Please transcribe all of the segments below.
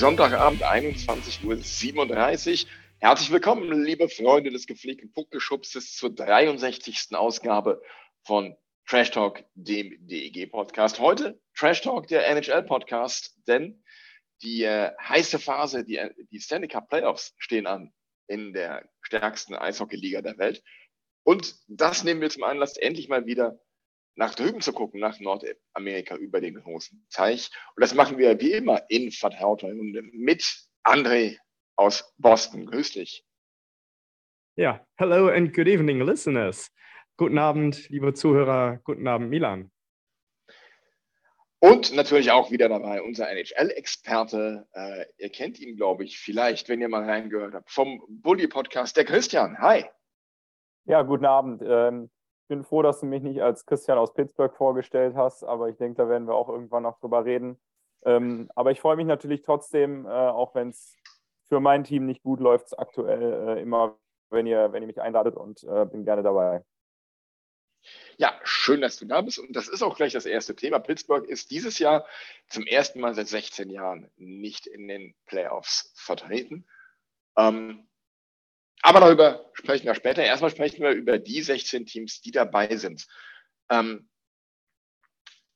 Sonntagabend, 21.37 Uhr. Herzlich willkommen, liebe Freunde des gepflegten Puckgeschubses, zur 63. Ausgabe von Trash Talk, dem DEG-Podcast. Heute Trash Talk, der NHL-Podcast, denn die äh, heiße Phase, die, die Stanley Cup Playoffs stehen an in der stärksten Eishockey-Liga der Welt. Und das nehmen wir zum Anlass, endlich mal wieder nach drüben zu gucken, nach Nordamerika über den großen Teich. Und das machen wir wie immer in vertrauter Runde mit André aus Boston. Grüß dich. Ja, hello and good evening, listeners. Guten Abend, liebe Zuhörer. Guten Abend, Milan. Und natürlich auch wieder dabei unser NHL-Experte. Äh, ihr kennt ihn, glaube ich, vielleicht, wenn ihr mal reingehört habt, vom Bully-Podcast, der Christian. Hi. Ja, guten Abend. Ähm bin froh, dass du mich nicht als Christian aus Pittsburgh vorgestellt hast, aber ich denke, da werden wir auch irgendwann noch drüber reden. Ähm, aber ich freue mich natürlich trotzdem, äh, auch wenn es für mein Team nicht gut läuft, aktuell äh, immer, wenn ihr, wenn ihr mich einladet und äh, bin gerne dabei. Ja, schön, dass du da bist. Und das ist auch gleich das erste Thema. Pittsburgh ist dieses Jahr zum ersten Mal seit 16 Jahren nicht in den Playoffs vertreten. Ähm, aber darüber sprechen wir später. Erstmal sprechen wir über die 16 Teams, die dabei sind. Ähm,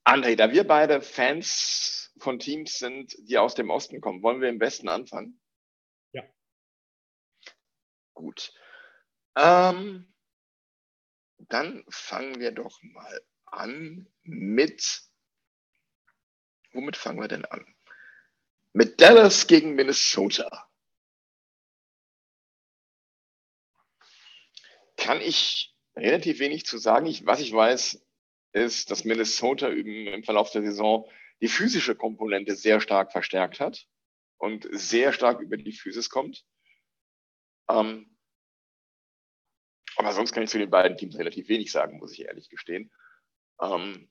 André, da wir beide Fans von Teams sind, die aus dem Osten kommen, wollen wir im Westen anfangen? Ja. Gut. Ähm, dann fangen wir doch mal an mit, womit fangen wir denn an? Mit Dallas gegen Minnesota. Kann ich relativ wenig zu sagen. Ich, was ich weiß, ist, dass Minnesota im, im Verlauf der Saison die physische Komponente sehr stark verstärkt hat und sehr stark über die Physis kommt. Ähm, aber sonst kann ich zu den beiden Teams relativ wenig sagen, muss ich ehrlich gestehen. Ähm,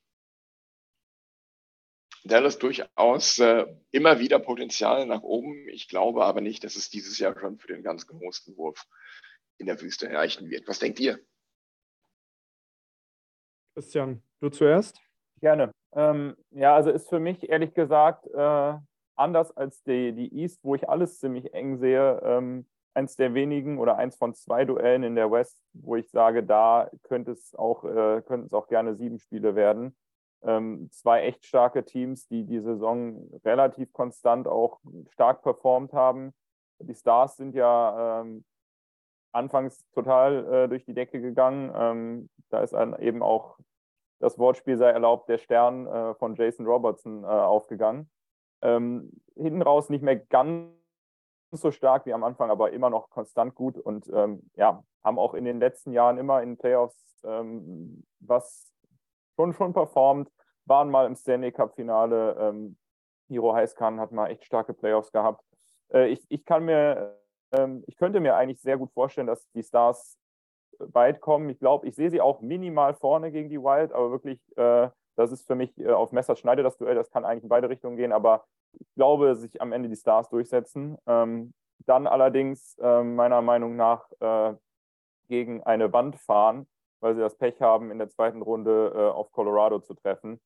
Dallas durchaus äh, immer wieder Potenzial nach oben. Ich glaube aber nicht, dass es dieses Jahr schon für den ganz großen Wurf in der Wüste erreichen wird. Was denkt ihr? Christian, du zuerst? Gerne. Ähm, ja, also ist für mich ehrlich gesagt äh, anders als die, die East, wo ich alles ziemlich eng sehe. Ähm, eins der wenigen oder eins von zwei Duellen in der West, wo ich sage, da könnte es auch, äh, könnten es auch gerne sieben Spiele werden. Ähm, zwei echt starke Teams, die die Saison relativ konstant auch stark performt haben. Die Stars sind ja ähm, anfangs total äh, durch die Decke gegangen. Ähm, da ist dann eben auch das Wortspiel sei erlaubt, der Stern äh, von Jason Robertson äh, aufgegangen. Ähm, hinten raus nicht mehr ganz so stark wie am Anfang, aber immer noch konstant gut und ähm, ja, haben auch in den letzten Jahren immer in Playoffs ähm, was schon schon performt, waren mal im Stanley Cup Finale. Ähm, Hiro Heiskan hat mal echt starke Playoffs gehabt. Äh, ich, ich kann mir ich könnte mir eigentlich sehr gut vorstellen, dass die Stars weit kommen. Ich glaube, ich sehe sie auch minimal vorne gegen die Wild, aber wirklich, äh, das ist für mich äh, auf Messerschneide das Duell. Das kann eigentlich in beide Richtungen gehen, aber ich glaube, sich am Ende die Stars durchsetzen. Ähm, dann allerdings äh, meiner Meinung nach äh, gegen eine Wand fahren, weil sie das Pech haben, in der zweiten Runde äh, auf Colorado zu treffen.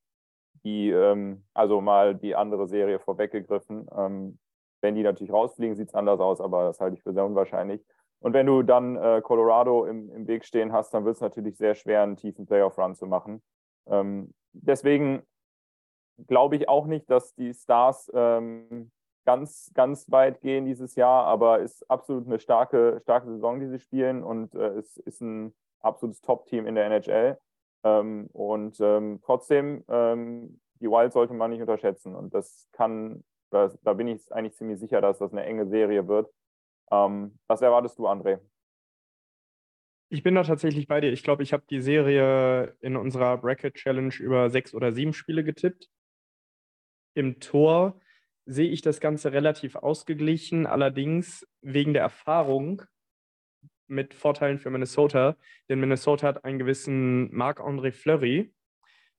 Die, ähm, also mal die andere Serie vorweggegriffen. Ähm, wenn die natürlich rausfliegen, sieht es anders aus, aber das halte ich für sehr unwahrscheinlich. Und wenn du dann äh, Colorado im, im Weg stehen hast, dann wird es natürlich sehr schwer, einen tiefen Playoff-Run zu machen. Ähm, deswegen glaube ich auch nicht, dass die Stars ähm, ganz, ganz weit gehen dieses Jahr, aber ist absolut eine starke, starke Saison, die sie spielen und äh, es ist ein absolutes Top-Team in der NHL. Ähm, und ähm, trotzdem, ähm, die Wild sollte man nicht unterschätzen und das kann da, da bin ich eigentlich ziemlich sicher, dass das eine enge Serie wird. Ähm, was erwartest du, André? Ich bin da tatsächlich bei dir. Ich glaube, ich habe die Serie in unserer Bracket Challenge über sechs oder sieben Spiele getippt. Im Tor sehe ich das Ganze relativ ausgeglichen, allerdings wegen der Erfahrung mit Vorteilen für Minnesota, denn Minnesota hat einen gewissen Marc-André Fleury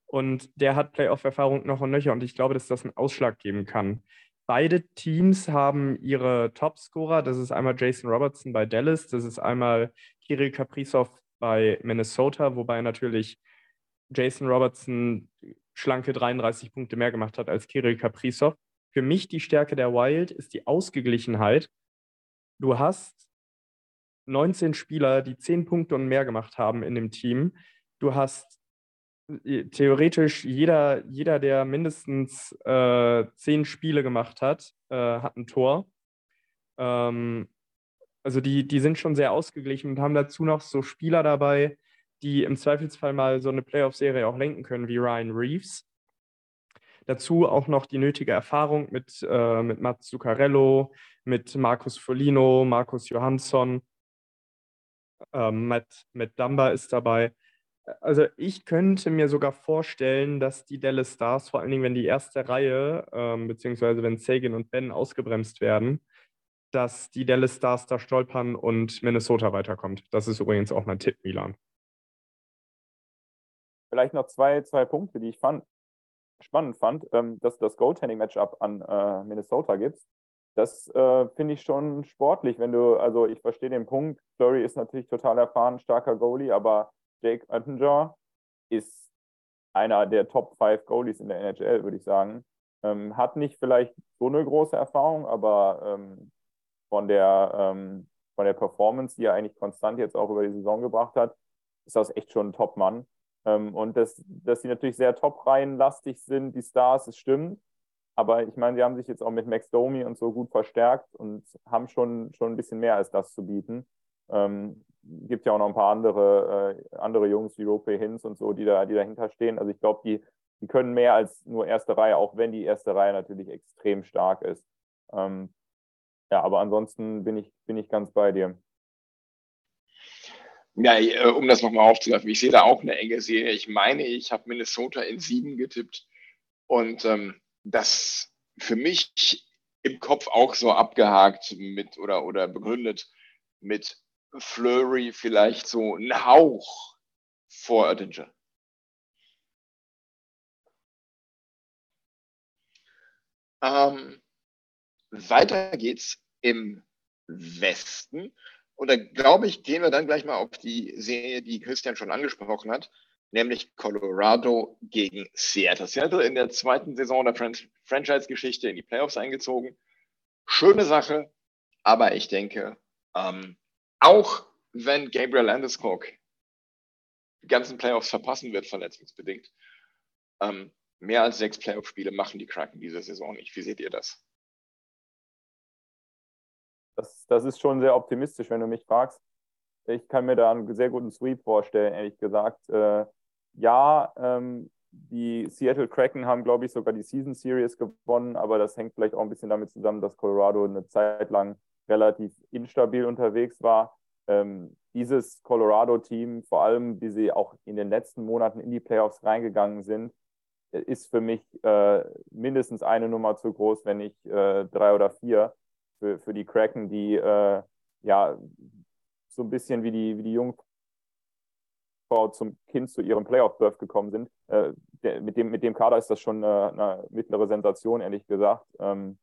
und der hat Playoff-Erfahrung noch und nöcher und ich glaube, dass das einen Ausschlag geben kann. Beide Teams haben ihre Topscorer. Das ist einmal Jason Robertson bei Dallas, das ist einmal Kirill Kaprizov bei Minnesota, wobei natürlich Jason Robertson schlanke 33 Punkte mehr gemacht hat als Kirill Kaprizov. Für mich die Stärke der Wild ist die Ausgeglichenheit. Du hast 19 Spieler, die 10 Punkte und mehr gemacht haben in dem Team. Du hast theoretisch jeder, jeder der mindestens äh, zehn Spiele gemacht hat, äh, hat ein Tor. Ähm, also die, die sind schon sehr ausgeglichen und haben dazu noch so Spieler dabei, die im Zweifelsfall mal so eine Playoff-Serie auch lenken können, wie Ryan Reeves. Dazu auch noch die nötige Erfahrung mit, äh, mit Mats Zuccarello, mit Markus Folino, Markus Johansson, ähm, Matt, Matt Dumba ist dabei also ich könnte mir sogar vorstellen, dass die Dallas Stars, vor allen Dingen, wenn die erste Reihe, ähm, beziehungsweise wenn Sagan und Ben ausgebremst werden, dass die Dallas Stars da stolpern und Minnesota weiterkommt. Das ist übrigens auch mein Tipp, Milan. Vielleicht noch zwei, zwei Punkte, die ich fand, spannend fand, ähm, dass das Goaltending-Matchup an äh, Minnesota gibt. Das äh, finde ich schon sportlich, wenn du, also ich verstehe den Punkt, Flurry ist natürlich total erfahren, starker Goalie, aber Jake Oettinger ist einer der Top 5 Goalies in der NHL, würde ich sagen. Ähm, hat nicht vielleicht so eine große Erfahrung, aber ähm, von, der, ähm, von der Performance, die er eigentlich konstant jetzt auch über die Saison gebracht hat, ist das echt schon ein Top-Mann. Ähm, und das, dass sie natürlich sehr top-reihenlastig sind, die Stars, das stimmt. Aber ich meine, sie haben sich jetzt auch mit Max Domi und so gut verstärkt und haben schon, schon ein bisschen mehr als das zu bieten. Ähm, gibt ja auch noch ein paar andere, äh, andere Jungs wie Rope Hinz und so, die, da, die dahinter stehen. Also ich glaube, die, die können mehr als nur erste Reihe, auch wenn die erste Reihe natürlich extrem stark ist. Ähm, ja, aber ansonsten bin ich, bin ich ganz bei dir. Ja, äh, um das nochmal aufzugreifen, ich sehe da auch eine enge Serie. Ich meine, ich habe Minnesota in sieben getippt und ähm, das für mich im Kopf auch so abgehakt mit oder, oder begründet mit Flurry vielleicht so ein Hauch vor Oettinger. Ähm, weiter geht's im Westen. Und da glaube ich, gehen wir dann gleich mal auf die Serie, die Christian schon angesprochen hat, nämlich Colorado gegen Seattle. Seattle in der zweiten Saison der Fran Franchise-Geschichte in die Playoffs eingezogen. Schöne Sache, aber ich denke, ähm, auch wenn Gabriel Landeskog die ganzen Playoffs verpassen wird, verletzungsbedingt, ähm, mehr als sechs Playoff-Spiele machen die Kraken diese Saison nicht. Wie seht ihr das? das? Das ist schon sehr optimistisch, wenn du mich fragst. Ich kann mir da einen sehr guten Sweep vorstellen, ehrlich gesagt. Äh, ja, ähm, die Seattle Kraken haben, glaube ich, sogar die Season Series gewonnen, aber das hängt vielleicht auch ein bisschen damit zusammen, dass Colorado eine Zeit lang relativ instabil unterwegs war. Ähm, dieses Colorado-Team, vor allem wie sie auch in den letzten Monaten in die Playoffs reingegangen sind, ist für mich äh, mindestens eine Nummer zu groß, wenn nicht äh, drei oder vier für, für die Kraken, die äh, ja so ein bisschen wie die, wie die Jungfrau zum Kind zu ihrem Playoff-Berth gekommen sind. Äh, der, mit, dem, mit dem Kader ist das schon eine, eine mittlere Sensation, ehrlich gesagt. Ähm,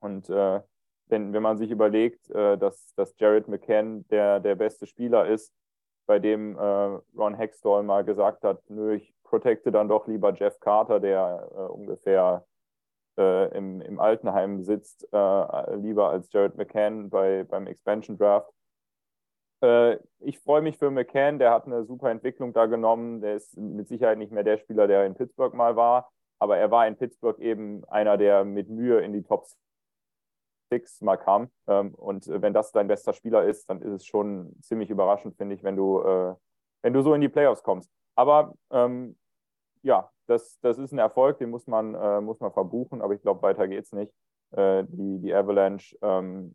und denn wenn man sich überlegt, äh, dass, dass Jared McCann der, der beste Spieler ist, bei dem äh, Ron Hextall mal gesagt hat, nö, ich protecte dann doch lieber Jeff Carter, der äh, ungefähr äh, im, im Altenheim sitzt, äh, lieber als Jared McCann bei, beim Expansion Draft. Äh, ich freue mich für McCann, der hat eine super Entwicklung da genommen. Der ist mit Sicherheit nicht mehr der Spieler, der in Pittsburgh mal war, aber er war in Pittsburgh eben einer, der mit Mühe in die Top Six mal kam. Ähm, und äh, wenn das dein bester Spieler ist, dann ist es schon ziemlich überraschend, finde ich, wenn du, äh, wenn du so in die Playoffs kommst. Aber ähm, ja, das, das ist ein Erfolg, den muss man, äh, muss man verbuchen, aber ich glaube, weiter geht es nicht. Äh, die, die Avalanche ähm,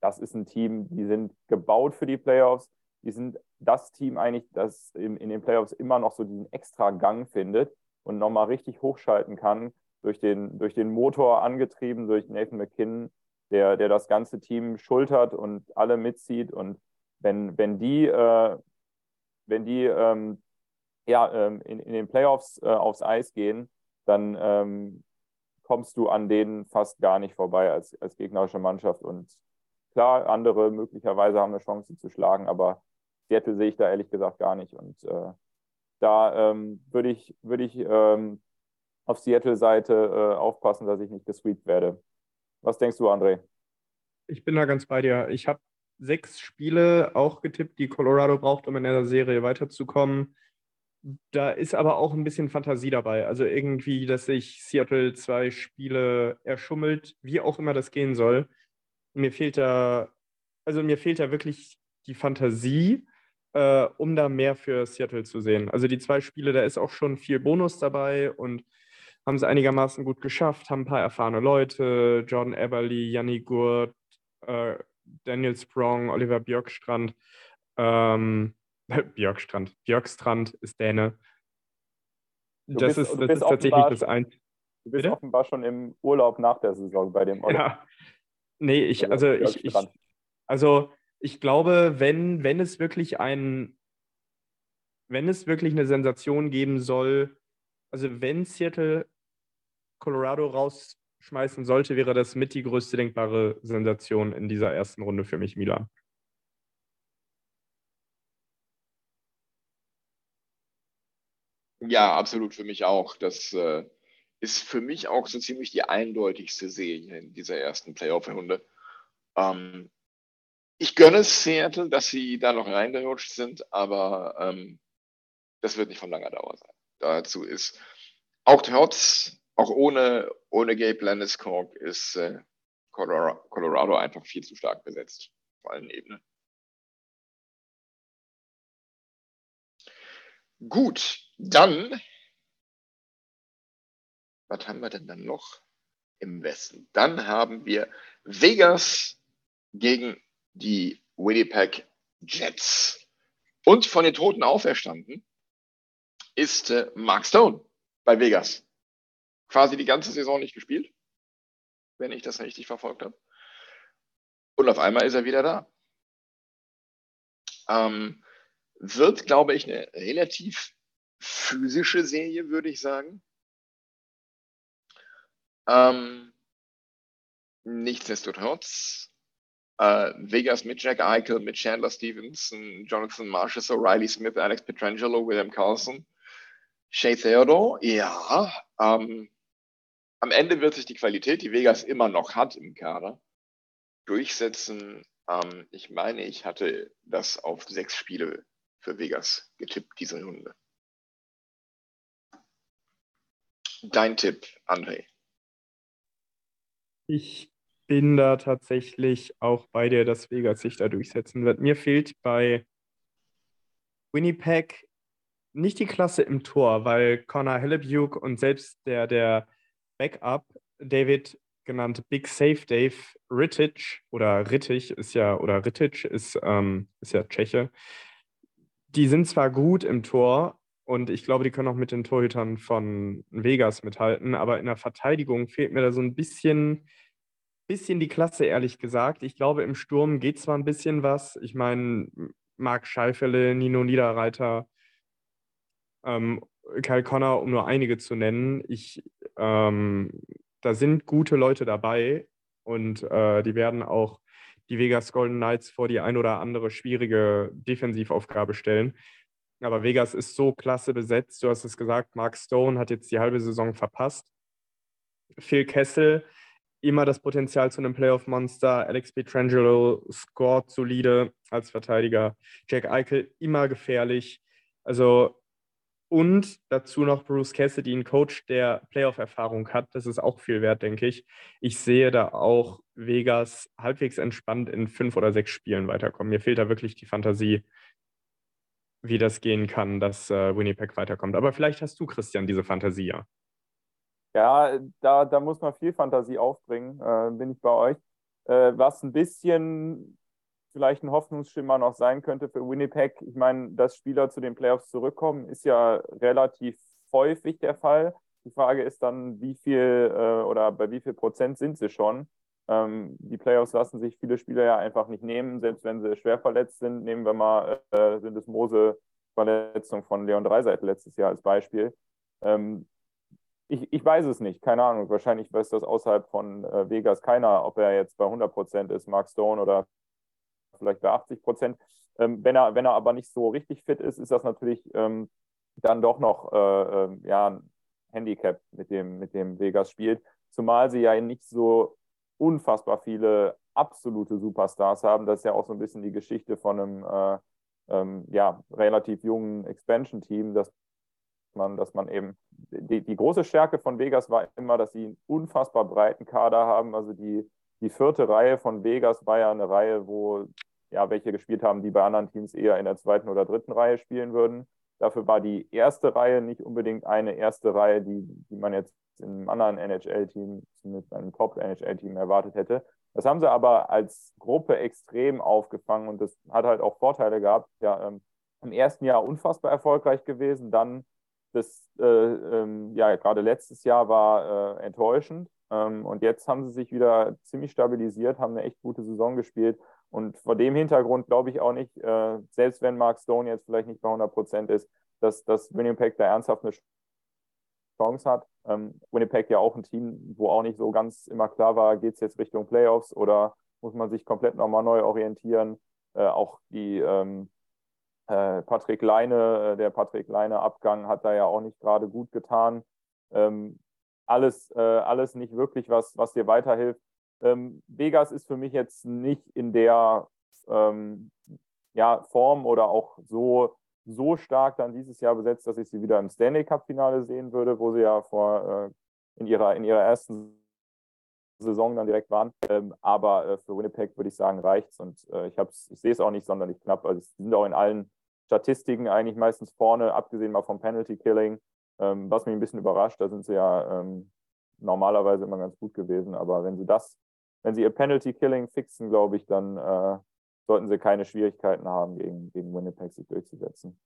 das ist ein Team, die sind gebaut für die Playoffs. Die sind das Team eigentlich, das in, in den Playoffs immer noch so diesen extra Gang findet und nochmal richtig hochschalten kann, durch den, durch den Motor angetrieben, durch Nathan McKinnon, der, der das ganze Team schultert und alle mitzieht. Und wenn, wenn die, äh, wenn die ähm, ja, ähm, in, in den Playoffs äh, aufs Eis gehen, dann ähm, kommst du an denen fast gar nicht vorbei als, als gegnerische Mannschaft. Und klar, andere möglicherweise haben eine Chance zu schlagen, aber Seattle sehe ich da ehrlich gesagt gar nicht. Und äh, da ähm, würde ich, würd ich ähm, auf Seattle-Seite äh, aufpassen, dass ich nicht gesweept werde. Was denkst du, André? Ich bin da ganz bei dir. Ich habe sechs Spiele auch getippt, die Colorado braucht, um in der Serie weiterzukommen. Da ist aber auch ein bisschen Fantasie dabei. Also irgendwie, dass sich Seattle zwei Spiele erschummelt, wie auch immer das gehen soll. Mir fehlt da, also mir fehlt da wirklich die Fantasie, äh, um da mehr für Seattle zu sehen. Also die zwei Spiele, da ist auch schon viel Bonus dabei und haben es einigermaßen gut geschafft, haben ein paar erfahrene Leute, Jordan Eberly, Janni Gurt, äh, Daniel Sprong, Oliver Björkstrand. Ähm, Björkstrand. Björkstrand ist Däne. Das bist, ist, das ist tatsächlich das Einzige. Du bist Bitte? offenbar schon im Urlaub nach der Saison bei dem Oliver. Ja. Nee, ich, also ich, ich, also ich glaube, wenn, wenn es wirklich ein, wenn es wirklich eine Sensation geben soll, also wenn Seattle Colorado rausschmeißen sollte, wäre das mit die größte denkbare Sensation in dieser ersten Runde für mich, Milan. Ja, absolut für mich auch. Das äh, ist für mich auch so ziemlich die eindeutigste Serie in dieser ersten Playoff-Runde. Ähm, ich gönne Seattle, dass sie da noch reingerutscht sind, aber ähm, das wird nicht von langer Dauer sein. Dazu ist auch trotz, auch ohne, ohne Gabe Landeskog ist äh, Colorado, Colorado einfach viel zu stark besetzt auf allen Ebenen. Gut, dann, was haben wir denn dann noch im Westen? Dann haben wir Vegas gegen die Winnipeg Jets. Und von den Toten auferstanden ist äh, Mark Stone bei Vegas. Quasi die ganze Saison nicht gespielt, wenn ich das richtig verfolgt habe. Und auf einmal ist er wieder da. Ähm, wird, glaube ich, eine relativ physische Serie, würde ich sagen. Ähm, nichtsdestotrotz, äh, Vegas mit Jack Eichel, mit Chandler Stevenson, Jonathan Marshall, O'Reilly Smith, Alex Petrangelo, William Carlson, Shea Theodore, ja. Ähm, am Ende wird sich die Qualität, die Vegas immer noch hat im Kader, durchsetzen. Ähm, ich meine, ich hatte das auf sechs Spiele für Vegas getippt, diese Runde. Dein Tipp, André. Ich bin da tatsächlich auch bei dir, dass Vegas sich da durchsetzen wird. Mir fehlt bei Winnipeg nicht die Klasse im Tor, weil Connor Hellebuck und selbst der, der Backup, David genannt Big Safe Dave Rittich oder Rittich ist ja, oder Rittich ist, ähm, ist ja Tscheche, die sind zwar gut im Tor und ich glaube, die können auch mit den Torhütern von Vegas mithalten, aber in der Verteidigung fehlt mir da so ein bisschen, bisschen die Klasse, ehrlich gesagt. Ich glaube, im Sturm geht zwar ein bisschen was. Ich meine, Marc Scheifele, Nino Niederreiter, ähm, Kyle Connor, um nur einige zu nennen. Ich, ähm, da sind gute Leute dabei und äh, die werden auch die Vegas Golden Knights vor die ein oder andere schwierige Defensivaufgabe stellen. Aber Vegas ist so klasse besetzt. Du hast es gesagt, Mark Stone hat jetzt die halbe Saison verpasst. Phil Kessel, immer das Potenzial zu einem Playoff-Monster. Alex Pietrangelo scored solide als Verteidiger. Jack Eichel immer gefährlich. Also und dazu noch Bruce Cassidy, ein Coach, der Playoff-Erfahrung hat. Das ist auch viel wert, denke ich. Ich sehe da auch Vegas halbwegs entspannt in fünf oder sechs Spielen weiterkommen. Mir fehlt da wirklich die Fantasie, wie das gehen kann, dass äh, Winnipeg weiterkommt. Aber vielleicht hast du, Christian, diese Fantasie ja. Ja, da, da muss man viel Fantasie aufbringen, äh, bin ich bei euch. Äh, was ein bisschen vielleicht ein Hoffnungsschimmer noch sein könnte für Winnipeg. Ich meine, dass Spieler zu den Playoffs zurückkommen, ist ja relativ häufig der Fall. Die Frage ist dann, wie viel äh, oder bei wie viel Prozent sind sie schon? Ähm, die Playoffs lassen sich viele Spieler ja einfach nicht nehmen, selbst wenn sie schwer verletzt sind. Nehmen wir mal, äh, sind es Mose Verletzung von Leon Dreiseitel letztes Jahr als Beispiel. Ähm, ich, ich weiß es nicht, keine Ahnung. Wahrscheinlich weiß das außerhalb von äh, Vegas keiner, ob er jetzt bei 100 Prozent ist, Mark Stone oder vielleicht bei 80 Prozent. Ähm, wenn, er, wenn er aber nicht so richtig fit ist, ist das natürlich ähm, dann doch noch äh, äh, ja, ein Handicap, mit dem, mit dem Vegas spielt. Zumal sie ja nicht so unfassbar viele absolute Superstars haben. Das ist ja auch so ein bisschen die Geschichte von einem äh, ähm, ja, relativ jungen Expansion-Team, dass man, dass man eben die, die große Stärke von Vegas war immer, dass sie einen unfassbar breiten Kader haben. Also die, die vierte Reihe von Vegas war ja eine Reihe, wo ja welche gespielt haben, die bei anderen Teams eher in der zweiten oder dritten Reihe spielen würden. Dafür war die erste Reihe nicht unbedingt eine erste Reihe, die, die man jetzt in einem anderen NHL-Team, zumindest einem Top-NHL-Team erwartet hätte. Das haben sie aber als Gruppe extrem aufgefangen und das hat halt auch Vorteile gehabt. Ja, ähm, im ersten Jahr unfassbar erfolgreich gewesen, dann das, äh, ähm, ja, gerade letztes Jahr war äh, enttäuschend. Ähm, und jetzt haben sie sich wieder ziemlich stabilisiert, haben eine echt gute Saison gespielt und vor dem Hintergrund glaube ich auch nicht, äh, selbst wenn Mark Stone jetzt vielleicht nicht bei 100 Prozent ist, dass, dass Winnipeg da ernsthaft eine Chance hat. Ähm, Winnipeg ja auch ein Team, wo auch nicht so ganz immer klar war, geht es jetzt Richtung Playoffs oder muss man sich komplett nochmal neu orientieren. Äh, auch die ähm, äh, Patrick Leine, äh, der Patrick Leine-Abgang hat da ja auch nicht gerade gut getan. Ähm, alles, äh, alles nicht wirklich was, was dir weiterhilft. Ähm, Vegas ist für mich jetzt nicht in der ähm, ja, Form oder auch so, so stark dann dieses Jahr besetzt, dass ich sie wieder im Stanley Cup-Finale sehen würde, wo sie ja vor äh, in, ihrer, in ihrer ersten Saison dann direkt waren. Ähm, aber äh, für Winnipeg würde ich sagen, reicht's. Und äh, ich, ich sehe es auch nicht sonderlich knapp. Also sie sind auch in allen Statistiken eigentlich meistens vorne, abgesehen mal vom Penalty Killing. Ähm, was mich ein bisschen überrascht, da sind sie ja ähm, normalerweise immer ganz gut gewesen. Aber wenn sie das wenn sie ihr Penalty Killing fixen, glaube ich, dann äh, sollten sie keine Schwierigkeiten haben, gegen, gegen Winnipeg sich durchzusetzen.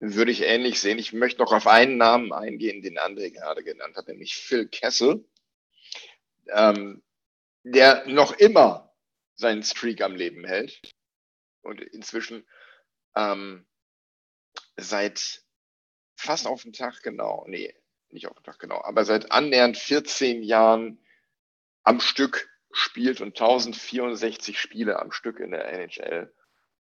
Würde ich ähnlich sehen. Ich möchte noch auf einen Namen eingehen, den André gerade genannt hat, nämlich Phil Kessel, ähm, der noch immer seinen Streak am Leben hält und inzwischen ähm, seit fast auf den Tag genau, nee, nicht auf den Tag genau, aber seit annähernd 14 Jahren am Stück spielt und 1064 Spiele am Stück in der NHL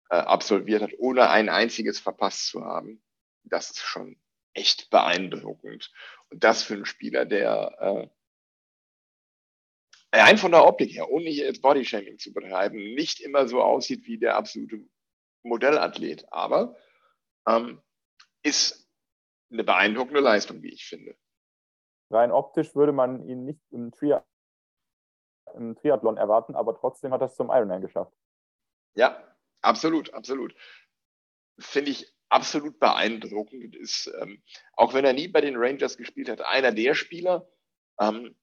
äh, absolviert hat, ohne ein einziges verpasst zu haben. Das ist schon echt beeindruckend. Und das für einen Spieler, der äh, rein von der Optik her, ohne hier jetzt Bodyshaming zu betreiben, nicht immer so aussieht wie der absolute Modellathlet, aber ähm, ist eine beeindruckende Leistung, wie ich finde. Rein optisch würde man ihn nicht im Trier im Triathlon erwarten, aber trotzdem hat er es zum Ironman geschafft. Ja, absolut, absolut. Finde ich absolut beeindruckend. Ist, ähm, auch wenn er nie bei den Rangers gespielt hat, einer der Spieler, ähm,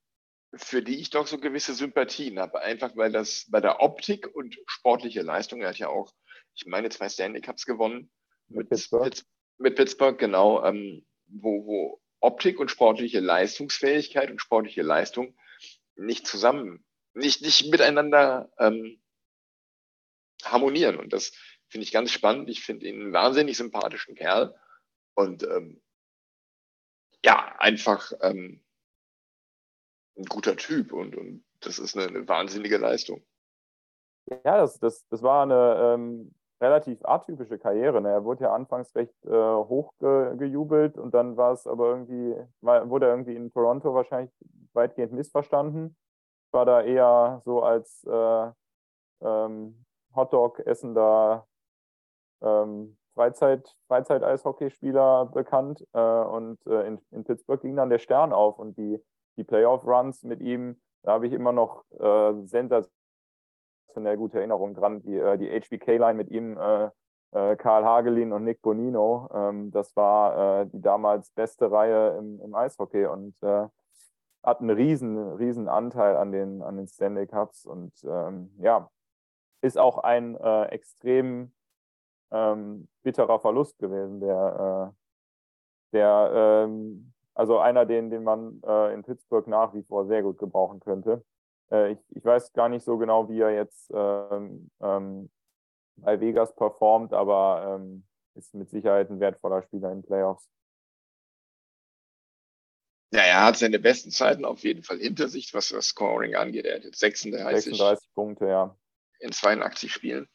für die ich doch so gewisse Sympathien habe. Einfach weil das bei der Optik und sportliche Leistung, er hat ja auch, ich meine, zwei Stanley Cups gewonnen mit, mit Pittsburgh. Pitts, mit Pittsburgh, genau, ähm, wo, wo Optik und sportliche Leistungsfähigkeit und sportliche Leistung nicht zusammen nicht, nicht miteinander ähm, harmonieren. Und das finde ich ganz spannend. Ich finde ihn einen wahnsinnig sympathischen Kerl. Und ähm, ja, einfach ähm, ein guter Typ. Und, und das ist eine, eine wahnsinnige Leistung. Ja, das, das, das war eine ähm, relativ atypische Karriere. Ne? Er wurde ja anfangs recht äh, hoch und dann war es aber irgendwie, war, wurde er irgendwie in Toronto wahrscheinlich weitgehend missverstanden war da eher so als äh, ähm, Hotdog essender ähm, Freizeit, Freizeit-Eishockeyspieler bekannt. Äh, und äh, in, in, Pittsburgh ging dann der Stern auf und die, die Playoff-Runs mit ihm, da habe ich immer noch äh, sensationell gute Erinnerungen dran. Die, äh, die HBK-Line mit ihm, äh, äh, Karl Hagelin und Nick Bonino, ähm, das war die damals beste Reihe im, im Eishockey und hat einen riesen, riesen Anteil an den, an den Stanley Cups und ähm, ja, ist auch ein äh, extrem ähm, bitterer Verlust gewesen, der, äh, der ähm, also einer, den, den man äh, in Pittsburgh nach wie vor sehr gut gebrauchen könnte. Äh, ich, ich weiß gar nicht so genau, wie er jetzt ähm, ähm, bei Vegas performt, aber ähm, ist mit Sicherheit ein wertvoller Spieler in Playoffs. Ja, er hat seine besten Zeiten auf jeden Fall hinter sich, was das Scoring angeht. Er hat jetzt 36, 36 Punkte, ja. In 82 Spielen.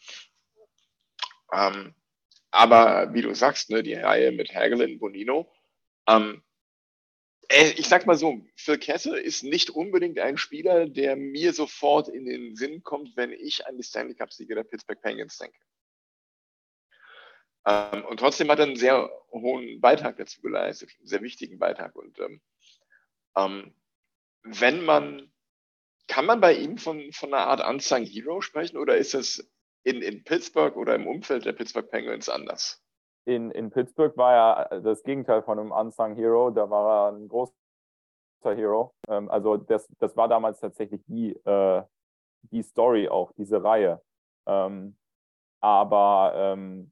Ähm, aber wie du sagst, ne, die Reihe mit Hagelin, Bonino, ähm, äh, ich sag mal so, Phil Kessel ist nicht unbedingt ein Spieler, der mir sofort in den Sinn kommt, wenn ich an die Stanley Cup-Siege der Pittsburgh Penguins denke. Ähm, und trotzdem hat er einen sehr hohen Beitrag dazu geleistet, einen sehr wichtigen Beitrag. Und ähm, ähm, wenn man, kann man bei ihm von, von einer Art Unsung Hero sprechen oder ist es in, in Pittsburgh oder im Umfeld der Pittsburgh Penguins anders? In, in Pittsburgh war er das Gegenteil von einem Unsung Hero, da war er ein großer Hero. Ähm, also das, das war damals tatsächlich die, äh, die Story auch, diese Reihe. Ähm, aber ähm,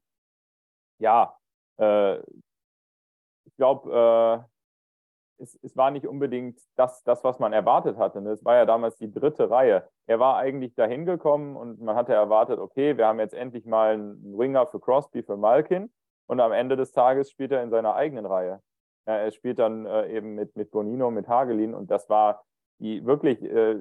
ja, äh, ich glaube, äh, es, es, war nicht unbedingt das, das, was man erwartet hatte. Ne? Es war ja damals die dritte Reihe. Er war eigentlich dahin gekommen und man hatte erwartet, okay, wir haben jetzt endlich mal einen Winger für Crosby, für Malkin. Und am Ende des Tages spielt er in seiner eigenen Reihe. Ja, er spielt dann äh, eben mit, mit Bonino, mit Hagelin. Und das war die wirklich äh,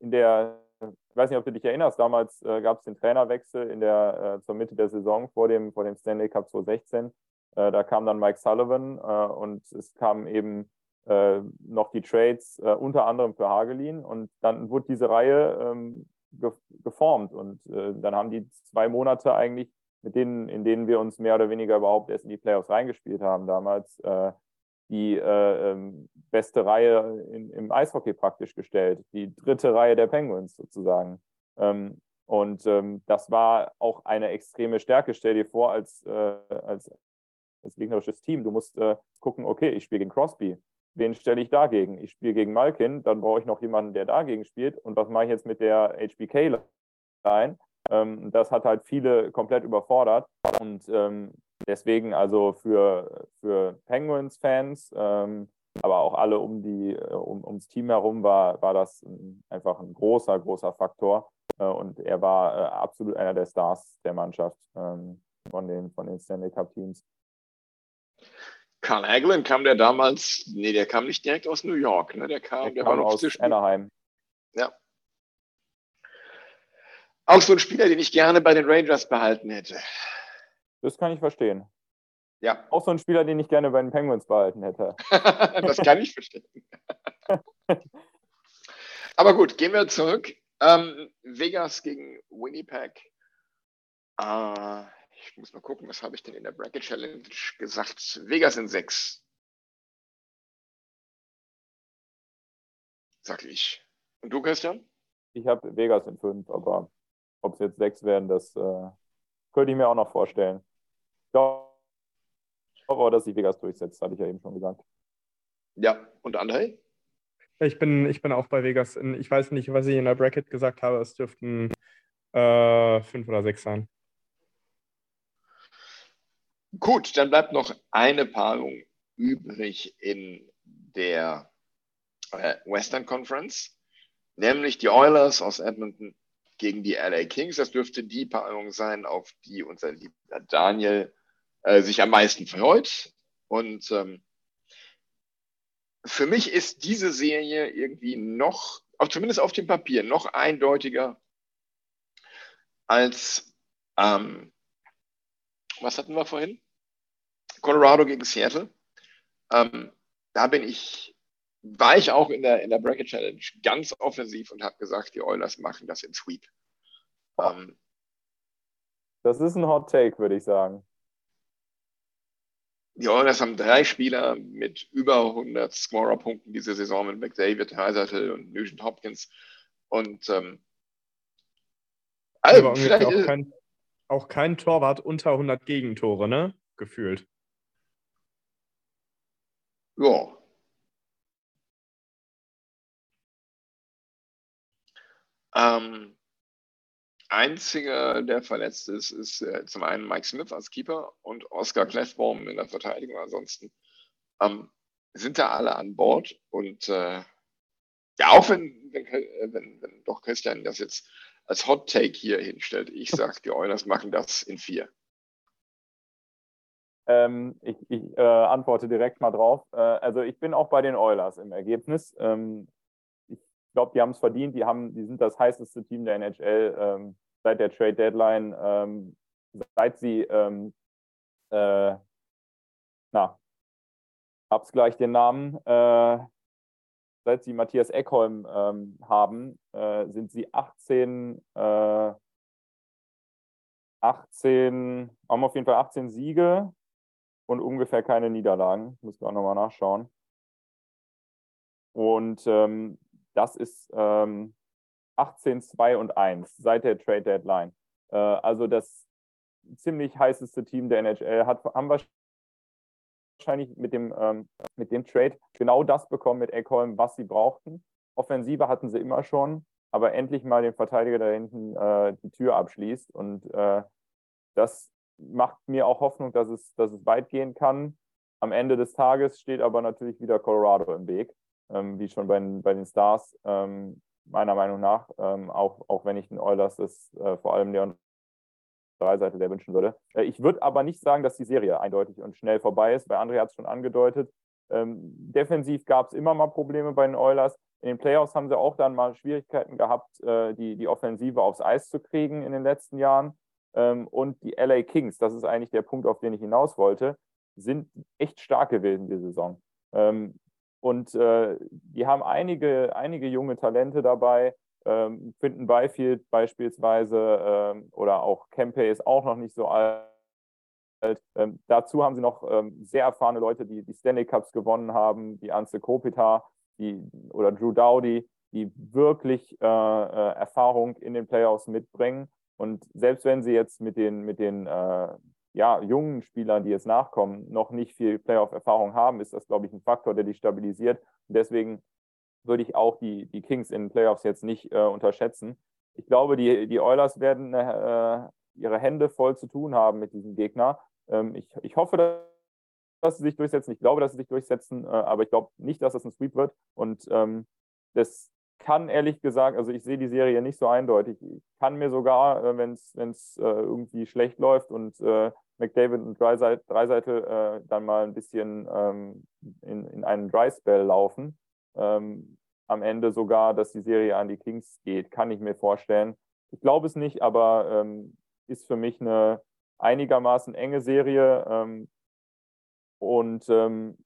in der ich weiß nicht, ob du dich erinnerst, damals äh, gab es den Trainerwechsel in der, äh, zur Mitte der Saison vor dem, vor dem Stanley Cup 2016. Äh, da kam dann Mike Sullivan äh, und es kamen eben äh, noch die Trades, äh, unter anderem für Hagelin. Und dann wurde diese Reihe ähm, ge geformt. Und dann haben die zwei Monate eigentlich, mit denen, in denen wir uns mehr oder weniger überhaupt erst in die Playoffs reingespielt haben, damals die äh, ähm, beste Reihe in, im Eishockey praktisch gestellt, die dritte Reihe der Penguins sozusagen. Ähm, und ähm, das war auch eine extreme Stärke. Stell dir vor, als, äh, als, als gegnerisches Team, du musst äh, gucken, okay, ich spiele gegen Crosby. Wen stelle ich dagegen? Ich spiele gegen Malkin, dann brauche ich noch jemanden, der dagegen spielt. Und was mache ich jetzt mit der HBK-Line? Ähm, das hat halt viele komplett überfordert. Und ähm, deswegen also für, für Penguins-Fans, ähm, aber auch alle um die, äh, um, ums Team herum war, war das ein, einfach ein großer, großer Faktor. Äh, und er war äh, absolut einer der Stars der Mannschaft ähm, von, den, von den Stanley Cup-Teams. Carl Hagelin kam der damals, nee, der kam nicht direkt aus New York, ne? Der kam, der, der kam war noch aus Anaheim. Ja. Auch so ein Spieler, den ich gerne bei den Rangers behalten hätte. Das kann ich verstehen. Ja. Auch so ein Spieler, den ich gerne bei den Penguins behalten hätte. das kann ich verstehen. Aber gut, gehen wir zurück. Ähm, Vegas gegen Winnipeg. Äh, ich muss mal gucken, was habe ich denn in der Bracket Challenge gesagt? Vegas in 6. Sag ich. Und du, Christian? Ich habe Vegas in 5, aber ob es jetzt 6 werden, das äh, könnte ich mir auch noch vorstellen glaube aber, dass sich Vegas durchsetzt, hatte ich ja eben schon gesagt. Ja, und André? Ich bin, ich bin auch bei Vegas. Ich weiß nicht, was ich in der Bracket gesagt habe. Es dürften äh, fünf oder sechs sein. Gut, dann bleibt noch eine Paarung übrig in der äh, Western Conference, nämlich die Oilers aus Edmonton gegen die LA Kings. Das dürfte die Paarung sein, auf die unser lieber Daniel äh, sich am meisten freut. Und ähm, für mich ist diese Serie irgendwie noch, zumindest auf dem Papier, noch eindeutiger als, ähm, was hatten wir vorhin? Colorado gegen Seattle. Ähm, da bin ich, war ich auch in der, in der Bracket Challenge ganz offensiv und habe gesagt, die Oilers machen das in Sweep. Ähm, das ist ein Hot Take, würde ich sagen. Die Oilers haben drei Spieler mit über 100 Scorer-Punkten diese Saison mit McDavid, Heisertel und Nugent Hopkins. Und ähm, also vielleicht auch kein, auch kein Torwart unter 100 Gegentore, ne? Gefühlt. Ja. Ähm, einziger, der verletzt ist, ist äh, zum einen Mike Smith als Keeper und Oscar Clefbaum in der Verteidigung. Ansonsten ähm, sind da alle an Bord und äh, ja, auch wenn, wenn, äh, wenn, wenn doch Christian das jetzt als Hot Take hier hinstellt, ich sag, die Oilers machen das in vier. Ähm, ich, ich äh, antworte direkt mal drauf. Äh, also ich bin auch bei den Oilers im Ergebnis. Ähm, ich glaube, die haben es verdient. Die, haben, die sind das heißeste Team der NHL ähm, seit der Trade Deadline, ähm, seit sie, ähm, äh, na, hab's gleich den Namen, äh, seit sie Matthias Eckholm ähm, haben, äh, sind sie 18, 18, äh, haben auf jeden Fall 18 Siege und ungefähr keine Niederlagen. Müssen wir auch nochmal nachschauen. Und ähm, das ist ähm, 18, 2 und 1 seit der Trade Deadline. Äh, also das ziemlich heißeste Team der NHL hat, haben wahrscheinlich mit dem, ähm, mit dem Trade genau das bekommen mit Eckholm, was sie brauchten. Offensive hatten sie immer schon, aber endlich mal den Verteidiger da hinten äh, die Tür abschließt. Und äh, das macht mir auch Hoffnung, dass es, dass es weit gehen kann. Am Ende des Tages steht aber natürlich wieder Colorado im Weg, ähm, wie schon bei, bei den Stars, ähm, meiner Meinung nach. Ähm, auch, auch wenn ich den Oilers das äh, vor allem Leon Dreiseite der wünschen würde. Äh, ich würde aber nicht sagen, dass die Serie eindeutig und schnell vorbei ist, weil André hat es schon angedeutet. Ähm, defensiv gab es immer mal Probleme bei den Oilers. In den Playoffs haben sie auch dann mal Schwierigkeiten gehabt, äh, die, die Offensive aufs Eis zu kriegen in den letzten Jahren. Ähm, und die LA Kings, das ist eigentlich der Punkt, auf den ich hinaus wollte, sind echt stark gewesen die Saison. Ähm, und äh, die haben einige, einige junge Talente dabei. Ähm, Finden Byfield beispielsweise ähm, oder auch Kempe ist auch noch nicht so alt. Ähm, dazu haben sie noch ähm, sehr erfahrene Leute, die die Stanley Cups gewonnen haben, wie Anze Kopita die, oder Drew Dowdy, die wirklich äh, äh, Erfahrung in den Playoffs mitbringen. Und selbst wenn sie jetzt mit den, mit den äh, ja, jungen Spielern, die jetzt nachkommen, noch nicht viel Playoff-Erfahrung haben, ist das, glaube ich, ein Faktor, der die stabilisiert. Und deswegen würde ich auch die, die Kings in den Playoffs jetzt nicht äh, unterschätzen. Ich glaube, die, die Oilers werden äh, ihre Hände voll zu tun haben mit diesem Gegner. Ähm, ich, ich hoffe, dass sie sich durchsetzen. Ich glaube, dass sie sich durchsetzen, äh, aber ich glaube nicht, dass das ein Sweep wird. Und ähm, das kann ehrlich gesagt, also ich sehe die Serie nicht so eindeutig. Ich kann mir sogar, äh, wenn es äh, irgendwie schlecht läuft und äh, McDavid und Dreiseitel äh, dann mal ein bisschen ähm, in, in einen Dry Spell laufen, ähm, am Ende sogar, dass die Serie an die Kings geht, kann ich mir vorstellen. Ich glaube es nicht, aber ähm, ist für mich eine einigermaßen enge Serie. Ähm, und ähm,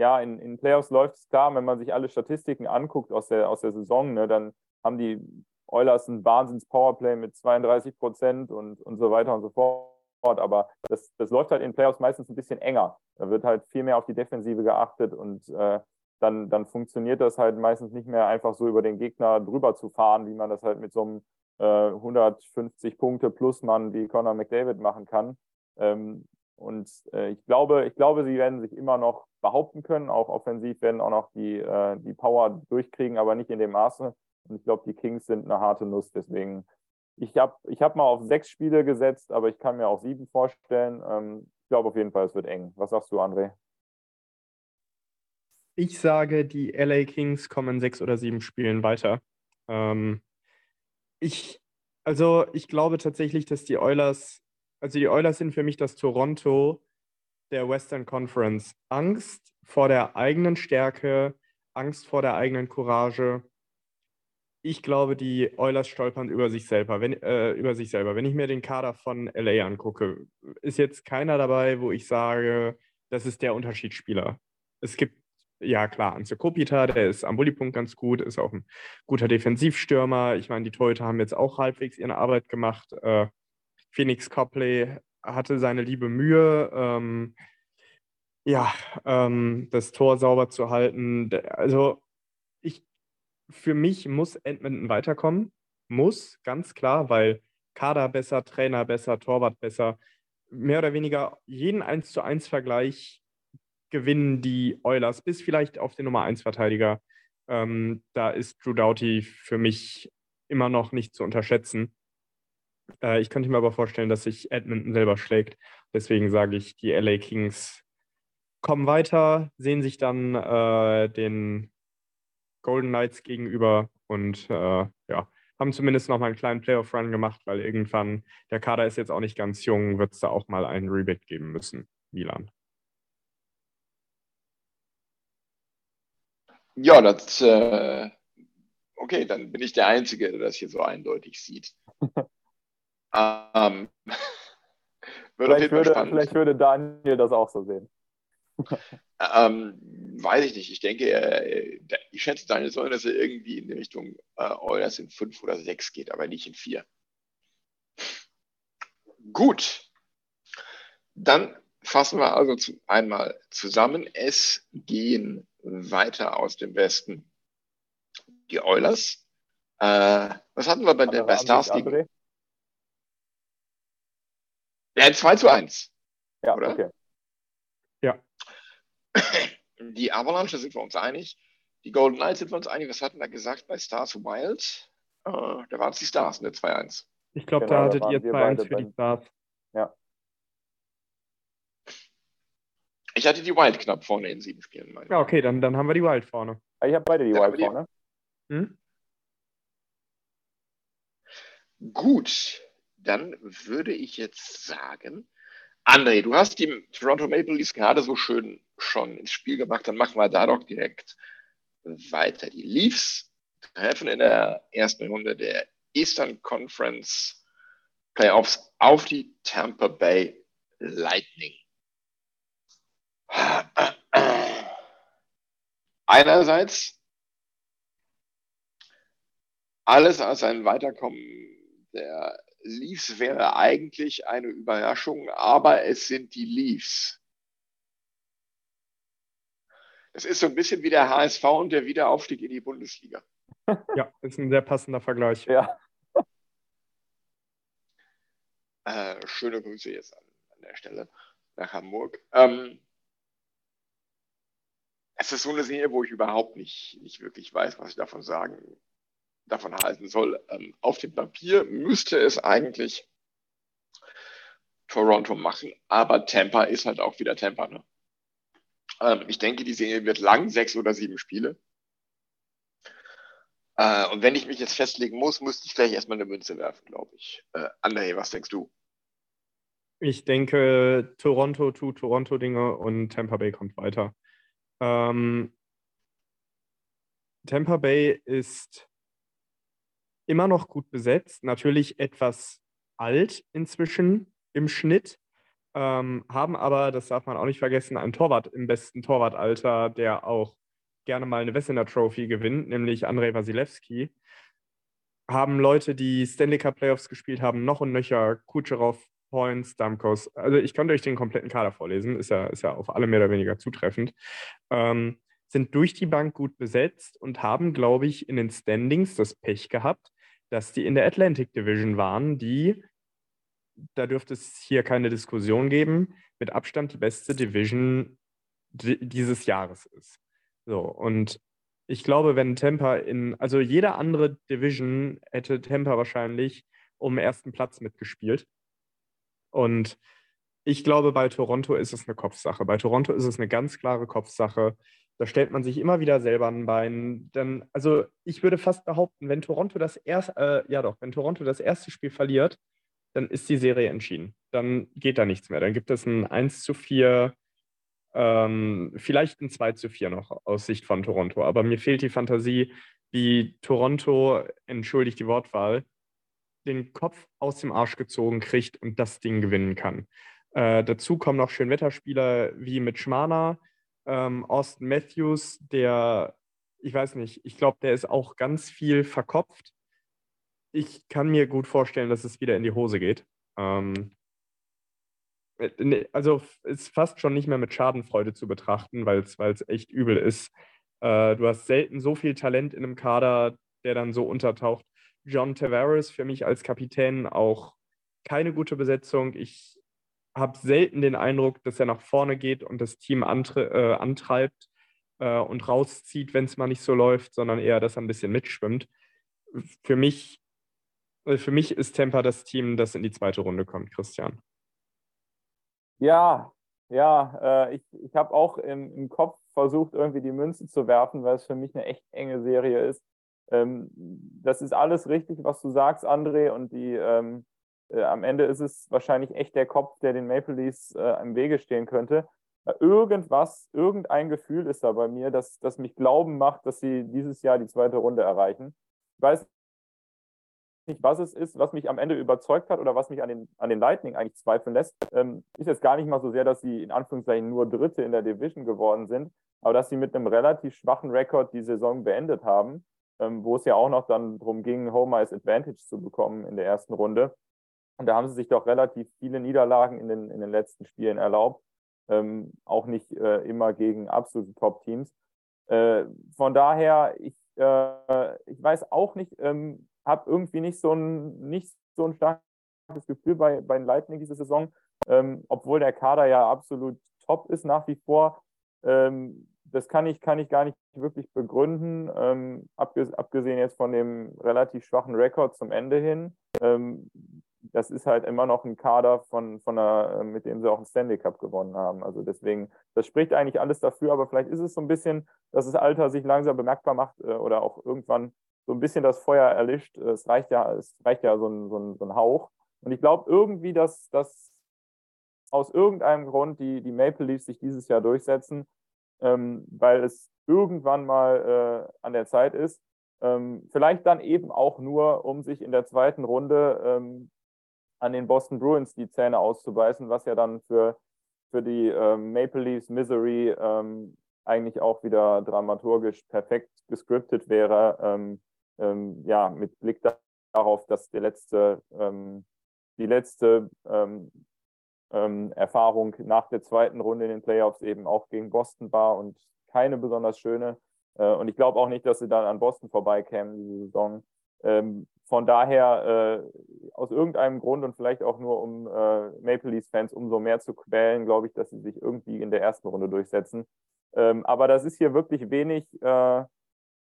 ja, in, in Playoffs läuft es klar, wenn man sich alle Statistiken anguckt aus der, aus der Saison, ne, dann haben die Oilers ein Wahnsinns-Powerplay mit 32 Prozent und, und so weiter und so fort. Aber das, das läuft halt in Playoffs meistens ein bisschen enger. Da wird halt viel mehr auf die Defensive geachtet und äh, dann, dann funktioniert das halt meistens nicht mehr einfach so über den Gegner drüber zu fahren, wie man das halt mit so einem äh, 150 Punkte plus Mann wie Conor McDavid machen kann. Ähm, und äh, ich glaube, ich glaube, sie werden sich immer noch behaupten können. Auch offensiv werden auch noch die, äh, die Power durchkriegen, aber nicht in dem Maße. Und ich glaube, die Kings sind eine harte Nuss. Deswegen, ich habe ich hab mal auf sechs Spiele gesetzt, aber ich kann mir auch sieben vorstellen. Ähm, ich glaube auf jeden Fall, es wird eng. Was sagst du, André? Ich sage, die LA Kings kommen sechs oder sieben Spielen weiter. Ähm, ich, also ich glaube tatsächlich, dass die Oilers, also die Oilers sind für mich das Toronto der Western Conference. Angst vor der eigenen Stärke, Angst vor der eigenen Courage. Ich glaube, die Oilers stolpern über sich selber. Wenn, äh, über sich selber. Wenn ich mir den Kader von LA angucke, ist jetzt keiner dabei, wo ich sage, das ist der Unterschiedsspieler. Es gibt ja klar, Anze Kopita, der ist am Bullypunkt ganz gut, ist auch ein guter Defensivstürmer. Ich meine, die Torhüter haben jetzt auch halbwegs ihre Arbeit gemacht. Äh, Phoenix Copley hatte seine liebe Mühe, ähm, ja, ähm, das Tor sauber zu halten. Also ich, für mich muss Edmonton weiterkommen. Muss, ganz klar, weil Kader besser, Trainer besser, Torwart besser. Mehr oder weniger jeden 1 zu 1 Vergleich gewinnen die Oilers, bis vielleicht auf den Nummer 1 Verteidiger. Ähm, da ist Drew Doughty für mich immer noch nicht zu unterschätzen. Äh, ich könnte mir aber vorstellen, dass sich Edmonton selber schlägt. Deswegen sage ich, die LA Kings kommen weiter, sehen sich dann äh, den Golden Knights gegenüber und äh, ja, haben zumindest noch mal einen kleinen Playoff-Run gemacht, weil irgendwann, der Kader ist jetzt auch nicht ganz jung, wird es da auch mal einen Rebuild geben müssen, Milan. Ja, das, äh, okay, dann bin ich der Einzige, der das hier so eindeutig sieht. ähm, vielleicht, würde, vielleicht würde Daniel das auch so sehen. ähm, weiß ich nicht. Ich denke, ich schätze Daniel soll, dass er irgendwie in die Richtung äh, Oilers in fünf oder sechs geht, aber nicht in vier. Gut. Dann fassen wir also zu, einmal zusammen. Es gehen weiter aus dem Westen die Oilers. Äh, was hatten wir bei, der, bei Stars gegen? Ja, 2 zu 1. Ja, oder? okay. Ja. Die Avalanche sind wir uns einig. Die Golden Knights sind wir uns einig. Was hatten wir gesagt bei Stars Wild? Äh, da waren es die Stars, ne? 2-1. Ich glaube, genau, da hattet ihr 2-1 für die Stars. Ja. Ich hatte die Wild knapp vorne in sieben Spielen. Ja, okay, dann, dann haben wir die Wild vorne. Ich habe beide die Wild vorne. Hm? Gut, dann würde ich jetzt sagen, André, du hast die Toronto Maple Leafs gerade so schön schon ins Spiel gemacht, dann machen wir da doch direkt weiter. Die Leafs treffen in der ersten Runde der Eastern Conference Playoffs auf die Tampa Bay Lightning. Einerseits alles als ein Weiterkommen der Leafs wäre eigentlich eine Überraschung, aber es sind die Leafs. Es ist so ein bisschen wie der HSV und der Wiederaufstieg in die Bundesliga. Ja, ist ein sehr passender Vergleich. Ja. Äh, schöne Grüße jetzt an, an, der Stelle nach Hamburg. Ähm, es ist so eine Serie, wo ich überhaupt nicht, nicht wirklich weiß, was ich davon sagen, davon halten soll. Ähm, auf dem Papier müsste es eigentlich Toronto machen, aber Tampa ist halt auch wieder Tampa. Ne? Ähm, ich denke, die Serie wird lang, sechs oder sieben Spiele. Äh, und wenn ich mich jetzt festlegen muss, müsste ich gleich erstmal eine Münze werfen, glaube ich. Äh, André, was denkst du? Ich denke, Toronto tut Toronto-Dinge und Tampa Bay kommt weiter. Ähm, Tampa Bay ist immer noch gut besetzt, natürlich etwas alt inzwischen im Schnitt, ähm, haben aber, das darf man auch nicht vergessen, einen Torwart im besten Torwartalter, der auch gerne mal eine Wessener Trophy gewinnt, nämlich Andrei Wasilewski. Haben Leute, die Stanley Cup Playoffs gespielt haben, noch und nöcher, Kucherov, Points, Damkos. Also ich könnte euch den kompletten Kader vorlesen, ist ja, ist ja auf alle mehr oder weniger zutreffend. Ähm, sind durch die Bank gut besetzt und haben, glaube ich, in den Standings das Pech gehabt, dass die in der Atlantic Division waren, die, da dürfte es hier keine Diskussion geben, mit Abstand die beste Division dieses Jahres ist. So, und ich glaube, wenn Tampa in, also jede andere Division hätte Tampa wahrscheinlich um ersten Platz mitgespielt. Und ich glaube, bei Toronto ist es eine Kopfsache. Bei Toronto ist es eine ganz klare Kopfsache. Da stellt man sich immer wieder selber ein Bein. Dann, also ich würde fast behaupten, wenn Toronto das erste, äh, ja doch, wenn Toronto das erste Spiel verliert, dann ist die Serie entschieden. Dann geht da nichts mehr. Dann gibt es ein 1 zu 4, ähm, vielleicht ein 2 zu 4 noch aus Sicht von Toronto. Aber mir fehlt die Fantasie, wie Toronto, entschuldigt die Wortwahl, den Kopf aus dem Arsch gezogen kriegt und das Ding gewinnen kann. Äh, dazu kommen noch Schönwetterspieler wie mit Schmana, ähm, Austin Matthews, der, ich weiß nicht, ich glaube, der ist auch ganz viel verkopft. Ich kann mir gut vorstellen, dass es wieder in die Hose geht. Ähm, äh, ne, also ist fast schon nicht mehr mit Schadenfreude zu betrachten, weil es echt übel ist. Äh, du hast selten so viel Talent in einem Kader, der dann so untertaucht. John Tavares für mich als Kapitän auch keine gute Besetzung. Ich habe selten den Eindruck, dass er nach vorne geht und das Team antre äh, antreibt äh, und rauszieht, wenn es mal nicht so läuft, sondern eher, dass er ein bisschen mitschwimmt. Für mich Für mich ist Tampa das Team, das in die zweite Runde kommt, Christian. Ja, ja, äh, ich, ich habe auch im, im Kopf versucht, irgendwie die Münze zu werfen, weil es für mich eine echt enge Serie ist. Ähm, das ist alles richtig, was du sagst, André, und die ähm, äh, am Ende ist es wahrscheinlich echt der Kopf, der den Maple Leafs äh, im Wege stehen könnte. Äh, irgendwas, irgendein Gefühl ist da bei mir, das, das mich glauben macht, dass sie dieses Jahr die zweite Runde erreichen. Ich weiß nicht, was es ist, was mich am Ende überzeugt hat oder was mich an den, an den Lightning eigentlich zweifeln lässt. Ähm, ist jetzt gar nicht mal so sehr, dass sie in Anführungszeichen nur Dritte in der Division geworden sind, aber dass sie mit einem relativ schwachen Rekord die Saison beendet haben, ähm, wo es ja auch noch dann darum ging, Home Ice Advantage zu bekommen in der ersten Runde. Und da haben sie sich doch relativ viele Niederlagen in den, in den letzten Spielen erlaubt. Ähm, auch nicht äh, immer gegen absolute Top-Teams. Äh, von daher, ich, äh, ich weiß auch nicht, ähm, habe irgendwie nicht so ein, nicht so ein starkes Gefühl bei, bei den Lightning diese Saison, ähm, obwohl der Kader ja absolut top ist nach wie vor. Ähm, das kann ich, kann ich gar nicht wirklich begründen, ähm, abgesehen jetzt von dem relativ schwachen Rekord zum Ende hin. Das ist halt immer noch ein Kader, von, von einer, mit dem sie auch einen Stanley Cup gewonnen haben. Also deswegen, das spricht eigentlich alles dafür, aber vielleicht ist es so ein bisschen, dass das Alter sich langsam bemerkbar macht äh, oder auch irgendwann so ein bisschen das Feuer erlischt. Es reicht ja, es reicht ja so ein, so ein, so ein Hauch. Und ich glaube irgendwie, dass, dass aus irgendeinem Grund die, die Maple Leafs sich dieses Jahr durchsetzen ähm, weil es irgendwann mal äh, an der Zeit ist. Ähm, vielleicht dann eben auch nur, um sich in der zweiten Runde ähm, an den Boston Bruins die Zähne auszubeißen, was ja dann für, für die ähm, Maple Leafs Misery ähm, eigentlich auch wieder dramaturgisch perfekt gescriptet wäre. Ähm, ja, mit Blick darauf, dass der letzte, die letzte ähm, Erfahrung nach der zweiten Runde in den Playoffs eben auch gegen Boston war und keine besonders schöne. Äh, und ich glaube auch nicht, dass sie dann an Boston vorbeikämen diese Saison. Ähm, von daher, äh, aus irgendeinem Grund und vielleicht auch nur um äh, Maple Leafs-Fans umso mehr zu quälen, glaube ich, dass sie sich irgendwie in der ersten Runde durchsetzen. Ähm, aber das ist hier wirklich wenig, äh,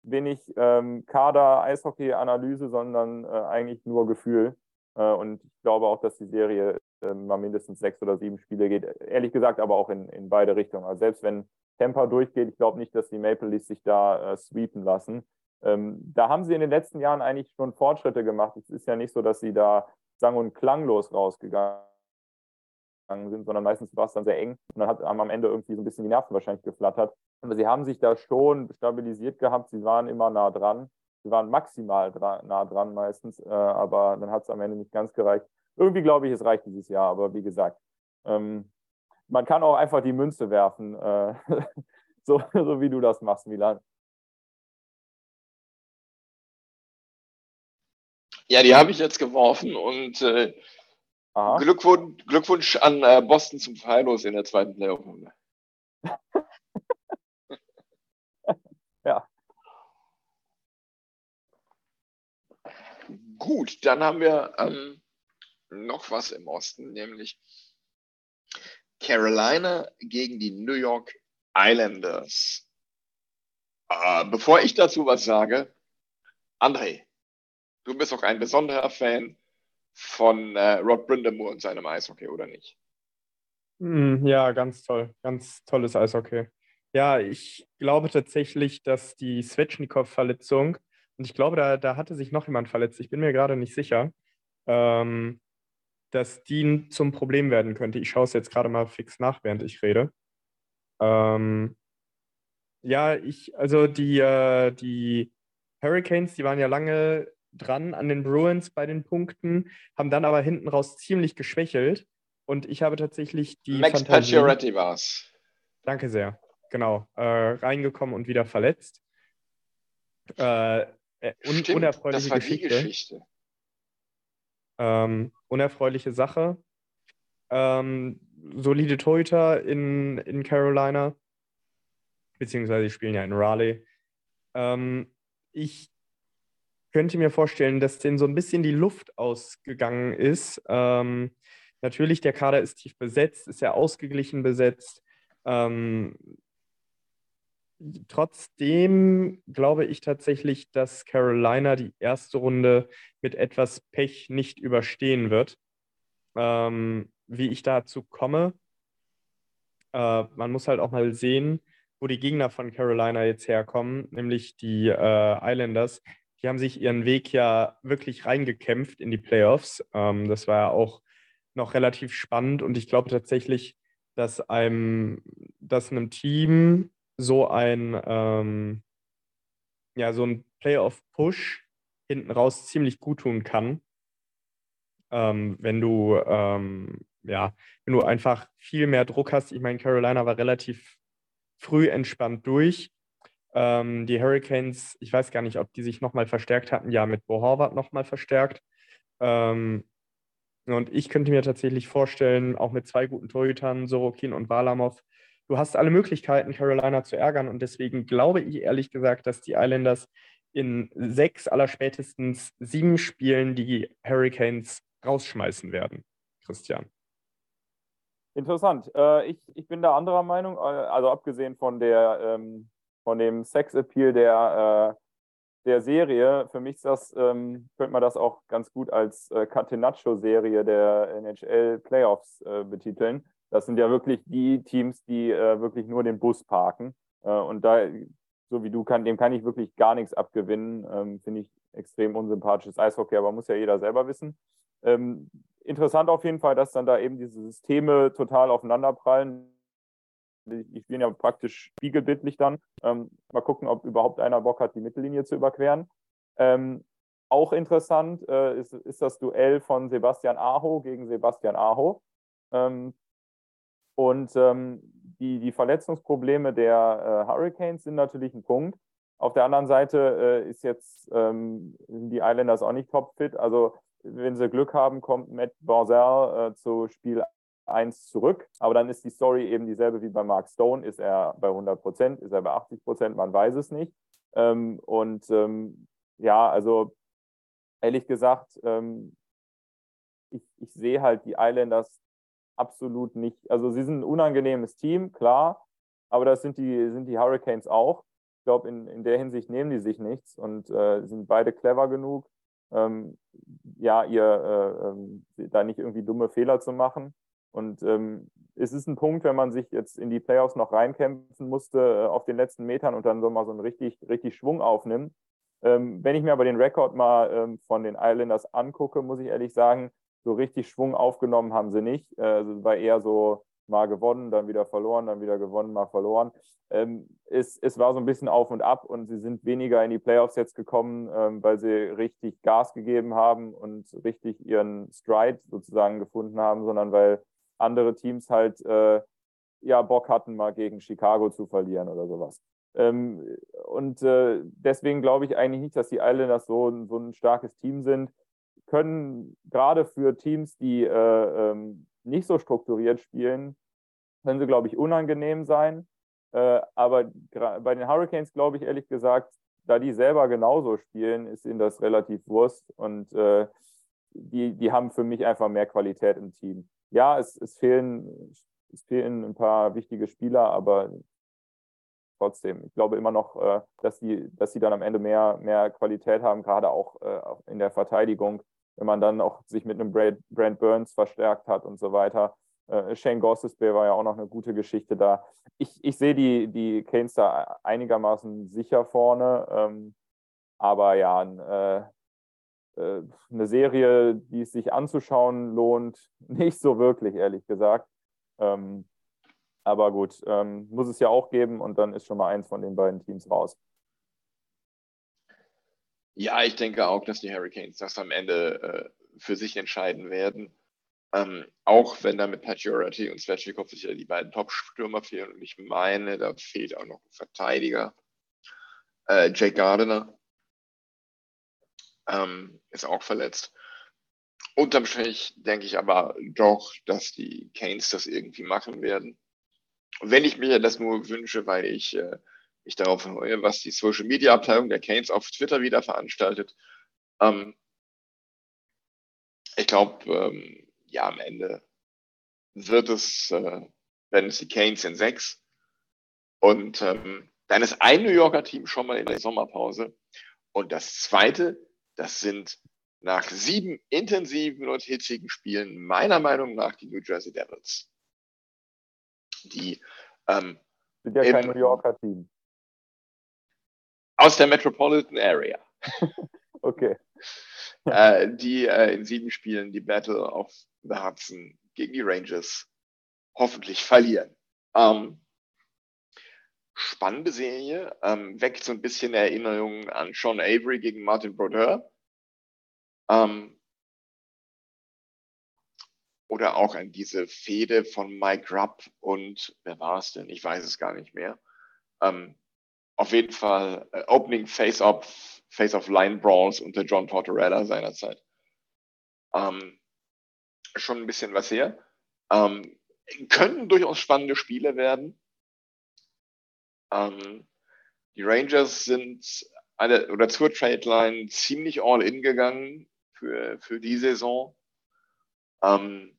wenig ähm, Kader-Eishockey-Analyse, sondern äh, eigentlich nur Gefühl. Äh, und ich glaube auch, dass die Serie äh, mal mindestens sechs oder sieben Spiele geht. Ehrlich gesagt, aber auch in, in beide Richtungen. Also selbst wenn Tampa durchgeht, ich glaube nicht, dass die Maple Leafs sich da äh, sweepen lassen. Ähm, da haben sie in den letzten Jahren eigentlich schon Fortschritte gemacht. Es ist ja nicht so, dass sie da sang- und klanglos rausgegangen sind, sondern meistens war es dann sehr eng und dann hat am Ende irgendwie so ein bisschen die Nerven wahrscheinlich geflattert. Aber sie haben sich da schon stabilisiert gehabt, sie waren immer nah dran. Sie waren maximal dra nah dran meistens, äh, aber dann hat es am Ende nicht ganz gereicht. Irgendwie glaube ich, es reicht dieses Jahr, aber wie gesagt, ähm, man kann auch einfach die Münze werfen, äh, so, so wie du das machst, Milan. Ja, die habe ich jetzt geworfen und äh, Glückwunsch, Glückwunsch, an äh, Boston zum Freilos in der zweiten Playoff-Runde. ja. Gut, dann haben wir ähm, noch was im Osten, nämlich Carolina gegen die New York Islanders. Äh, bevor ich dazu was sage, André, du bist auch ein besonderer Fan von äh, Rod Brindamore und seinem Eishockey, oder nicht? Hm, ja, ganz toll. Ganz tolles Eishockey. Ja, ich glaube tatsächlich, dass die Svechnikov-Verletzung und ich glaube, da, da hatte sich noch jemand verletzt. Ich bin mir gerade nicht sicher, ähm, dass die zum Problem werden könnte. Ich schaue es jetzt gerade mal fix nach, während ich rede. Ähm, ja, ich, also die, äh, die Hurricanes, die waren ja lange dran an den Bruins bei den Punkten, haben dann aber hinten raus ziemlich geschwächelt. Und ich habe tatsächlich die. Max Pacioretty war es. Danke sehr. Genau. Äh, reingekommen und wieder verletzt. Äh, äh, un Stimmt, unerfreuliche das war Geschichte. Die Geschichte. Ähm, unerfreuliche Sache. Ähm, solide Torhüter in, in Carolina, beziehungsweise die spielen ja in Raleigh. Ähm, ich könnte mir vorstellen, dass denen so ein bisschen die Luft ausgegangen ist. Ähm, natürlich, der Kader ist tief besetzt, ist ja ausgeglichen besetzt. Ähm, trotzdem glaube ich tatsächlich, dass Carolina die erste Runde mit etwas Pech nicht überstehen wird. Ähm, wie ich dazu komme, äh, man muss halt auch mal sehen, wo die Gegner von Carolina jetzt herkommen, nämlich die äh, Islanders. Die haben sich ihren Weg ja wirklich reingekämpft in die Playoffs. Ähm, das war ja auch noch relativ spannend und ich glaube tatsächlich, dass einem, dass einem Team so ein, ähm, ja, so ein Playoff-Push hinten raus ziemlich gut tun kann. Ähm, wenn du, ähm, ja, wenn du einfach viel mehr Druck hast. Ich meine, Carolina war relativ früh entspannt durch. Ähm, die Hurricanes, ich weiß gar nicht, ob die sich nochmal verstärkt hatten. Ja, mit Bo Horvath nochmal verstärkt. Ähm, und ich könnte mir tatsächlich vorstellen, auch mit zwei guten Torhütern, Sorokin und Valamov, du hast alle Möglichkeiten, Carolina zu ärgern. Und deswegen glaube ich ehrlich gesagt, dass die Islanders in sechs, aller spätestens sieben Spielen die Hurricanes rausschmeißen werden. Christian. Interessant. Äh, ich, ich bin da anderer Meinung. Äh, also abgesehen von der ähm, von dem Sex-Appeal der, äh, der Serie, für mich ist das, ähm, könnte man das auch ganz gut als äh, Catenaccio-Serie der NHL-Playoffs äh, betiteln. Das sind ja wirklich die Teams, die äh, wirklich nur den Bus parken. Äh, und da, so wie du, kann, dem kann ich wirklich gar nichts abgewinnen. Ähm, Finde ich extrem unsympathisches Eishockey, aber muss ja jeder selber wissen. Ähm, interessant auf jeden Fall, dass dann da eben diese Systeme total aufeinanderprallen. Die spielen ja praktisch spiegelbildlich dann. Ähm, mal gucken, ob überhaupt einer Bock hat, die Mittellinie zu überqueren. Ähm, auch interessant äh, ist, ist, das Duell von Sebastian Aho gegen Sebastian Aho. Ähm, und ähm, die, die Verletzungsprobleme der äh, Hurricanes sind natürlich ein Punkt. Auf der anderen Seite äh, ist jetzt ähm, die Islanders auch nicht topfit. Also wenn sie Glück haben, kommt Matt Barzell äh, zu Spiel 1 zurück. Aber dann ist die Story eben dieselbe wie bei Mark Stone. Ist er bei 100 Prozent? Ist er bei 80 Prozent? Man weiß es nicht. Ähm, und ähm, ja, also ehrlich gesagt, ähm, ich, ich sehe halt die Islanders absolut nicht. Also sie sind ein unangenehmes Team, klar, aber das sind die, sind die Hurricanes auch. Ich glaube, in, in der Hinsicht nehmen die sich nichts und äh, sind beide clever genug, ähm, ja, ihr äh, ähm, da nicht irgendwie dumme Fehler zu machen. Und ähm, es ist ein Punkt, wenn man sich jetzt in die Playoffs noch reinkämpfen musste äh, auf den letzten Metern und dann so mal so einen richtig, richtig Schwung aufnimmt. Ähm, wenn ich mir aber den Rekord mal ähm, von den Islanders angucke, muss ich ehrlich sagen, so richtig Schwung aufgenommen haben sie nicht. Äh, also war eher so mal gewonnen, dann wieder verloren, dann wieder gewonnen, mal verloren. Ähm, es, es war so ein bisschen auf und ab und sie sind weniger in die Playoffs jetzt gekommen, ähm, weil sie richtig Gas gegeben haben und richtig ihren Stride sozusagen gefunden haben, sondern weil andere Teams halt äh, ja Bock hatten, mal gegen Chicago zu verlieren oder sowas. Ähm, und äh, deswegen glaube ich eigentlich nicht, dass die Islanders so, so ein starkes Team sind können gerade für Teams, die äh, ähm, nicht so strukturiert spielen, können sie, glaube ich, unangenehm sein. Äh, aber bei den Hurricanes, glaube ich, ehrlich gesagt, da die selber genauso spielen, ist ihnen das relativ Wurst und äh, die, die haben für mich einfach mehr Qualität im Team. Ja, es, es, fehlen, es fehlen ein paar wichtige Spieler, aber trotzdem, ich glaube immer noch, äh, dass, die, dass sie dann am Ende mehr, mehr Qualität haben, gerade auch äh, in der Verteidigung wenn man dann auch sich mit einem Brand Burns verstärkt hat und so weiter. Äh, Shane Gossesbeer war ja auch noch eine gute Geschichte da. Ich, ich sehe die, die Canes da einigermaßen sicher vorne. Ähm, aber ja, äh, äh, eine Serie, die es sich anzuschauen lohnt, nicht so wirklich, ehrlich gesagt. Ähm, aber gut, ähm, muss es ja auch geben und dann ist schon mal eins von den beiden Teams raus. Ja, ich denke auch, dass die Hurricanes das am Ende äh, für sich entscheiden werden. Ähm, auch wenn da mit Pacioretty und Svechnikov sicher die beiden Top-Stürmer fehlen. Und ich meine, da fehlt auch noch ein Verteidiger. Äh, Jake Gardiner ähm, ist auch verletzt. Unterm Strich denke ich aber doch, dass die Canes das irgendwie machen werden. wenn ich mir das nur wünsche, weil ich äh, mich darauf freue, was die Social Media Abteilung der Canes auf Twitter wieder veranstaltet. Ähm, ich glaube, ähm, ja, am Ende wird es, äh, wenn es die Canes in sechs und ähm, Dann ist ein New Yorker Team schon mal in der Sommerpause. Und das zweite, das sind nach sieben intensiven und hitzigen Spielen meiner Meinung nach die New Jersey Devils. Die ähm, sind ja kein New Yorker Team. Aus der Metropolitan Area. okay. äh, die äh, in sieben Spielen die Battle of the Hudson gegen die Rangers hoffentlich verlieren. Ähm, spannende Serie, ähm, weckt so ein bisschen Erinnerungen an Sean Avery gegen Martin Brodeur. Ähm, oder auch an diese Fehde von Mike Rupp und wer war es denn? Ich weiß es gar nicht mehr. Ähm, auf jeden Fall äh, Opening Face-Off, Face-Off Line Brawls unter John Tortorella seinerzeit. Ähm, schon ein bisschen was her. Ähm, können durchaus spannende Spiele werden. Ähm, die Rangers sind eine, oder zur Trade Line ziemlich all in gegangen für, für die Saison. Ähm,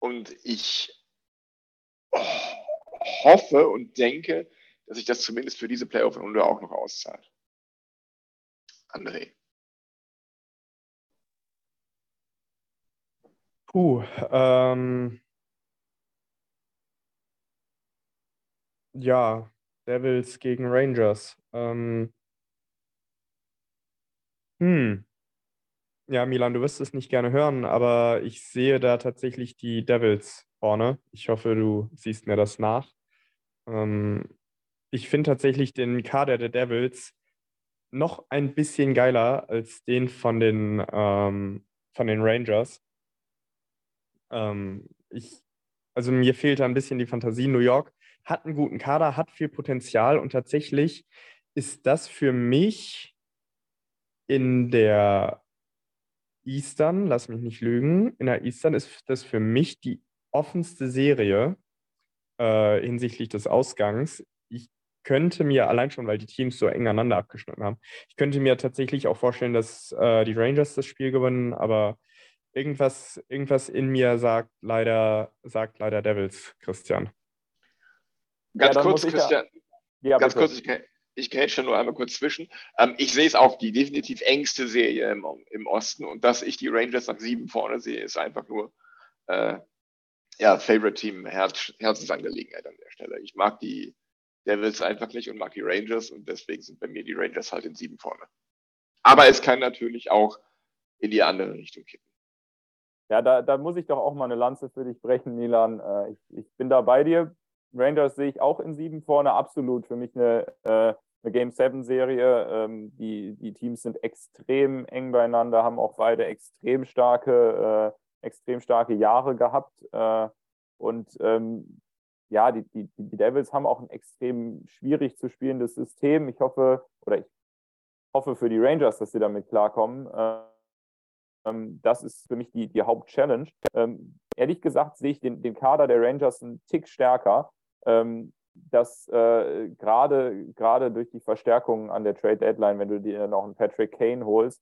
und ich hoffe und denke, dass sich das zumindest für diese Playoff-Runde auch noch auszahlt. André. Puh, ähm, ja, Devils gegen Rangers. Ähm, hm. Ja, Milan, du wirst es nicht gerne hören, aber ich sehe da tatsächlich die Devils vorne. Ich hoffe, du siehst mir das nach. Ähm, ich finde tatsächlich den Kader der Devils noch ein bisschen geiler als den von den, ähm, von den Rangers. Ähm, ich, also mir fehlt da ein bisschen die Fantasie. New York hat einen guten Kader, hat viel Potenzial und tatsächlich ist das für mich in der Eastern, lass mich nicht lügen, in der Eastern ist das für mich die offenste Serie äh, hinsichtlich des Ausgangs. Ich könnte mir, allein schon, weil die Teams so eng aneinander abgeschnitten haben, ich könnte mir tatsächlich auch vorstellen, dass äh, die Rangers das Spiel gewinnen, aber irgendwas, irgendwas in mir sagt leider, sagt leider Devils, Christian. Ganz ja, kurz, Christian. Ja, ganz bitte. kurz, ich, ich grätsche nur einmal kurz zwischen. Ähm, ich sehe es auch, die definitiv engste Serie im, im, Osten und dass ich die Rangers nach sieben vorne sehe, ist einfach nur äh, ja, Favorite Team, Herz, Herzensangelegenheit an der Stelle. Ich mag die Devils einfach nicht und mag die Rangers und deswegen sind bei mir die Rangers halt in sieben vorne. Aber es kann natürlich auch in die andere Richtung kippen. Ja, da, da muss ich doch auch mal eine Lanze für dich brechen, Milan. Äh, ich, ich bin da bei dir. Rangers sehe ich auch in sieben vorne, absolut. Für mich eine, äh, eine Game 7 Serie. Ähm, die, die Teams sind extrem eng beieinander, haben auch beide extrem starke, äh, extrem starke Jahre gehabt. und ähm, ja, die, die, die Devils haben auch ein extrem schwierig zu spielendes System. Ich hoffe, oder ich hoffe für die Rangers, dass sie damit klarkommen. Ähm, das ist für mich die, die Hauptchallenge. Ähm, ehrlich gesagt sehe ich den, den Kader der Rangers einen Tick stärker. Ähm, dass äh, gerade durch die Verstärkungen an der Trade Deadline, wenn du dir noch einen Patrick Kane holst,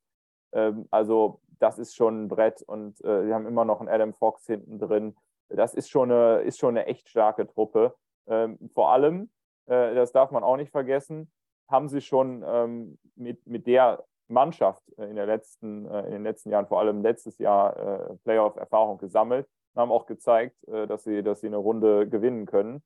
ähm, also das ist schon ein Brett und äh, wir haben immer noch einen Adam Fox hinten drin. Das ist schon eine, ist schon eine echt starke Truppe. Ähm, vor allem, äh, das darf man auch nicht vergessen, haben sie schon ähm, mit, mit der Mannschaft äh, in, der letzten, äh, in den letzten Jahren, vor allem letztes Jahr, äh, Playoff-Erfahrung gesammelt und haben auch gezeigt, dass, sie, dass sie eine Runde gewinnen können.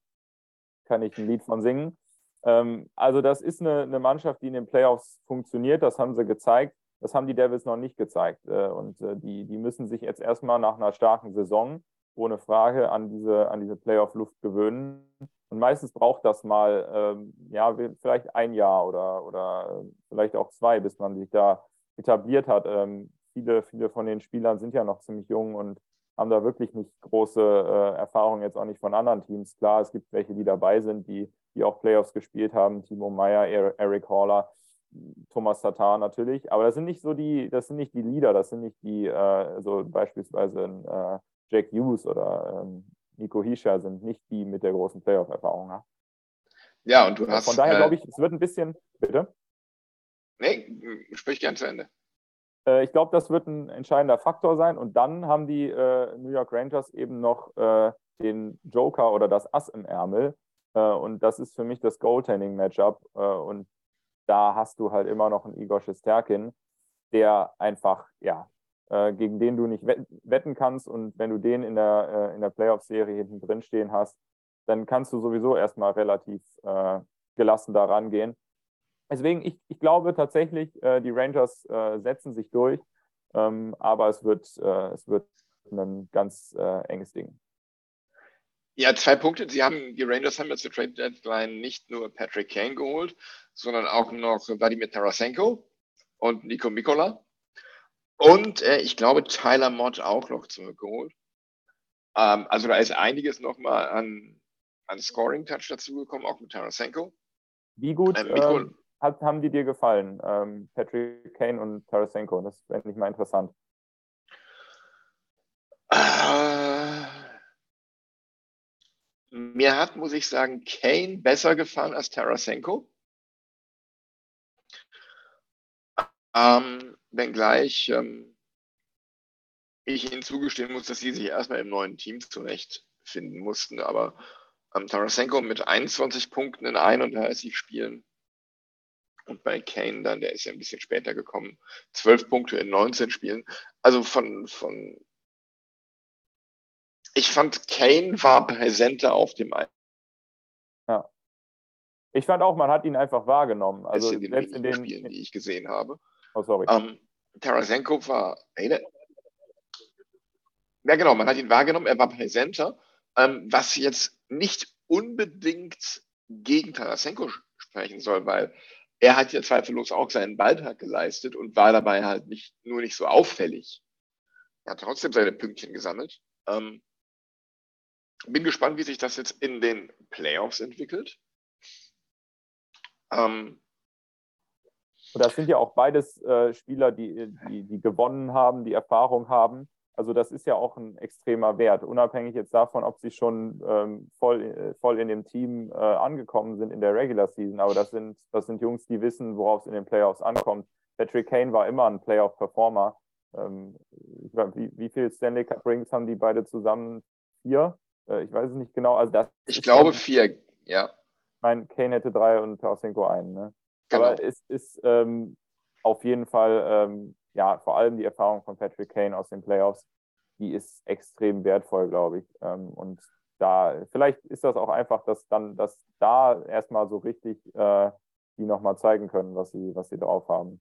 Kann ich ein Lied von singen. Ähm, also, das ist eine, eine Mannschaft, die in den Playoffs funktioniert. Das haben sie gezeigt. Das haben die Devils noch nicht gezeigt. Und die, die müssen sich jetzt erstmal nach einer starken Saison ohne Frage an diese, an diese Playoff-Luft gewöhnen. Und meistens braucht das mal, ähm, ja, vielleicht ein Jahr oder, oder vielleicht auch zwei, bis man sich da etabliert hat. Ähm, viele, viele von den Spielern sind ja noch ziemlich jung und haben da wirklich nicht große äh, Erfahrungen, jetzt auch nicht von anderen Teams. Klar, es gibt welche, die dabei sind, die, die auch Playoffs gespielt haben. Timo Meyer, Eric Haller, Thomas Tatar natürlich. Aber das sind nicht so die, das sind nicht die Leader, das sind nicht die, äh, so beispielsweise ein äh, Jack Hughes oder ähm, Nico Hischer sind nicht die mit der großen Playoff-Erfahrung. Ja? ja, und du hast. Von daher äh, glaube ich, es wird ein bisschen. Bitte? Nee, sprich gern zu Ende. Äh, ich glaube, das wird ein entscheidender Faktor sein. Und dann haben die äh, New York Rangers eben noch äh, den Joker oder das Ass im Ärmel. Äh, und das ist für mich das Goaltending-Matchup. Äh, und da hast du halt immer noch einen Igor Shesterkin, der einfach, ja, äh, gegen den du nicht wetten kannst. Und wenn du den in der, in der Playoff-Serie hinten drin stehen hast, dann kannst du sowieso erstmal relativ gelassen da rangehen. Deswegen, ich, ich glaube tatsächlich, äh, die Rangers äh, setzen sich durch, ähm, aber es wird, äh, es wird ein ganz enges Ding. Ja, zwei Punkte. Sie haben, die Rangers haben jetzt zur Trade Deadline nicht nur Patrick Kane geholt, sondern auch noch Vladimir Tarasenko und Nico Mikola. Und äh, ich glaube, Tyler Mott auch noch zurückgeholt. Ähm, also da ist einiges nochmal an, an Scoring-Touch dazugekommen, auch mit Tarasenko. Wie gut ähm, ähm, hat, haben die dir gefallen, ähm, Patrick Kane und Tarasenko? Das wäre nicht mal interessant. Äh, mir hat, muss ich sagen, Kane besser gefallen als Tarasenko. Ähm, wenngleich ähm, ich ihnen zugestehen muss, dass sie sich erstmal im neuen Team zurechtfinden mussten. Aber ähm, Tarasenko mit 21 Punkten in 31 Spielen und bei Kane dann, der ist ja ein bisschen später gekommen, 12 Punkte in 19 Spielen. Also von, von ich fand, Kane war präsenter auf dem Eis. Ja. Ich fand auch, man hat ihn einfach wahrgenommen. Also in den selbst in den Spielen, die ich gesehen habe. Oh, sorry. Ähm, Tarasenko war. ja, genau, man hat ihn wahrgenommen, er war präsenter. Ähm, was jetzt nicht unbedingt gegen Tarasenko sprechen soll, weil er hat ja zweifellos auch seinen Beitrag geleistet und war dabei halt nicht nur nicht so auffällig. Er hat trotzdem seine Pünktchen gesammelt. Ähm, bin gespannt, wie sich das jetzt in den Playoffs entwickelt. Ähm, und das sind ja auch beides äh, Spieler, die, die, die gewonnen haben, die Erfahrung haben. Also das ist ja auch ein extremer Wert, unabhängig jetzt davon, ob sie schon ähm, voll, äh, voll in dem Team äh, angekommen sind in der Regular Season. Aber das sind, das sind Jungs, die wissen, worauf es in den Playoffs ankommt. Patrick Kane war immer ein Playoff-Performer. Ähm, wie, wie viele Stanley Cup Rings haben die beide zusammen? Vier? Äh, ich weiß es nicht genau. Also das ich glaube vier, ja. Ich meine, Kane hätte drei und Tarasenko einen. Ne? Genau. Aber es ist ähm, auf jeden Fall, ähm, ja, vor allem die Erfahrung von Patrick Kane aus den Playoffs, die ist extrem wertvoll, glaube ich. Ähm, und da, vielleicht ist das auch einfach, dass dann, dass da erstmal so richtig äh, die nochmal zeigen können, was sie, was sie drauf haben.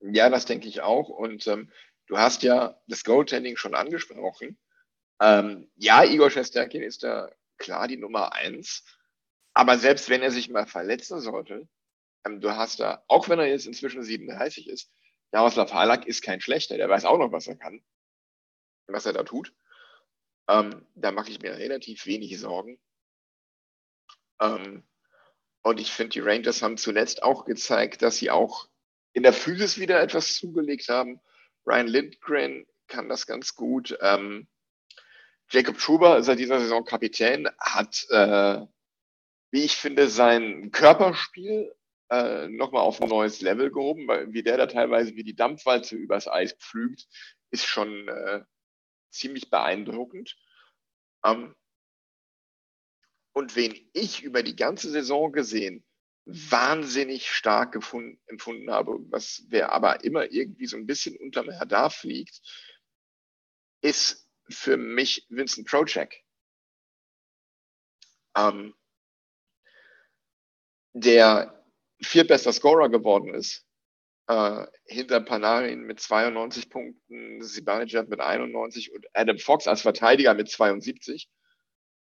Ja, das denke ich auch. Und ähm, du hast ja das Goaltending schon angesprochen. Ähm, ja, Igor Shesterkin ist da klar die Nummer eins. Aber selbst wenn er sich mal verletzen sollte, ähm, du hast da, auch wenn er jetzt inzwischen 37 ist, Jaroslav Halak ist kein schlechter, der weiß auch noch, was er kann, was er da tut. Ähm, da mache ich mir relativ wenig Sorgen. Ähm, und ich finde, die Rangers haben zuletzt auch gezeigt, dass sie auch in der Physis wieder etwas zugelegt haben. Ryan Lindgren kann das ganz gut. Ähm, Jacob Schuber seit dieser Saison Kapitän, hat, äh, wie ich finde, sein Körperspiel äh, nochmal auf ein neues Level gehoben, weil wie der da teilweise wie die Dampfwalze übers Eis pflügt, ist schon äh, ziemlich beeindruckend. Ähm, und wen ich über die ganze Saison gesehen wahnsinnig stark gefunden, empfunden habe, was wer aber immer irgendwie so ein bisschen unterm Radar fliegt, ist für mich Vincent Trocek. Ähm, der viertbester Scorer geworden ist, äh, hinter Panarin mit 92 Punkten, Zibanejad mit 91 und Adam Fox als Verteidiger mit 72.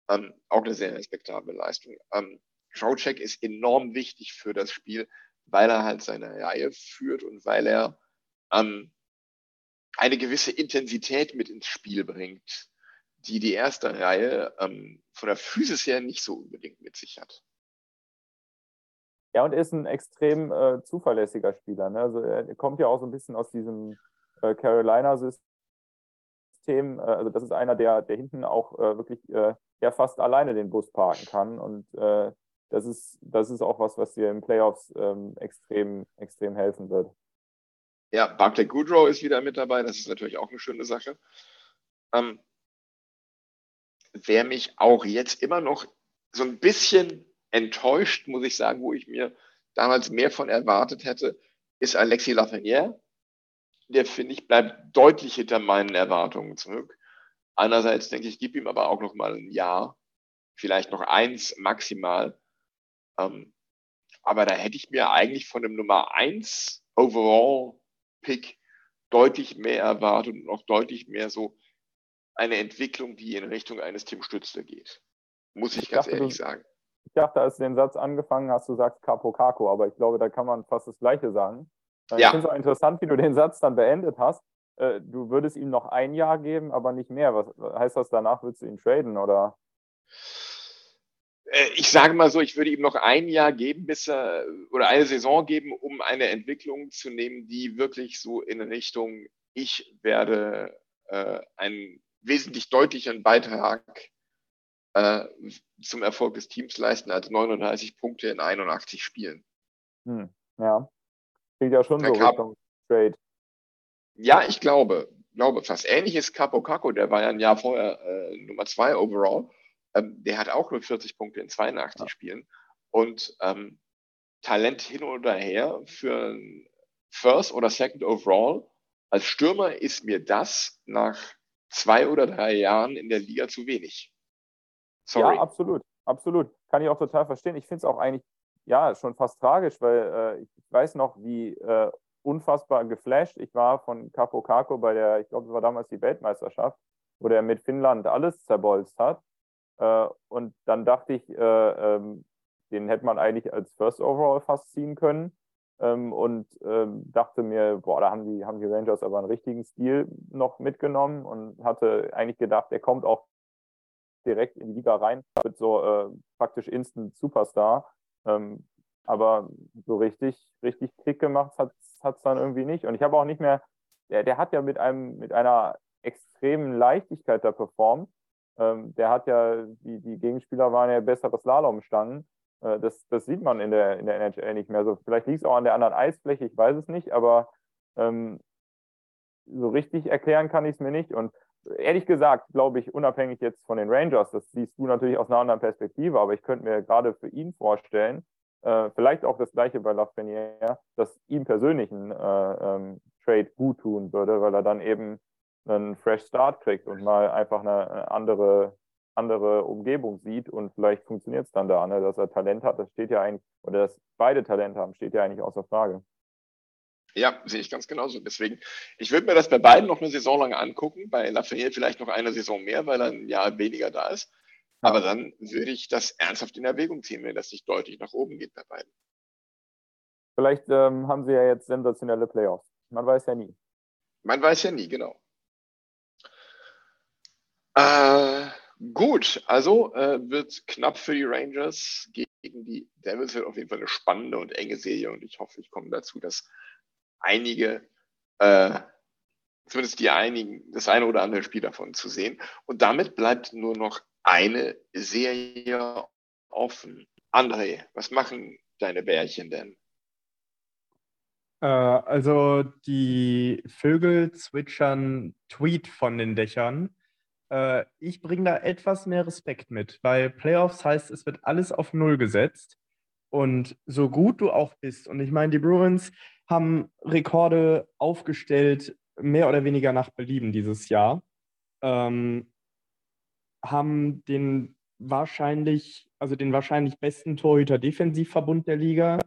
Ähm, auch eine sehr respektable Leistung. Ähm, Trocek ist enorm wichtig für das Spiel, weil er halt seine Reihe führt und weil er ähm, eine gewisse Intensität mit ins Spiel bringt, die die erste Reihe ähm, von der Physis her nicht so unbedingt mit sich hat. Ja, und er ist ein extrem äh, zuverlässiger Spieler. Ne? Also er kommt ja auch so ein bisschen aus diesem äh, Carolina-System. Äh, also das ist einer, der, der hinten auch äh, wirklich äh, ja fast alleine den Bus parken kann. Und äh, das, ist, das ist auch was, was dir im Playoffs ähm, extrem, extrem helfen wird. Ja, Barclay Goodrow ist wieder mit dabei. Das ist natürlich auch eine schöne Sache. Ähm, wer mich auch jetzt immer noch so ein bisschen enttäuscht, muss ich sagen, wo ich mir damals mehr von erwartet hätte, ist Alexis Lafreniere. Der, finde ich, bleibt deutlich hinter meinen Erwartungen zurück. Einerseits denke ich, gib ihm aber auch noch mal ein Jahr, vielleicht noch eins maximal. Ähm, aber da hätte ich mir eigentlich von dem Nummer eins Overall Pick deutlich mehr erwartet und noch deutlich mehr so eine Entwicklung, die in Richtung eines Tim Stützle geht. Muss ich, ich ganz dachte, ehrlich du, sagen. Ich dachte, als du den Satz angefangen hast, du sagst Capo Caco, aber ich glaube, da kann man fast das Gleiche sagen. Ich ja. finde es auch interessant, wie du den Satz dann beendet hast. Äh, du würdest ihm noch ein Jahr geben, aber nicht mehr. Was heißt das, danach würdest du ihn traden oder? Äh, ich sage mal so, ich würde ihm noch ein Jahr geben, bis er oder eine Saison geben, um eine Entwicklung zu nehmen, die wirklich so in Richtung, ich werde äh, einen wesentlich deutlicheren Beitrag äh, zum Erfolg des Teams leisten als 39 Punkte in 81 Spielen. Hm, ja. Klingt ja schon so Richtung Trade. Ja, ich glaube, glaube fast. Ähnlich ist Capo Caco, der war ja ein Jahr vorher äh, Nummer zwei overall. Ähm, der hat auch nur 40 Punkte in 82 ja. Spielen. Und ähm, Talent hin oder her für ein First oder Second Overall. Als Stürmer ist mir das nach zwei oder drei Jahren in der Liga zu wenig. Sorry. Ja, absolut. Absolut. Kann ich auch total verstehen. Ich finde es auch eigentlich ja schon fast tragisch, weil äh, ich weiß noch, wie äh, unfassbar geflasht ich war von Capo Caco bei der, ich glaube, es war damals die Weltmeisterschaft, wo der mit Finnland alles zerbolzt hat. Äh, und dann dachte ich, äh, ähm, den hätte man eigentlich als First Overall fast ziehen können. Ähm, und ähm, dachte mir, boah, da haben die, haben die Rangers aber einen richtigen Stil noch mitgenommen und hatte eigentlich gedacht, der kommt auch direkt in die Liga rein, wird so äh, praktisch Instant Superstar. Ähm, aber so richtig, richtig Klick gemacht hat es dann irgendwie nicht. Und ich habe auch nicht mehr, der, der hat ja mit einem, mit einer extremen Leichtigkeit da performt. Ähm, der hat ja, die, die Gegenspieler waren ja bessere Slalomstangen. Äh, das, das sieht man in der, in der NHL nicht mehr. So, vielleicht liegt es auch an der anderen Eisfläche, ich weiß es nicht, aber ähm, so richtig erklären kann ich es mir nicht. Und ehrlich gesagt, glaube ich, unabhängig jetzt von den Rangers, das siehst du natürlich aus einer anderen Perspektive, aber ich könnte mir gerade für ihn vorstellen, äh, vielleicht auch das gleiche bei Lafreniere, dass ihm persönlich ein äh, ähm, Trade gut tun würde, weil er dann eben einen Fresh Start kriegt und mal einfach eine andere, andere Umgebung sieht und vielleicht funktioniert es dann da, ne? dass er Talent hat, das steht ja eigentlich, oder dass beide Talent haben, steht ja eigentlich außer Frage. Ja, sehe ich ganz genauso. Deswegen, ich würde mir das bei beiden noch eine Saison lang angucken, bei Lafayette vielleicht noch eine Saison mehr, weil er ein Jahr weniger da ist. Aber dann würde ich das ernsthaft in Erwägung ziehen, wenn das nicht deutlich nach oben geht bei beiden. Vielleicht ähm, haben sie ja jetzt sensationelle Playoffs. Man weiß ja nie. Man weiß ja nie, genau. Äh, gut, also äh, wird knapp für die Rangers gegen die Devils wird auf jeden Fall eine spannende und enge Serie und ich hoffe, ich komme dazu, dass einige, äh, zumindest die einigen, das eine oder andere Spiel davon zu sehen. Und damit bleibt nur noch eine Serie offen. André, was machen deine Bärchen denn? Äh, also die Vögel zwitschern Tweet von den Dächern äh, ich bringe da etwas mehr Respekt mit, weil Playoffs heißt, es wird alles auf Null gesetzt. Und so gut du auch bist, und ich meine, die Bruins haben Rekorde aufgestellt, mehr oder weniger nach Belieben dieses Jahr, ähm, haben den wahrscheinlich, also den wahrscheinlich besten Torhüter-Defensivverbund der Liga,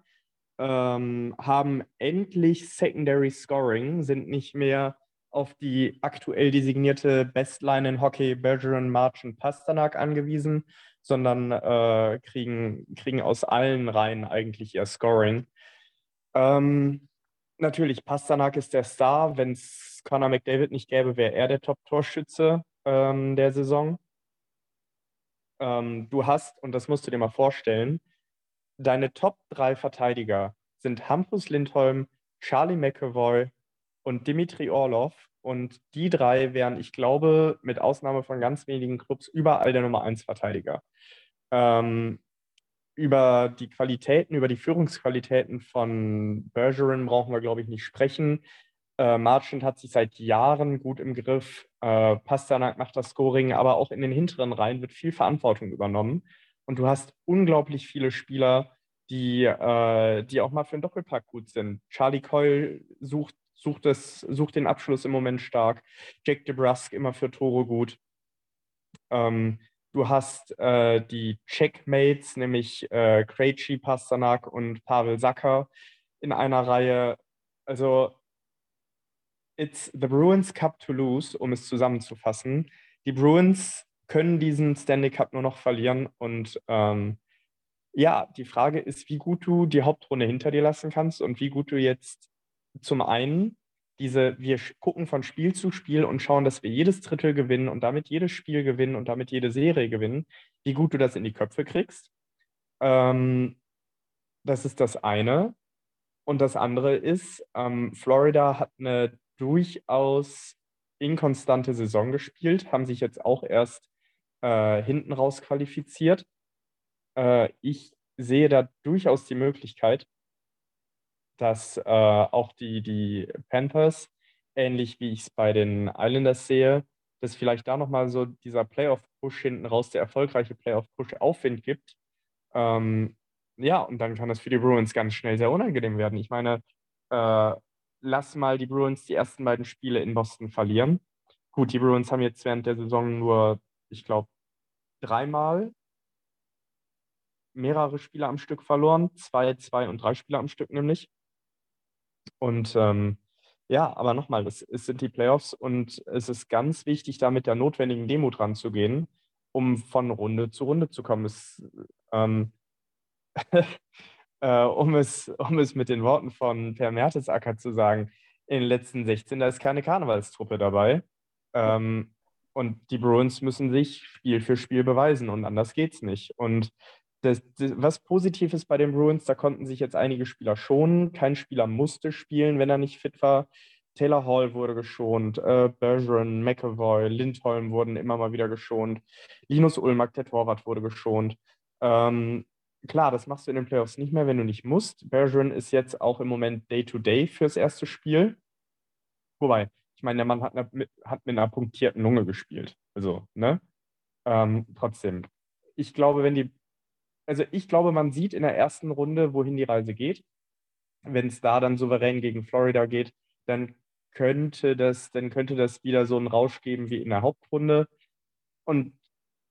ähm, haben endlich Secondary Scoring, sind nicht mehr auf die aktuell designierte Bestline in Hockey Bergeron, March und Pasternak angewiesen, sondern äh, kriegen, kriegen aus allen Reihen eigentlich ihr Scoring. Ähm, natürlich, Pasternak ist der Star. Wenn es Conor McDavid nicht gäbe, wäre er der Top-Torschütze ähm, der Saison. Ähm, du hast, und das musst du dir mal vorstellen, deine Top 3 Verteidiger sind Hampus Lindholm, Charlie McAvoy und Dimitri Orlov. Und die drei wären, ich glaube, mit Ausnahme von ganz wenigen Clubs überall der Nummer 1 Verteidiger. Ähm, über die Qualitäten, über die Führungsqualitäten von Bergeron brauchen wir, glaube ich, nicht sprechen. Äh, Marchand hat sich seit Jahren gut im Griff. Äh, Pasternak macht das Scoring, aber auch in den hinteren Reihen wird viel Verantwortung übernommen. Und du hast unglaublich viele Spieler, die, äh, die auch mal für einen Doppelpack gut sind. Charlie Coyle sucht, sucht, das, sucht den Abschluss im Moment stark. Jake DeBrusk immer für Tore gut. Ähm, du hast äh, die Checkmates, nämlich äh, Krejci, Pasternak und Pavel Sacker in einer Reihe. Also, it's the Bruins Cup to lose, um es zusammenzufassen. Die Bruins können diesen Stanley Cup nur noch verlieren und ähm, ja, die Frage ist, wie gut du die Hauptrunde hinter dir lassen kannst und wie gut du jetzt zum einen diese, wir gucken von Spiel zu Spiel und schauen, dass wir jedes Drittel gewinnen und damit jedes Spiel gewinnen und damit jede Serie gewinnen, wie gut du das in die Köpfe kriegst. Ähm, das ist das eine. Und das andere ist, ähm, Florida hat eine durchaus inkonstante Saison gespielt, haben sich jetzt auch erst äh, hinten raus qualifiziert. Äh, ich sehe da durchaus die Möglichkeit, dass äh, auch die, die Panthers, ähnlich wie ich es bei den Islanders sehe, dass vielleicht da nochmal so dieser Playoff-Push hinten raus, der erfolgreiche Playoff-Push Aufwind gibt. Ähm, ja, und dann kann das für die Bruins ganz schnell sehr unangenehm werden. Ich meine, äh, lass mal die Bruins die ersten beiden Spiele in Boston verlieren. Gut, die Bruins haben jetzt während der Saison nur, ich glaube, dreimal mehrere Spiele am Stück verloren. Zwei, zwei und drei Spiele am Stück nämlich. Und ähm, ja, aber nochmal, es, es sind die Playoffs und es ist ganz wichtig, da mit der notwendigen Demut ranzugehen, um von Runde zu Runde zu kommen. Es, ähm, äh, um, es, um es mit den Worten von Per Mertesacker zu sagen, in den letzten 16, da ist keine Karnevalstruppe dabei. Ähm, und die Bruins müssen sich Spiel für Spiel beweisen und anders geht es nicht. Und das, das, was positiv ist bei den Bruins, da konnten sich jetzt einige Spieler schonen. Kein Spieler musste spielen, wenn er nicht fit war. Taylor Hall wurde geschont, äh, Bergeron, McAvoy, Lindholm wurden immer mal wieder geschont. Linus Ulmark, der Torwart, wurde geschont. Ähm, klar, das machst du in den Playoffs nicht mehr, wenn du nicht musst. Bergeron ist jetzt auch im Moment Day-to-Day -Day fürs erste Spiel. Wobei, ich meine, der Mann hat, eine, hat mit einer punktierten Lunge gespielt. Also, ne? Ähm, trotzdem. Ich glaube, wenn die also ich glaube, man sieht in der ersten Runde, wohin die Reise geht. Wenn es da dann souverän gegen Florida geht, dann könnte das, dann könnte das wieder so einen Rausch geben wie in der Hauptrunde. Und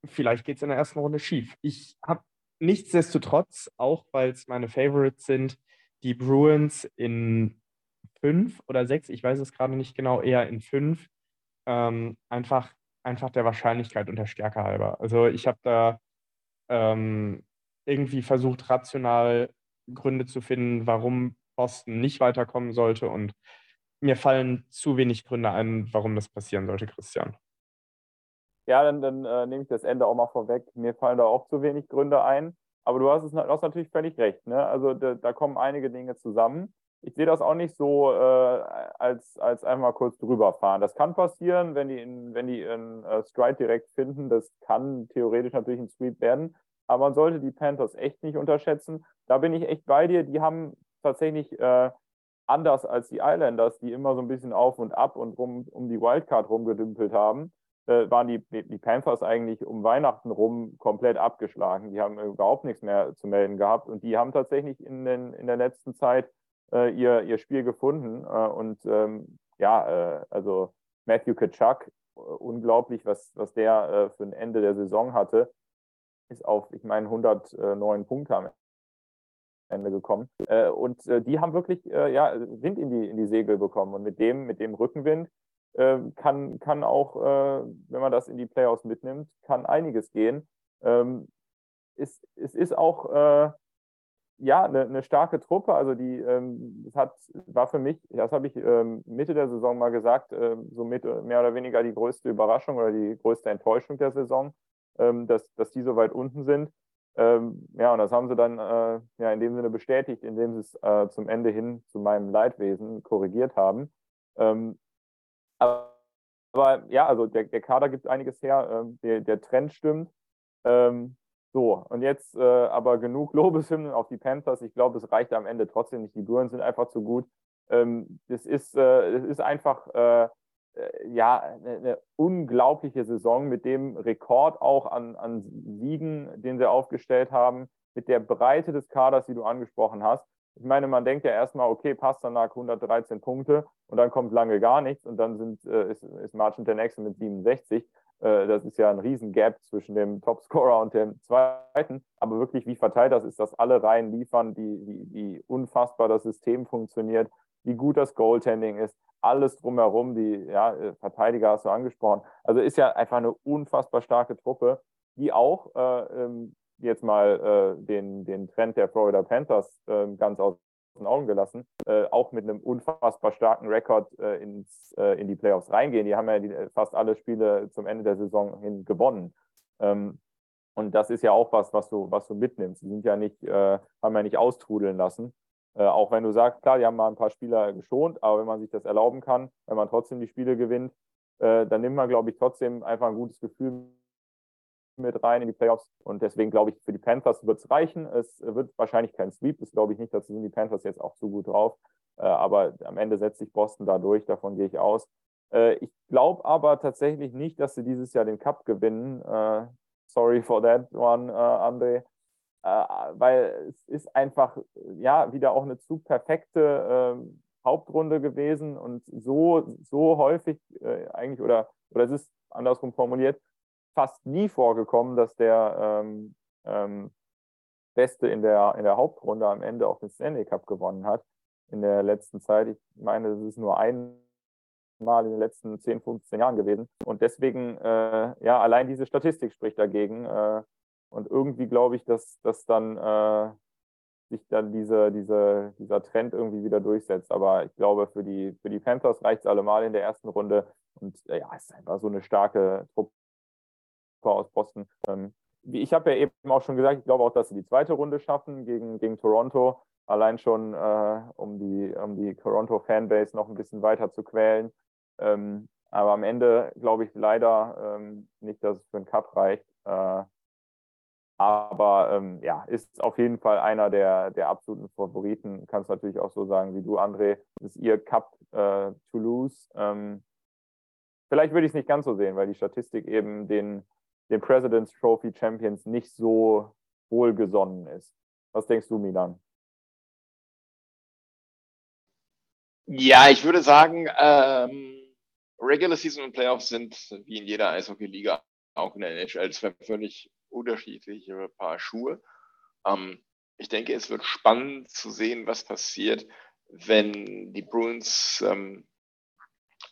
vielleicht geht es in der ersten Runde schief. Ich habe nichtsdestotrotz, auch weil es meine Favorites sind, die Bruins in fünf oder sechs, ich weiß es gerade nicht genau, eher in fünf, ähm, einfach, einfach der Wahrscheinlichkeit und der Stärke halber. Also ich habe da ähm, irgendwie versucht, rational Gründe zu finden, warum Boston nicht weiterkommen sollte. Und mir fallen zu wenig Gründe ein, warum das passieren sollte, Christian. Ja, dann, dann äh, nehme ich das Ende auch mal vorweg. Mir fallen da auch zu wenig Gründe ein. Aber du hast, es, hast natürlich völlig recht. Ne? Also da, da, kommen einige Dinge zusammen. Ich sehe das auch nicht so äh, als, als einmal kurz drüber fahren. Das kann passieren, wenn die, in, wenn die einen uh, Stride direkt finden. Das kann theoretisch natürlich ein Sweep werden aber man sollte die Panthers echt nicht unterschätzen. Da bin ich echt bei dir. Die haben tatsächlich äh, anders als die Islanders, die immer so ein bisschen auf und ab und rum um die Wildcard rumgedümpelt haben, äh, waren die, die Panthers eigentlich um Weihnachten rum komplett abgeschlagen. Die haben überhaupt nichts mehr zu melden gehabt und die haben tatsächlich in, den, in der letzten Zeit äh, ihr, ihr Spiel gefunden. Äh, und ähm, ja, äh, also Matthew Kachuk, äh, unglaublich, was, was der für ein Ende der Saison hatte ist auf, ich meine, 109 Punkte am Ende gekommen. Äh, und äh, die haben wirklich äh, ja, Wind in die, in die Segel bekommen. Und mit dem, mit dem Rückenwind kann, kann auch, wenn man das in die Playoffs mitnimmt, kann einiges gehen. Ähm, es, es ist auch ja, eine, eine, starke Truppe. Also die, ähm, hat, war für mich, das habe ich ähm, Mitte der Saison mal gesagt, äh, so mit, mehr oder weniger die größte Überraschung oder die größte Enttäuschung der Saison ähm, dass, dass die so weit unten sind. Ähm, ja, und das haben sie dann äh, ja in dem Sinne bestätigt, indem sie es äh, zum Ende hin zu meinem Leidwesen korrigiert haben. Ähm, aber, aber, ja, also der, der Kader gibt einiges her, ähm, der, der Trend stimmt. Ähm, so, und jetzt äh, aber genug Lobeshymnen auf die Panthers. Ich glaube, es reicht am Ende trotzdem nicht. Die Bruins sind einfach zu gut. Ähm, das, ist, äh, das ist einfach äh, äh, ja, eine, unglaubliche Saison mit dem Rekord auch an, an Siegen, den sie aufgestellt haben, mit der Breite des Kaders, die du angesprochen hast. Ich meine, man denkt ja erstmal, okay, Pasternak 113 Punkte und dann kommt lange gar nichts und dann sind, äh, ist, ist der Nächste mit 67. Äh, das ist ja ein Riesengap zwischen dem Topscorer und dem Zweiten. Aber wirklich, wie verteilt das ist, dass alle Reihen liefern, wie, wie, wie unfassbar das System funktioniert, wie gut das Goaltending ist, alles drumherum, die ja, äh, Verteidiger hast du angesprochen. Also ist ja einfach eine unfassbar starke Truppe, die auch äh, ähm, jetzt mal äh, den, den Trend der Florida Panthers äh, ganz aus den Augen gelassen, äh, auch mit einem unfassbar starken Rekord äh, ins, in die Playoffs reingehen. Die haben ja die, fast alle Spiele zum Ende der Saison hin gewonnen. Ähm, und das ist ja auch was, was du, was du mitnimmst. Die sind ja nicht, haben ja nicht austrudeln lassen. Äh, auch wenn du sagst, klar, die haben mal ein paar Spieler geschont, aber wenn man sich das erlauben kann, wenn man trotzdem die Spiele gewinnt, äh, dann nimmt man, glaube ich, trotzdem einfach ein gutes Gefühl mit rein in die Playoffs. Und deswegen glaube ich, für die Panthers wird es reichen. Es wird wahrscheinlich kein Sweep, das glaube ich nicht, dazu sind die Panthers jetzt auch zu gut drauf. Äh, aber am Ende setzt sich Boston da durch, davon gehe ich aus. Äh, ich glaube aber tatsächlich nicht, dass sie dieses Jahr den Cup gewinnen. Äh, sorry for that one, André. Weil es ist einfach, ja, wieder auch eine zu perfekte ähm, Hauptrunde gewesen und so, so häufig eigentlich, oder, oder es ist andersrum formuliert, fast nie vorgekommen, dass der ähm, ähm, Beste in der, in der Hauptrunde am Ende auch den Stanley Cup gewonnen hat in der letzten Zeit. Ich meine, das ist nur einmal in den letzten 10, 15 Jahren gewesen. Und deswegen, äh, ja, allein diese Statistik spricht dagegen. Äh, und irgendwie glaube ich, dass, dass dann äh, sich dann diese, diese, dieser Trend irgendwie wieder durchsetzt. Aber ich glaube, für die, für die Panthers reicht es allemal in der ersten Runde. Und äh, ja, es ist einfach so eine starke Truppe aus Boston. Ähm, ich habe ja eben auch schon gesagt, ich glaube auch, dass sie die zweite Runde schaffen gegen, gegen Toronto. Allein schon, äh, um die, um die Toronto-Fanbase noch ein bisschen weiter zu quälen. Ähm, aber am Ende glaube ich leider ähm, nicht, dass es für einen Cup reicht. Äh, aber ähm, ja, ist auf jeden Fall einer der, der absoluten Favoriten. Kannst natürlich auch so sagen wie du, André. Das ist ihr Cup äh, to lose. Ähm, vielleicht würde ich es nicht ganz so sehen, weil die Statistik eben den, den President's Trophy Champions nicht so wohlgesonnen ist. Was denkst du, Milan? Ja, ich würde sagen, ähm, Regular Season und Playoffs sind wie in jeder Eishockey-Liga auch in der NHL zwei völlig unterschiedliche Paar Schuhe. Ähm, ich denke, es wird spannend zu sehen, was passiert, wenn die Bruins ähm,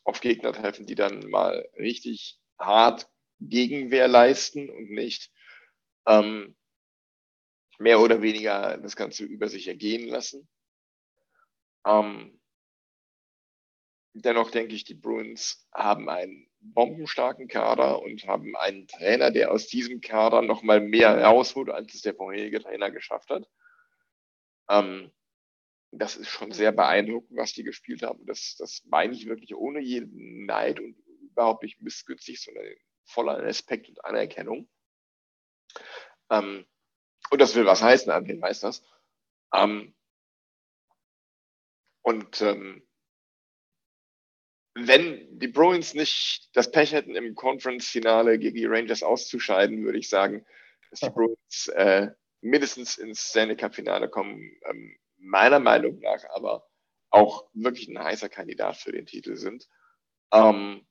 auf Gegner treffen, die dann mal richtig hart Gegenwehr leisten und nicht ähm, mehr oder weniger das Ganze über sich ergehen lassen. Ähm, dennoch denke ich, die Bruins haben einen bombenstarken Kader und haben einen Trainer, der aus diesem Kader nochmal mehr rausholt, als es der vorherige Trainer geschafft hat. Ähm, das ist schon sehr beeindruckend, was die gespielt haben. Das, das meine ich wirklich ohne jeden Neid und überhaupt nicht missgünstig, sondern voller Respekt und Anerkennung. Ähm, und das will was heißen, André weiß das. Ähm, und ähm, wenn die Bruins nicht das Pech hätten, im Conference-Finale gegen die Rangers auszuscheiden, würde ich sagen, dass die Bruins äh, mindestens ins Stanley Cup-Finale kommen. Ähm, meiner Meinung nach aber auch wirklich ein heißer Kandidat für den Titel sind. Ähm,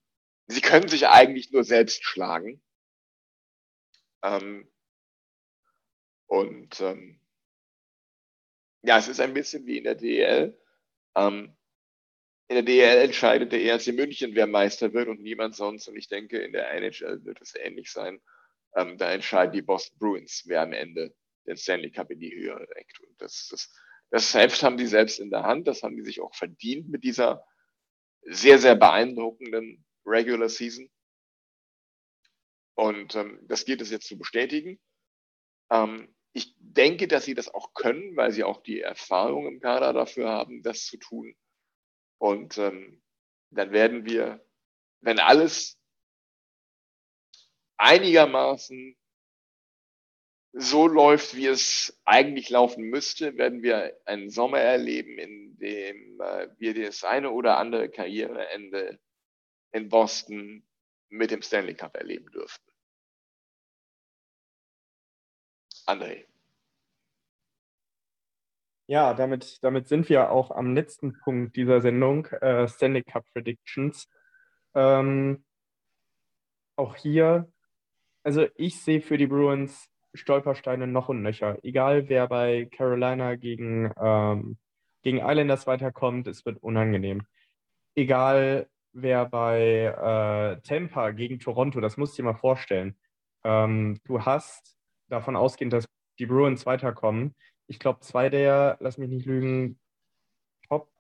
sie können sich eigentlich nur selbst schlagen. Ähm, und ähm, ja, es ist ein bisschen wie in der DEL. Ähm, in der DEL entscheidet der ERC München, wer Meister wird und niemand sonst. Und ich denke, in der NHL wird es ähnlich sein. Ähm, da entscheiden die Boston Bruins, wer am Ende den Stanley Cup in die Höhe reckt. Und das, das, das selbst haben die selbst in der Hand. Das haben die sich auch verdient mit dieser sehr, sehr beeindruckenden Regular Season. Und ähm, das gilt es jetzt zu bestätigen. Ähm, ich denke, dass sie das auch können, weil sie auch die Erfahrung im Kader dafür haben, das zu tun. Und ähm, dann werden wir, wenn alles einigermaßen so läuft, wie es eigentlich laufen müsste, werden wir einen Sommer erleben, in dem äh, wir das eine oder andere Karriereende in Boston mit dem Stanley Cup erleben dürften. André. Ja, damit, damit sind wir auch am letzten Punkt dieser Sendung, äh, Stanley Cup Predictions. Ähm, auch hier, also ich sehe für die Bruins Stolpersteine noch und nöcher. Egal wer bei Carolina gegen, ähm, gegen Islanders weiterkommt, es wird unangenehm. Egal wer bei äh, Tampa gegen Toronto, das musst du dir mal vorstellen. Ähm, du hast davon ausgehend, dass die Bruins weiterkommen. Ich glaube, zwei der, lass mich nicht lügen, Top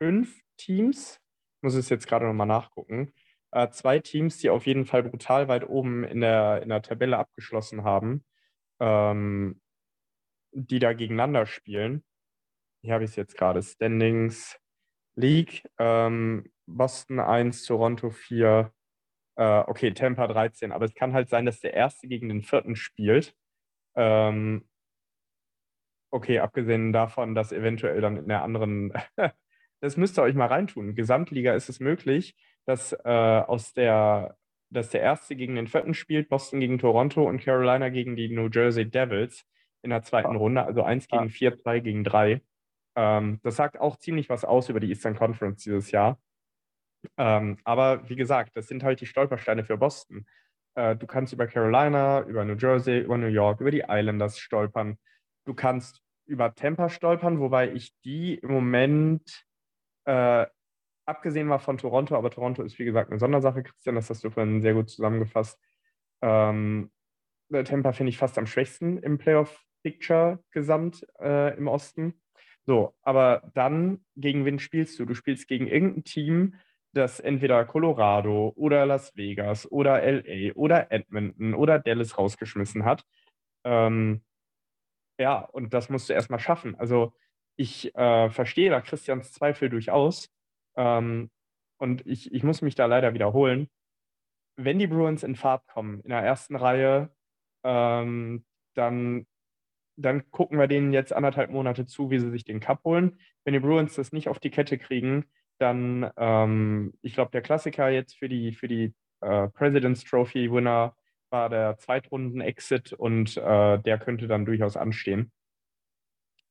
5 Teams, muss es jetzt gerade nochmal nachgucken, äh, zwei Teams, die auf jeden Fall brutal weit oben in der, in der Tabelle abgeschlossen haben, ähm, die da gegeneinander spielen. Hier habe ich es jetzt gerade. Standings League. Ähm, Boston 1, Toronto 4. Äh, okay, Tampa 13. Aber es kann halt sein, dass der Erste gegen den Vierten spielt. Ähm, okay, abgesehen davon, dass eventuell dann in der anderen, das müsst ihr euch mal reintun. Gesamtliga ist es möglich, dass äh, aus der, dass der Erste gegen den Vierten spielt, Boston gegen Toronto und Carolina gegen die New Jersey Devils in der zweiten Ah. Runde, also 1 gegen Ah. 4, 2 gegen 3. Ähm, das sagt auch ziemlich was aus über die Eastern Conference dieses Jahr. Ähm, aber wie gesagt, das sind halt die Stolpersteine für Boston. Äh, du kannst über Carolina, über New Jersey, über New York, über die Islanders stolpern. Du kannst über Tampa stolpern, wobei ich die im Moment, äh, abgesehen mal von Toronto, aber Toronto ist wie gesagt eine Sondersache, Christian, das hast du vorhin sehr gut zusammengefasst. Ähm, äh, Tampa finde ich fast am schwächsten im Playoff-Picture gesamt äh, im Osten. So, aber dann, gegen wen spielst du? Du spielst gegen irgendein Team, das entweder Colorado oder Las Vegas oder LA oder Edmonton oder Dallas rausgeschmissen hat. Ähm, ja, und das musst du erstmal schaffen. Also ich äh, verstehe da Christians Zweifel durchaus. Ähm, und ich, ich muss mich da leider wiederholen. Wenn die Bruins in Fahrt kommen, in der ersten Reihe, ähm, dann, dann gucken wir denen jetzt anderthalb Monate zu, wie sie sich den Cup holen. Wenn die Bruins das nicht auf die Kette kriegen, dann, ähm, ich glaube, der Klassiker jetzt für die, für die äh, President's Trophy Winner war der Zweitrunden-Exit und äh, der könnte dann durchaus anstehen.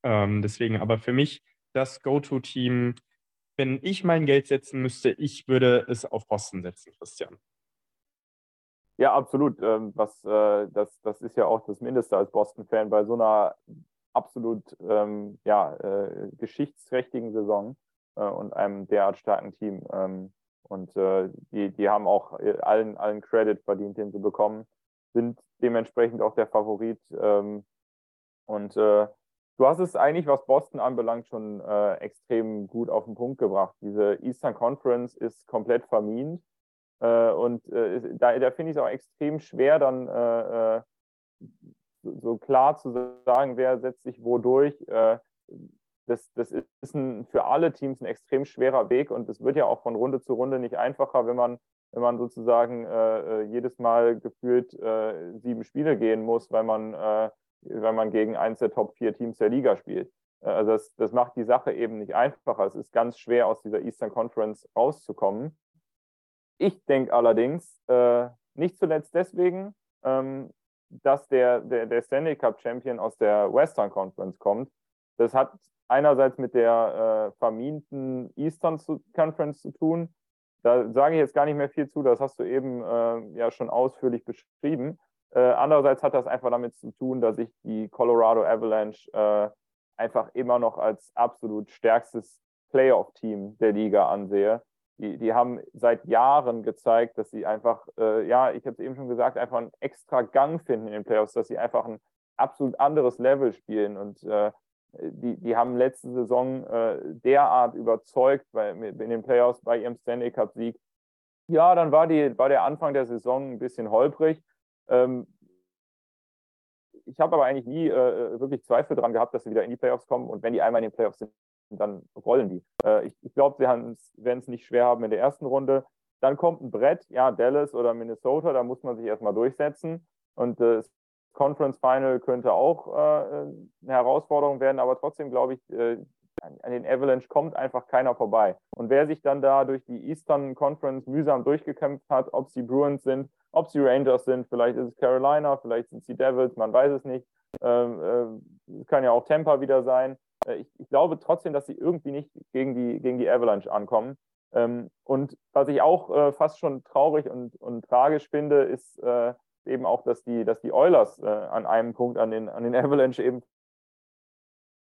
Ähm, deswegen aber für mich das Go-To-Team, wenn ich mein Geld setzen müsste, ich würde es auf Boston setzen, Christian. Ja, absolut. Ähm, was, äh, das, das ist ja auch das Mindeste als Boston-Fan bei so einer absolut ähm, ja, äh, geschichtsträchtigen Saison äh, und einem derart starken Team. Und äh, die, die haben auch äh, allen, allen Credit verdient, den sie bekommen, sind dementsprechend auch der Favorit. Ähm, und äh, du hast es eigentlich, was Boston anbelangt, schon äh, extrem gut auf den Punkt gebracht. Diese Eastern Conference ist komplett vermint. Äh, und äh, da, da finde ich es auch extrem schwer, dann so, klar zu sagen, wer setzt sich wo durch. Äh, das, das ist ein, für alle Teams ein extrem schwerer Weg und es wird ja auch von Runde zu Runde nicht einfacher, wenn man, wenn man sozusagen äh, jedes Mal gefühlt äh, sieben Spiele gehen muss, weil man, äh, weil man gegen eins der Top vier Teams der Liga spielt. Äh, Also das, das macht die Sache eben nicht einfacher. Es ist ganz schwer, aus dieser Eastern Conference rauszukommen. Ich denke allerdings, äh, nicht zuletzt deswegen, ähm, dass der, der, der Stanley Cup Champion aus der Western Conference kommt. Das hat einerseits mit der äh, verminten Eastern Conference zu tun. Da sage ich jetzt gar nicht mehr viel zu, das hast du eben äh, ja schon ausführlich beschrieben. Äh, andererseits hat das einfach damit zu tun, dass ich die Colorado Avalanche äh, einfach immer noch als absolut stärkstes Playoff-Team der Liga ansehe. Die, die haben seit Jahren gezeigt, dass sie einfach, äh, ja, ich habe es eben schon gesagt, einfach einen extra Gang finden in den Playoffs, dass sie einfach ein absolut anderes Level spielen. Und äh, die, die haben letzte Saison äh, derart überzeugt bei, in den Playoffs bei ihrem Stanley Cup-Sieg. Ja, dann war, die, war der Anfang der Saison ein bisschen holprig. Ähm, ich habe aber eigentlich nie äh, wirklich Zweifel daran gehabt, dass sie wieder in die Playoffs kommen. Und wenn die einmal in den Playoffs sind, dann rollen die. Äh, ich ich glaube, sie werden es nicht schwer haben in der ersten Runde. Dann kommt ein Brett, ja, Dallas oder Minnesota, da muss man sich erstmal durchsetzen. Und äh, das Conference Final könnte auch äh, eine Herausforderung werden, aber trotzdem glaube ich, äh, an den Avalanche kommt einfach keiner vorbei. Und wer sich dann da durch die Eastern Conference mühsam durchgekämpft hat, ob sie Bruins sind, ob sie Rangers sind, vielleicht ist es Carolina, vielleicht sind sie Devils, man weiß es nicht. Ähm, äh, kann ja auch Tampa wieder sein. Äh, ich, ich, glaube trotzdem, dass sie irgendwie nicht gegen die, gegen die Avalanche ankommen. Ähm, und was ich auch äh, fast schon traurig und, und tragisch finde, ist äh, eben auch, dass die, dass die Oilers äh, an einem Punkt an den, an den Avalanche eben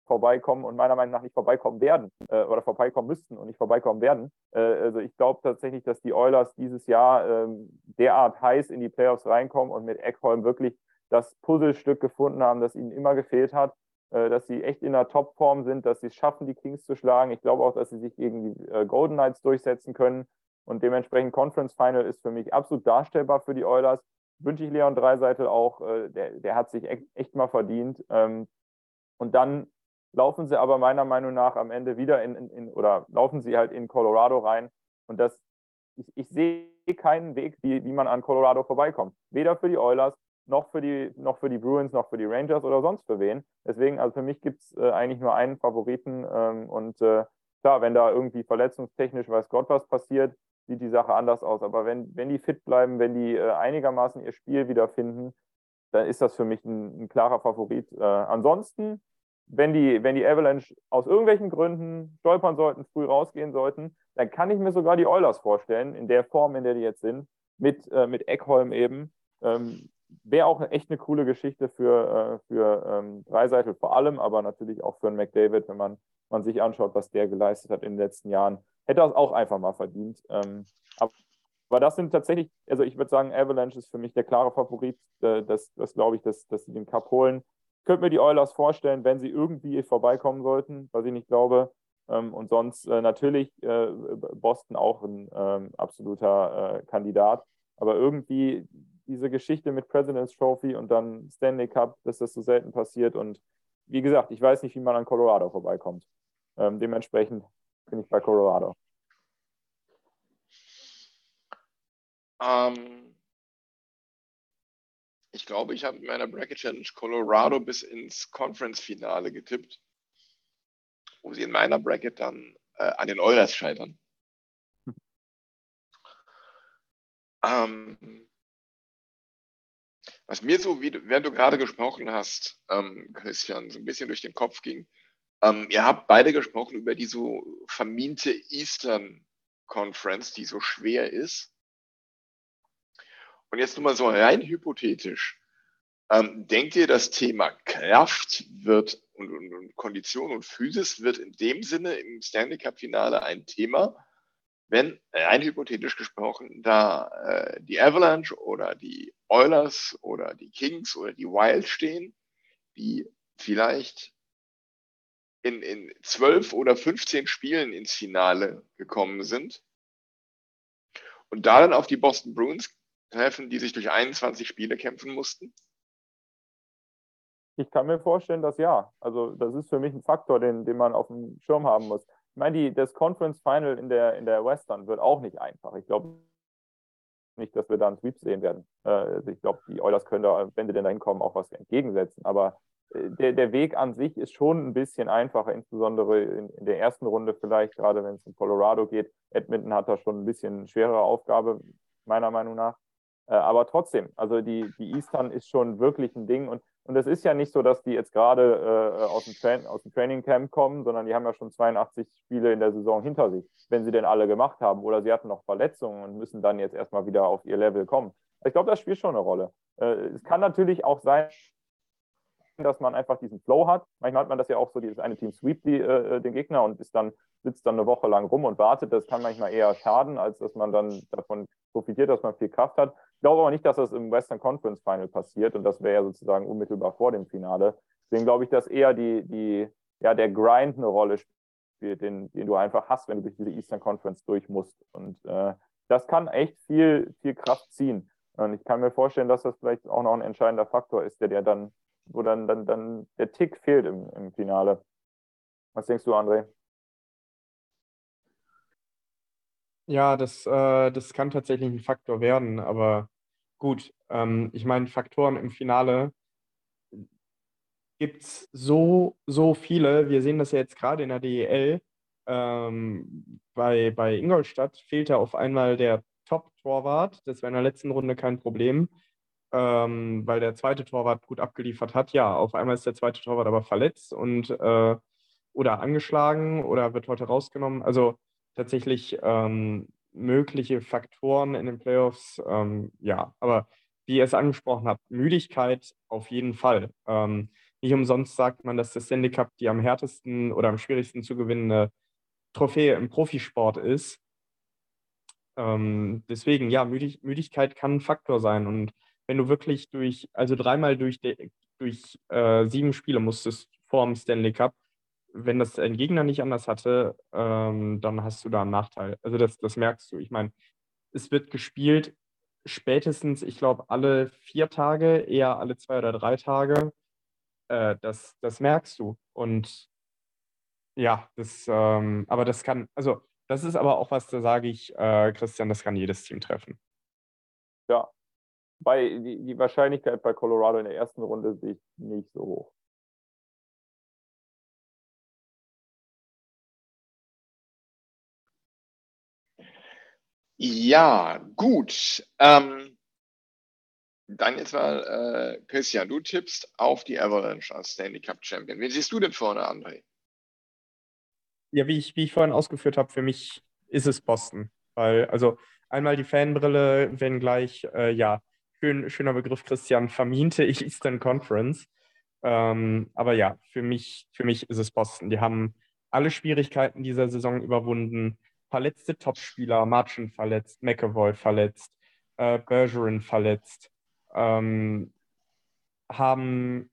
vorbeikommen und meiner Meinung nach nicht vorbeikommen werden äh, oder vorbeikommen müssten und nicht vorbeikommen werden. Äh, also ich glaube tatsächlich, dass die Oilers dieses Jahr ähm, derart heiß in die Playoffs reinkommen und mit Eckholm wirklich das Puzzlestück gefunden haben, das ihnen immer gefehlt hat, äh, dass sie echt in der Topform sind, dass sie es schaffen, die Kings zu schlagen. Ich glaube auch, dass sie sich gegen die äh, Golden Knights durchsetzen können. Und dementsprechend Conference Final ist für mich absolut darstellbar für die Oilers. Wünsche ich Leon Dreiseitel auch, äh, der, der hat sich echt mal verdient. Ähm, und dann laufen sie aber meiner Meinung nach am Ende wieder in, in, in oder laufen sie halt in Colorado rein. Und das, ich, ich sehe keinen Weg, wie, wie man an Colorado vorbeikommt. Weder für die Oilers, noch für die, noch für die Bruins, noch für die Rangers oder sonst für wen. Deswegen, also für mich gibt es äh, eigentlich nur einen Favoriten. Ähm, und äh, klar, wenn da irgendwie verletzungstechnisch weiß Gott was passiert, sieht die Sache anders aus. Aber wenn, wenn die fit bleiben, wenn die äh, einigermaßen ihr Spiel wiederfinden, dann ist das für mich ein, ein klarer Favorit. Äh, ansonsten wenn die, wenn die Avalanche aus irgendwelchen Gründen stolpern sollten, früh rausgehen sollten, dann kann ich mir sogar die Oilers vorstellen, in der Form, in der die jetzt sind, mit, äh, mit Eckholm eben. Ähm, Wäre auch echt eine coole Geschichte für, äh, für ähm, Dreiseitel vor allem, aber natürlich auch für einen McDavid, wenn man, man sich anschaut, was der geleistet hat in den letzten Jahren. Hätte es auch einfach mal verdient. Ähm, aber, aber das sind tatsächlich, also ich würde sagen, Avalanche ist für mich der klare Favorit. Äh, das, das glaube ich, dass, dass sie den Cup holen. Ich könnte mir die Oilers vorstellen, wenn sie irgendwie vorbeikommen sollten, was ich nicht glaube. Ähm, und sonst äh, natürlich äh, Boston auch ein ähm, absoluter äh, Kandidat. Aber irgendwie diese Geschichte mit President's Trophy und dann Stanley Cup, dass das so selten passiert. Und wie gesagt, ich weiß nicht, wie man an Colorado vorbeikommt. Ähm, dementsprechend bin ich bei Colorado. Ähm, ich glaube, ich habe in meiner Bracket Challenge Colorado bis ins Conference-Finale getippt, wo sie in meiner Bracket dann äh, an den Oilers scheitern. Ähm, was mir so, wie, während du gerade gesprochen hast, ähm, Christian, so ein bisschen durch den Kopf ging, ähm, ihr habt beide gesprochen über die so vermiente Eastern Conference, die so schwer ist. Und jetzt nur mal so rein hypothetisch. Ähm, denkt ihr, das Thema Kraft wird und, und, und, Kondition und Physis wird in dem Sinne im Stanley Cup Finale ein Thema, wenn rein hypothetisch gesprochen da äh, die Avalanche oder die Oilers oder die Kings oder die Wild stehen, die vielleicht in, in 12 oder 15 Spielen ins Finale gekommen sind und da dann auf die Boston Bruins treffen, die sich durch 21 Spiele kämpfen mussten? Ich kann mir vorstellen, dass ja. Also das ist für mich ein Faktor, den, den man auf dem Schirm haben muss. Ich meine, die, das Conference Final in der, in der Western wird auch nicht einfach. Ich glaube nicht, dass wir da einen Sweep sehen werden. Also ich glaube, die Oilers können da, wenn sie denn da hinkommen, auch was entgegensetzen. Aber äh, der, der Weg an sich ist schon ein bisschen einfacher, insbesondere in, in der ersten Runde vielleicht, gerade wenn es in Colorado geht. Edmonton hat da schon ein bisschen schwerere Aufgabe, meiner Meinung nach. Äh, aber trotzdem, also die, die Eastern ist schon wirklich ein Ding. Und, und es ist ja nicht so, dass die jetzt gerade äh, aus, dem Tra aus dem Training Camp kommen, sondern die haben ja schon 82 Spiele in der Saison hinter sich, wenn sie denn alle gemacht haben. Oder sie hatten noch Verletzungen und müssen dann jetzt erstmal wieder auf ihr Level kommen. Ich glaube, das spielt schon eine Rolle. Äh, es kann natürlich auch sein, dass man einfach diesen Flow hat. Manchmal hat man das ja auch so, dieses eine Team sweep die, äh, den Gegner und ist dann, sitzt dann eine Woche lang rum und wartet. Das kann manchmal eher schaden, als dass man dann davon profitiert, dass man viel Kraft hat. Ich glaube aber nicht, dass das im Western Conference Final passiert und das wäre ja sozusagen unmittelbar vor dem Finale. Deswegen glaube ich, dass eher die, die, ja, der Grind eine Rolle spielt, den, den du einfach hast, wenn du durch diese Eastern Conference durch musst. Und äh, das kann echt viel, viel Kraft ziehen. Und ich kann mir vorstellen, dass das vielleicht auch noch ein entscheidender Faktor ist, der dir dann, wo dann, dann, dann der Tick fehlt im, im Finale. Was denkst du, André? Ja, das, äh, das kann tatsächlich ein Faktor werden, aber gut, ähm, ich meine, Faktoren im Finale, gibt es so, so viele. Wir sehen das ja jetzt gerade in der DEL. Ähm, bei, bei Ingolstadt fehlte auf einmal der Top-Torwart. Das war in der letzten Runde kein Problem, ähm, weil der zweite Torwart gut abgeliefert hat. Ja, auf einmal ist der zweite Torwart aber verletzt und äh, oder angeschlagen oder wird heute rausgenommen. Also tatsächlich ähm, mögliche Faktoren in den Playoffs, ähm, ja, aber wie ihr es angesprochen habt, Müdigkeit auf jeden Fall. Ähm, nicht umsonst sagt man, dass das Stanley Cup die am härtesten oder am schwierigsten zu gewinnende Trophäe im Profisport ist. Ähm, deswegen, ja, Müdig Müdigkeit kann ein Faktor sein. Und wenn du wirklich durch, also dreimal durch, de, durch äh, sieben Spiele musstest vor dem Stanley Cup, wenn das ein Gegner nicht anders hatte, ähm, dann hast du da einen Nachteil. Also das, das merkst du. Ich meine, es wird gespielt spätestens, ich glaube, alle vier Tage, eher alle zwei oder drei Tage. Äh, das, das merkst du. Und ja, das, ähm, aber das kann, also das ist aber auch was, da sage ich, äh, Christian, das kann jedes Team treffen. Ja, bei, die, die Wahrscheinlichkeit bei Colorado in der ersten Runde sehe ich nicht so hoch. Ja, gut. Ähm, dann jetzt mal, äh, Christian, du tippst auf die Avalanche als Stanley Cup Champion. Wen siehst du denn vorne, André? Ja, wie ich, wie ich vorhin ausgeführt habe, für mich ist es Boston. Weil, also einmal die Fanbrille, wenn gleich, äh, ja, schön, schöner Begriff, Christian, vermiente ich Eastern Conference. Ähm, aber ja, für mich, für mich ist es Boston. Die haben alle Schwierigkeiten dieser Saison überwunden verletzte Topspieler, Marchand verletzt, McAvoy verletzt, äh, Bergeron verletzt, ähm, haben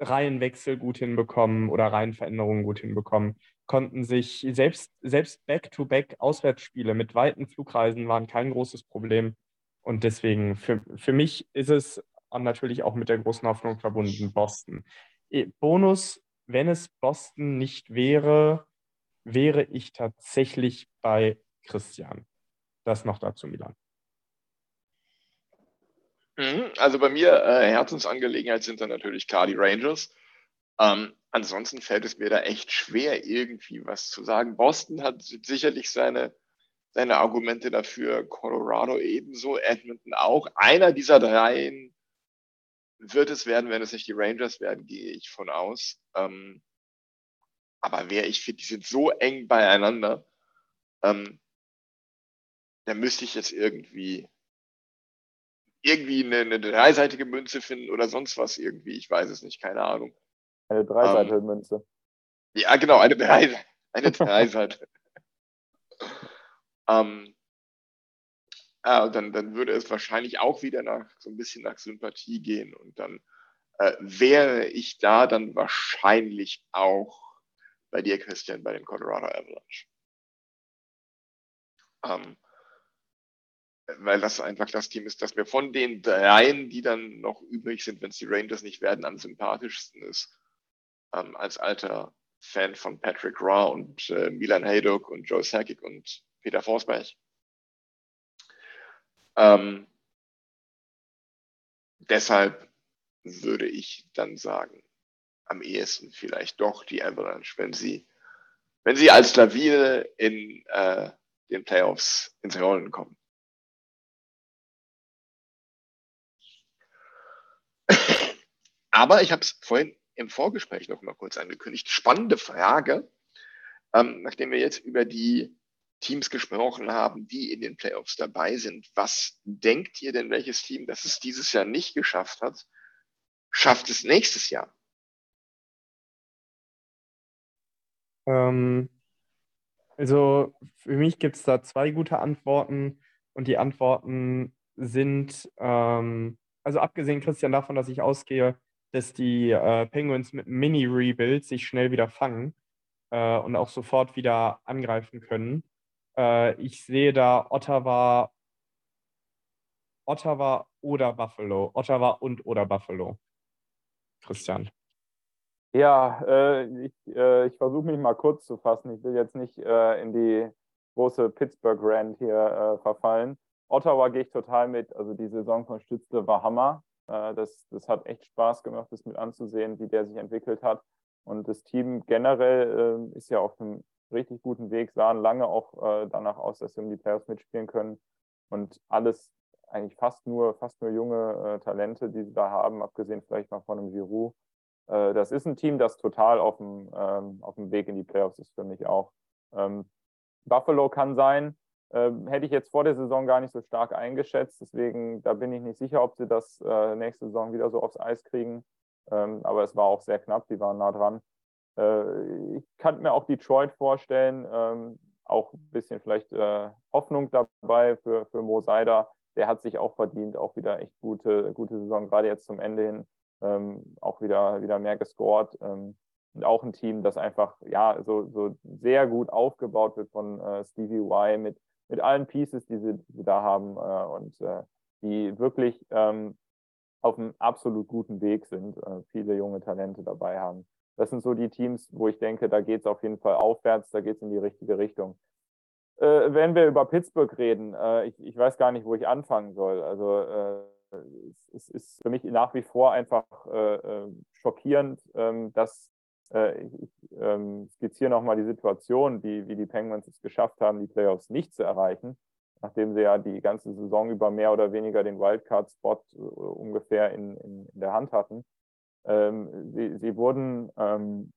Reihenwechsel gut hinbekommen oder Reihenveränderungen gut hinbekommen, konnten sich selbst, selbst Back-to-Back-Auswärtsspiele mit weiten Flugreisen waren kein großes Problem. Und deswegen, für, für mich ist es natürlich auch mit der großen Hoffnung verbunden, Boston. Bonus, wenn es Boston nicht wäre, wäre ich tatsächlich bei Christian. Das noch dazu, Milan. Mhm, also bei mir äh, Herzensangelegenheit sind dann natürlich klar die Rangers. Ähm, ansonsten fällt es mir da echt schwer, irgendwie was zu sagen. Boston hat sicherlich seine, seine Argumente dafür, Colorado ebenso, Edmonton auch. Einer dieser dreien wird es werden, wenn es nicht die Rangers werden, gehe ich von aus. Ähm, aber wer ich finde, die sind so eng beieinander, ähm, da müsste ich jetzt irgendwie irgendwie eine, eine, dreiseitige Münze finden oder sonst was irgendwie. Ich weiß es nicht, keine Ahnung. Eine dreiseitige ähm, Münze. Ja, genau, eine, drei, eine Dreiseite. ähm, ja, und dann, dann würde es wahrscheinlich auch wieder nach so ein bisschen nach Sympathie gehen und dann äh, wäre ich da dann wahrscheinlich auch bei dir, Christian, bei den Colorado Avalanche. Ähm, weil das einfach das Team ist, das mir von den dreien, die dann noch übrig sind, wenn es die Rangers nicht werden, am sympathischsten ist. Ähm, als alter Fan von Patrick Raw und äh, Milan Hayduk und Joe Sakic und Peter Forsberg. Ähm, deshalb würde ich dann sagen, am ehesten vielleicht doch die Avalanche, wenn sie, wenn sie als Lawine in äh, den Playoffs ins Rollen kommen. Aber ich habe es vorhin im Vorgespräch noch mal kurz angekündigt. Spannende Frage, ähm, nachdem wir jetzt über die Teams gesprochen haben, die in den Playoffs dabei sind. Was denkt ihr denn, welches Team, das es dieses Jahr nicht geschafft hat, schafft es nächstes Jahr? Ähm, also für mich gibt es da zwei gute Antworten und die Antworten sind, ähm, also abgesehen, Christian, davon, dass ich ausgehe, dass die äh, Penguins mit Mini-Rebuild sich schnell wieder fangen äh, und auch sofort wieder angreifen können. Äh, ich sehe da Ottawa, Ottawa oder Buffalo. Ottawa und oder Buffalo. Christian. Ja, äh, ich, äh, ich versuche mich mal kurz zu fassen. Ich will jetzt nicht äh, in die große Pittsburgh-Rand hier äh, verfallen. Ottawa gehe ich total mit. Also die Saison von Stützle war Hammer. Äh, das, das hat echt Spaß gemacht, das mit anzusehen, wie der sich entwickelt hat. Und das Team generell äh, ist ja auf einem richtig guten Weg, sahen lange auch danach aus, dass sie um die Playoffs mitspielen können. Und alles eigentlich fast nur, fast nur junge Talente, die sie da haben, abgesehen vielleicht mal von einem Giroud. Äh, das ist ein Team, das total auf dem, ähm, auf dem Weg in die Playoffs ist für mich auch. Ähm, Buffalo kann sein, ähm, hätte ich jetzt vor der Saison gar nicht so stark eingeschätzt. Deswegen, da bin ich nicht sicher, ob sie das äh, nächste Saison wieder so aufs Eis kriegen. Ähm, aber es war auch sehr knapp, die waren nah dran. Äh, ich kann mir auch Detroit vorstellen, ähm, auch ein bisschen vielleicht äh, Hoffnung dabei für, für Mo Seider. Der hat sich auch verdient, auch wieder echt gute, gute Saison, gerade jetzt zum Ende hin, ähm, auch wieder, wieder mehr gescored. Ähm, und auch ein Team, das einfach ja so, so sehr gut aufgebaut wird von äh, Stevie Y mit, mit allen Pieces, die sie, die sie da haben äh, und äh, die wirklich ähm, auf einem absolut guten Weg sind, äh, viele junge Talente dabei haben. Das sind so die Teams, wo ich denke, da geht es auf jeden Fall aufwärts, da geht es in die richtige Richtung. Äh, wenn wir über Pittsburgh reden, äh, ich, ich, weiß gar nicht, wo ich anfangen soll. Also äh, es, es, ist für mich nach wie vor einfach äh, äh, schockierend, ähm, dass äh, ich ähm, skizziere nochmal die Situation, die, wie die Penguins es geschafft haben, die Playoffs nicht zu erreichen, nachdem sie ja die ganze Saison über mehr oder weniger den Wildcard-Spot ungefähr in, in, in der Hand hatten. Ähm, sie, sie, wurden ähm,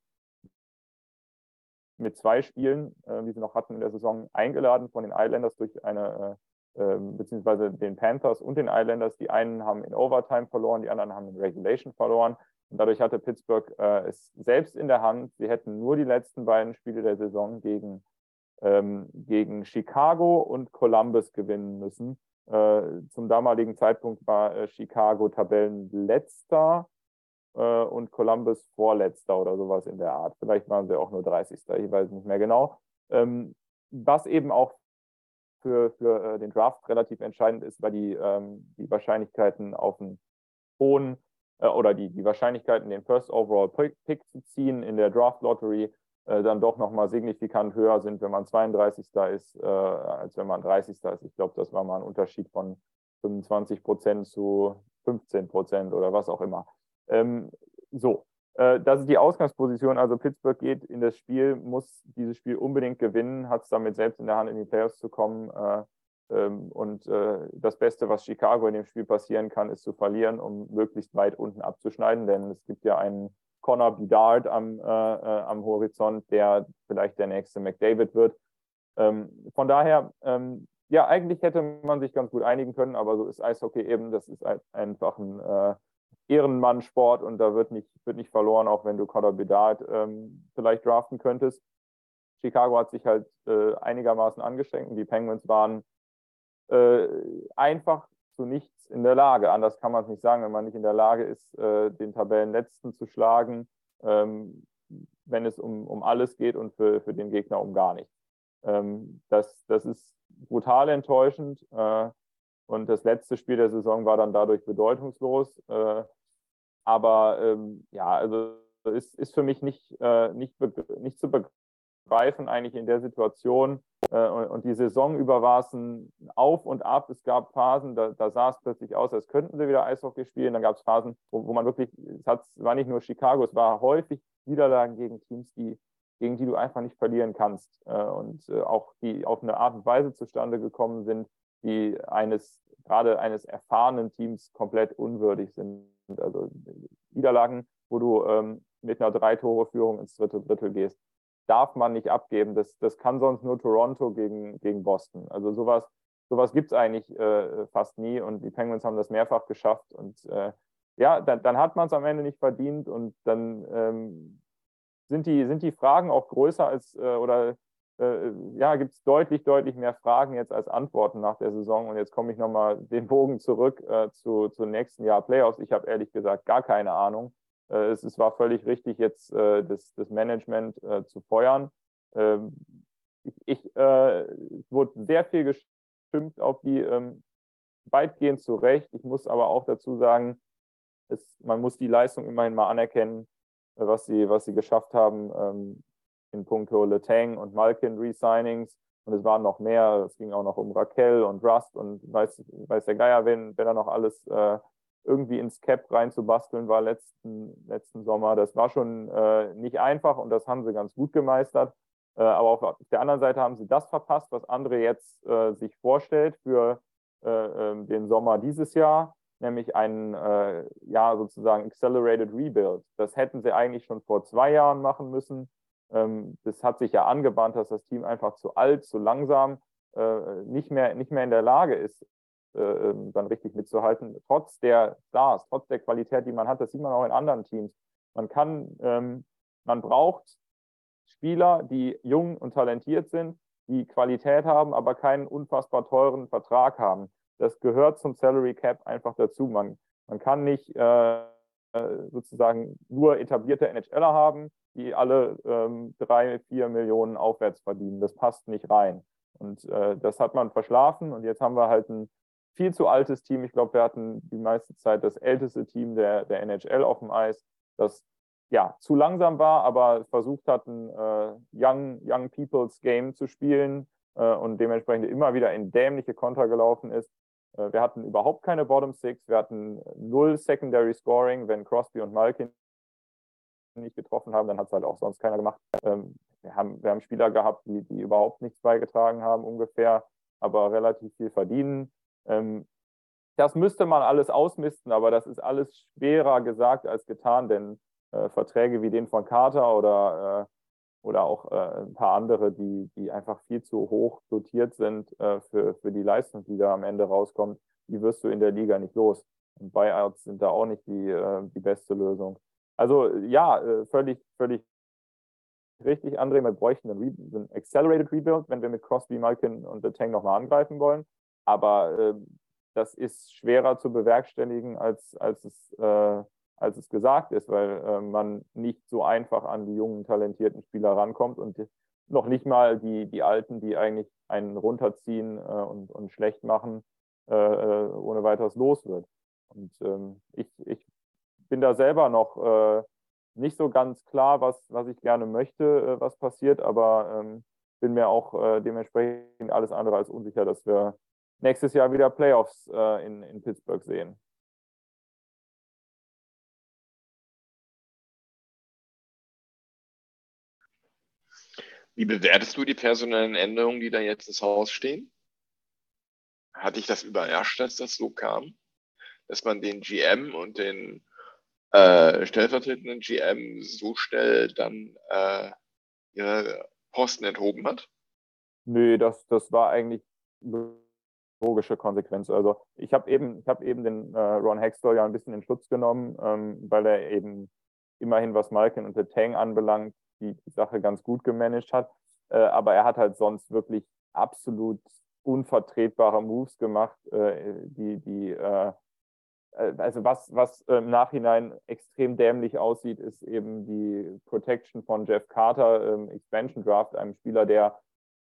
mit zwei Spielen, äh, die sie noch hatten in der Saison, eingeladen von den Islanders durch eine, äh, beziehungsweise den Panthers und den Islanders. Die einen haben in Overtime verloren, die anderen haben in Regulation verloren. Und dadurch hatte Pittsburgh äh, es selbst in der Hand. Sie hätten nur die letzten beiden Spiele der Saison gegen, ähm, gegen Chicago und Columbus gewinnen müssen. Äh, zum damaligen Zeitpunkt war äh, Chicago Tabellenletzter äh, und Columbus Vorletzter oder sowas in der Art. Vielleicht waren sie auch nur 30. Ich weiß nicht mehr genau. Ähm, was eben auch für, für äh, den Draft relativ entscheidend ist, weil die, ähm, die Wahrscheinlichkeiten auf einen hohen äh, oder die, die Wahrscheinlichkeiten, den First Overall Pick zu ziehen in der Draft Lottery äh, dann doch nochmal signifikant höher sind, wenn man 32. ist, äh, als wenn man 30. ist. Ich glaube, das war mal ein Unterschied von 25 Prozent zu 15 Prozent oder was auch immer. Ähm, so, das ist die Ausgangsposition. Also Pittsburgh geht in das Spiel, muss dieses Spiel unbedingt gewinnen, hat es damit selbst in der Hand, in die Playoffs zu kommen. Äh, ähm, und äh, das Beste, was Chicago in dem Spiel passieren kann, ist zu verlieren, um möglichst weit unten abzuschneiden. Denn es gibt ja einen Connor Bedard am, äh, äh, am Horizont, der vielleicht der nächste McDavid wird. Ähm, von daher, ähm, ja, eigentlich hätte man sich ganz gut einigen können, aber so ist Eishockey eben. Das ist einfach ein äh, Ehrenmannsport und da wird nicht, wird nicht verloren, auch wenn du Conor Bedard ähm, vielleicht draften könntest. Chicago hat sich halt äh, einigermaßen angestrengt und die Penguins waren äh, einfach zu nichts in der Lage. Anders kann man es nicht sagen, wenn man nicht in der Lage ist, äh, den Tabellenletzten zu schlagen, ähm, wenn es um, um alles geht und für, für den Gegner um gar nichts. Ähm, das, das ist brutal enttäuschend. Äh, und das letzte Spiel der Saison war dann dadurch bedeutungslos. Äh, aber ähm, ja, also ist, ist für mich nicht, äh, nicht, nicht zu begreifen eigentlich in der Situation. Äh, und, und, die Saison über war es ein Auf und Ab. Es gab Phasen, da, da sah es plötzlich aus, als könnten sie wieder Eishockey spielen. Dann gab es Phasen, wo, wo man wirklich, es hat, war nicht nur Chicago, es war häufig Niederlagen gegen Teams, die, gegen die du einfach nicht verlieren kannst. Äh, und äh, auch die auf eine Art und Weise zustande gekommen sind, die eines, gerade eines erfahrenen Teams komplett unwürdig sind. Also Niederlagen, wo du ähm, mit einer Drei-Tore-Führung ins dritte Drittel gehst, darf man nicht abgeben. Das, das kann sonst nur Toronto gegen, gegen Boston. Also sowas, sowas gibt es eigentlich äh, fast nie und die Penguins haben das mehrfach geschafft. Und äh, ja, dann, dann hat man es am Ende nicht verdient und dann ähm, sind, die, sind die Fragen auch größer als äh, oder äh, ja, gibt es deutlich, deutlich mehr Fragen jetzt als Antworten nach der Saison. Und jetzt komme ich nochmal den Bogen zurück äh, zu, zu nächsten Jahr Playoffs. Ich habe ehrlich gesagt gar keine Ahnung. Äh, es, es, war völlig richtig, jetzt äh, das, das, Management äh, zu feuern. Ähm, ich, ich äh, wurde sehr viel geschimpft auf die ähm, weitgehend zu Recht. Ich muss aber auch dazu sagen, es, man muss die Leistung immerhin mal anerkennen, was sie, was sie geschafft haben. Ähm, in puncto Letang und Malkin Resignings. Und es waren noch mehr. Es ging auch noch um Raquel und Rust und weiß, weiß der Geier, wenn, wenn er noch alles äh, irgendwie ins Cap reinzubasteln war letzten, letzten Sommer. Das war schon äh, nicht einfach und das haben sie ganz gut gemeistert. Äh, aber auf der anderen Seite haben sie das verpasst, was André jetzt äh, sich vorstellt für äh, ähm, den Sommer dieses Jahr, nämlich einen äh, ja sozusagen Accelerated Rebuild. Das hätten sie eigentlich schon vor zwei Jahren machen müssen. Ähm, das hat sich ja angebahnt, dass das Team einfach zu alt, zu langsam, äh, nicht, mehr, nicht mehr in der Lage ist, äh, ähm, dann richtig mitzuhalten, trotz der Stars, trotz der Qualität, die man hat. Das sieht man auch in anderen Teams. Man kann, ähm, man braucht Spieler, die jung und talentiert sind, die Qualität haben, aber keinen unfassbar teuren Vertrag haben. Das gehört zum Salary Cap einfach dazu. Man, man kann nicht äh, sozusagen nur etablierte NHLer haben, die alle ähm, drei, vier Millionen aufwärts verdienen. Das passt nicht rein. Und äh, das hat man verschlafen und jetzt haben wir halt ein viel zu altes Team. Ich glaube, wir hatten die meiste Zeit das älteste Team der, der NHL auf dem Eis, das ja zu langsam war, aber versucht hat, ein äh, Young, Young People's Game zu spielen äh, und dementsprechend immer wieder in dämliche Konter gelaufen ist. Äh, wir hatten überhaupt keine Bottom Six, wir hatten null Secondary Scoring, wenn Crosby und Malkin nicht getroffen haben, dann hat es halt auch sonst keiner gemacht. Ähm, wir, haben, wir haben Spieler gehabt, die, die überhaupt nichts beigetragen haben, ungefähr, aber relativ viel verdienen. Ähm, das müsste man alles ausmisten, aber das ist alles schwerer gesagt als getan, denn äh, Verträge wie den von Carter oder, äh, oder auch äh, ein paar andere, die, die einfach viel zu hoch dotiert sind äh, für, für die Leistung, die da am Ende rauskommt, die wirst du in der Liga nicht los. Und Buyouts sind da auch nicht die, äh, die beste Lösung. Also ja, äh, völlig, völlig richtig, André, wir bräuchten einen, einen Accelerated Rebuild, wenn wir mit Crosby, Malkin und The Tank nochmal angreifen wollen. Aber äh, das ist schwerer zu bewerkstelligen, als, als, es, äh, als es gesagt ist, weil äh, man nicht so einfach an die jungen, talentierten Spieler rankommt und noch nicht mal die, die Alten, die eigentlich einen runterziehen äh, und, und schlecht machen, äh, äh, ohne weiteres los wird. Und ähm, ich, ich bin da selber noch nicht so ganz klar, was, was ich gerne möchte, was passiert, aber ähm, bin mir auch dementsprechend alles andere als unsicher, dass wir nächstes Jahr wieder Playoffs äh, in, in Pittsburgh sehen. Wie bewertest du die personellen Änderungen, die da jetzt ins Haus stehen? Hat dich das überrascht, dass das so kam? Dass man den GM und den äh, stellvertretenden GM so schnell dann äh, ihre Posten enthoben hat? Nö, das, das war eigentlich logische Konsequenz. Also ich habe eben, habe eben den äh, Ron Hextall ja ein bisschen in Schutz genommen, ähm, weil er eben immerhin, was Malkin und The Tang anbelangt, die, Sache ganz gut gemanagt hat. Äh, aber er hat halt sonst wirklich absolut unvertretbare Moves gemacht, äh, die, die äh, äh, also was, was im Nachhinein extrem dämlich aussieht, ist eben die Protection von Jeff Carter im Expansion Draft, einem Spieler, der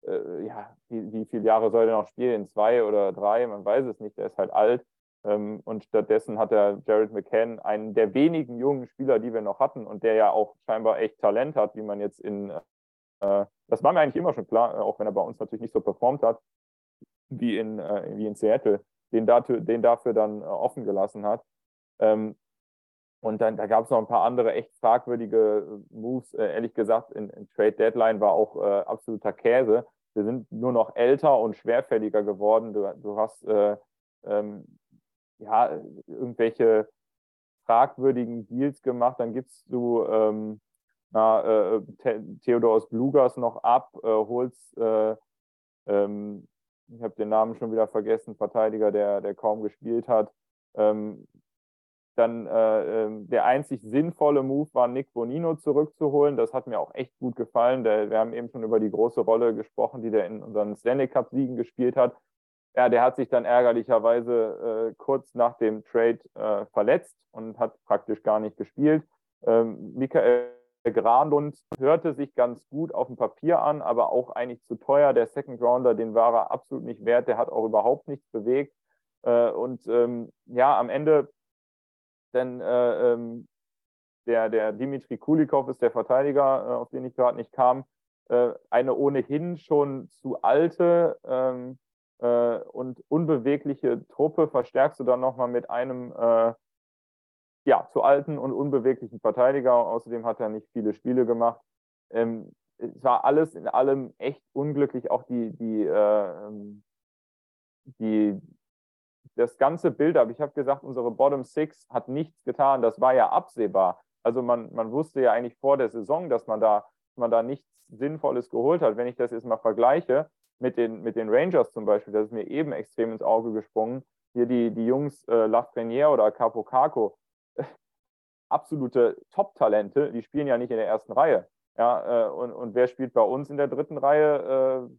äh, ja, wie, wie viele Jahre soll der noch spielen? Zwei oder drei? Man weiß es nicht. Der ist halt alt. Ähm, und stattdessen hat er Jared McCann, einen der wenigen jungen Spieler, die wir noch hatten und der ja auch scheinbar echt Talent hat, wie man jetzt in, äh, das war mir eigentlich immer schon klar, auch wenn er bei uns natürlich nicht so performt hat, wie in, äh, wie in Seattle, den, dafür, den dafür dann äh, offen gelassen hat. Ähm, und dann da gab es noch ein paar andere echt fragwürdige äh, Moves. Äh, ehrlich gesagt, in, in, Trade Deadline war auch äh, absoluter Käse. Wir sind nur noch älter und schwerfälliger geworden. Du, du hast äh, ähm, ja irgendwelche fragwürdigen Deals gemacht. Dann gibst du ähm, na, äh, Theodor Blugas noch ab, äh, holst, ähm, ich habe den Namen schon wieder vergessen, Verteidiger, der, der kaum gespielt hat. Ähm, dann äh, ähm, der einzig sinnvolle Move war, Nick Bonino zurückzuholen. Das hat mir auch echt gut gefallen. Der, wir haben eben schon über die große Rolle gesprochen, die der in unseren Stanley Cup-Siegen gespielt hat. Ja, der hat sich dann ärgerlicherweise äh, kurz nach dem Trade äh, verletzt und hat praktisch gar nicht gespielt. Ähm, Michael Granlund hörte sich ganz gut auf dem Papier an, aber auch eigentlich zu teuer. Der Second Rounder, den war er absolut nicht wert. Der hat auch überhaupt nichts bewegt. Äh, und ähm, ja, am Ende denn äh, ähm, der, der Dimitri Kulikov ist der Verteidiger, äh, auf den ich gerade nicht kam. Äh, eine ohnehin schon zu alte ähm, äh, und unbewegliche Truppe verstärkst du dann nochmal mit einem äh, ja, zu alten und unbeweglichen Verteidiger. Außerdem hat er nicht viele Spiele gemacht. Ähm, es war alles in allem echt unglücklich. Auch die, die, äh, ähm, die, das ganze Bild ab. Ich habe gesagt, unsere Bottom Six hat nichts getan. Das war ja absehbar. Also man, man wusste ja eigentlich vor der Saison, dass man da, man da nichts Sinnvolles geholt hat. Wenn ich das jetzt mal vergleiche mit den, mit den Rangers zum Beispiel, das ist mir eben extrem ins Auge gesprungen. Hier die, die Jungs äh, Lafreniere oder Capo Caco, absolute Top-Talente, die spielen ja nicht in der ersten Reihe. Ja, äh, und, und wer spielt bei uns in der dritten Reihe? Äh,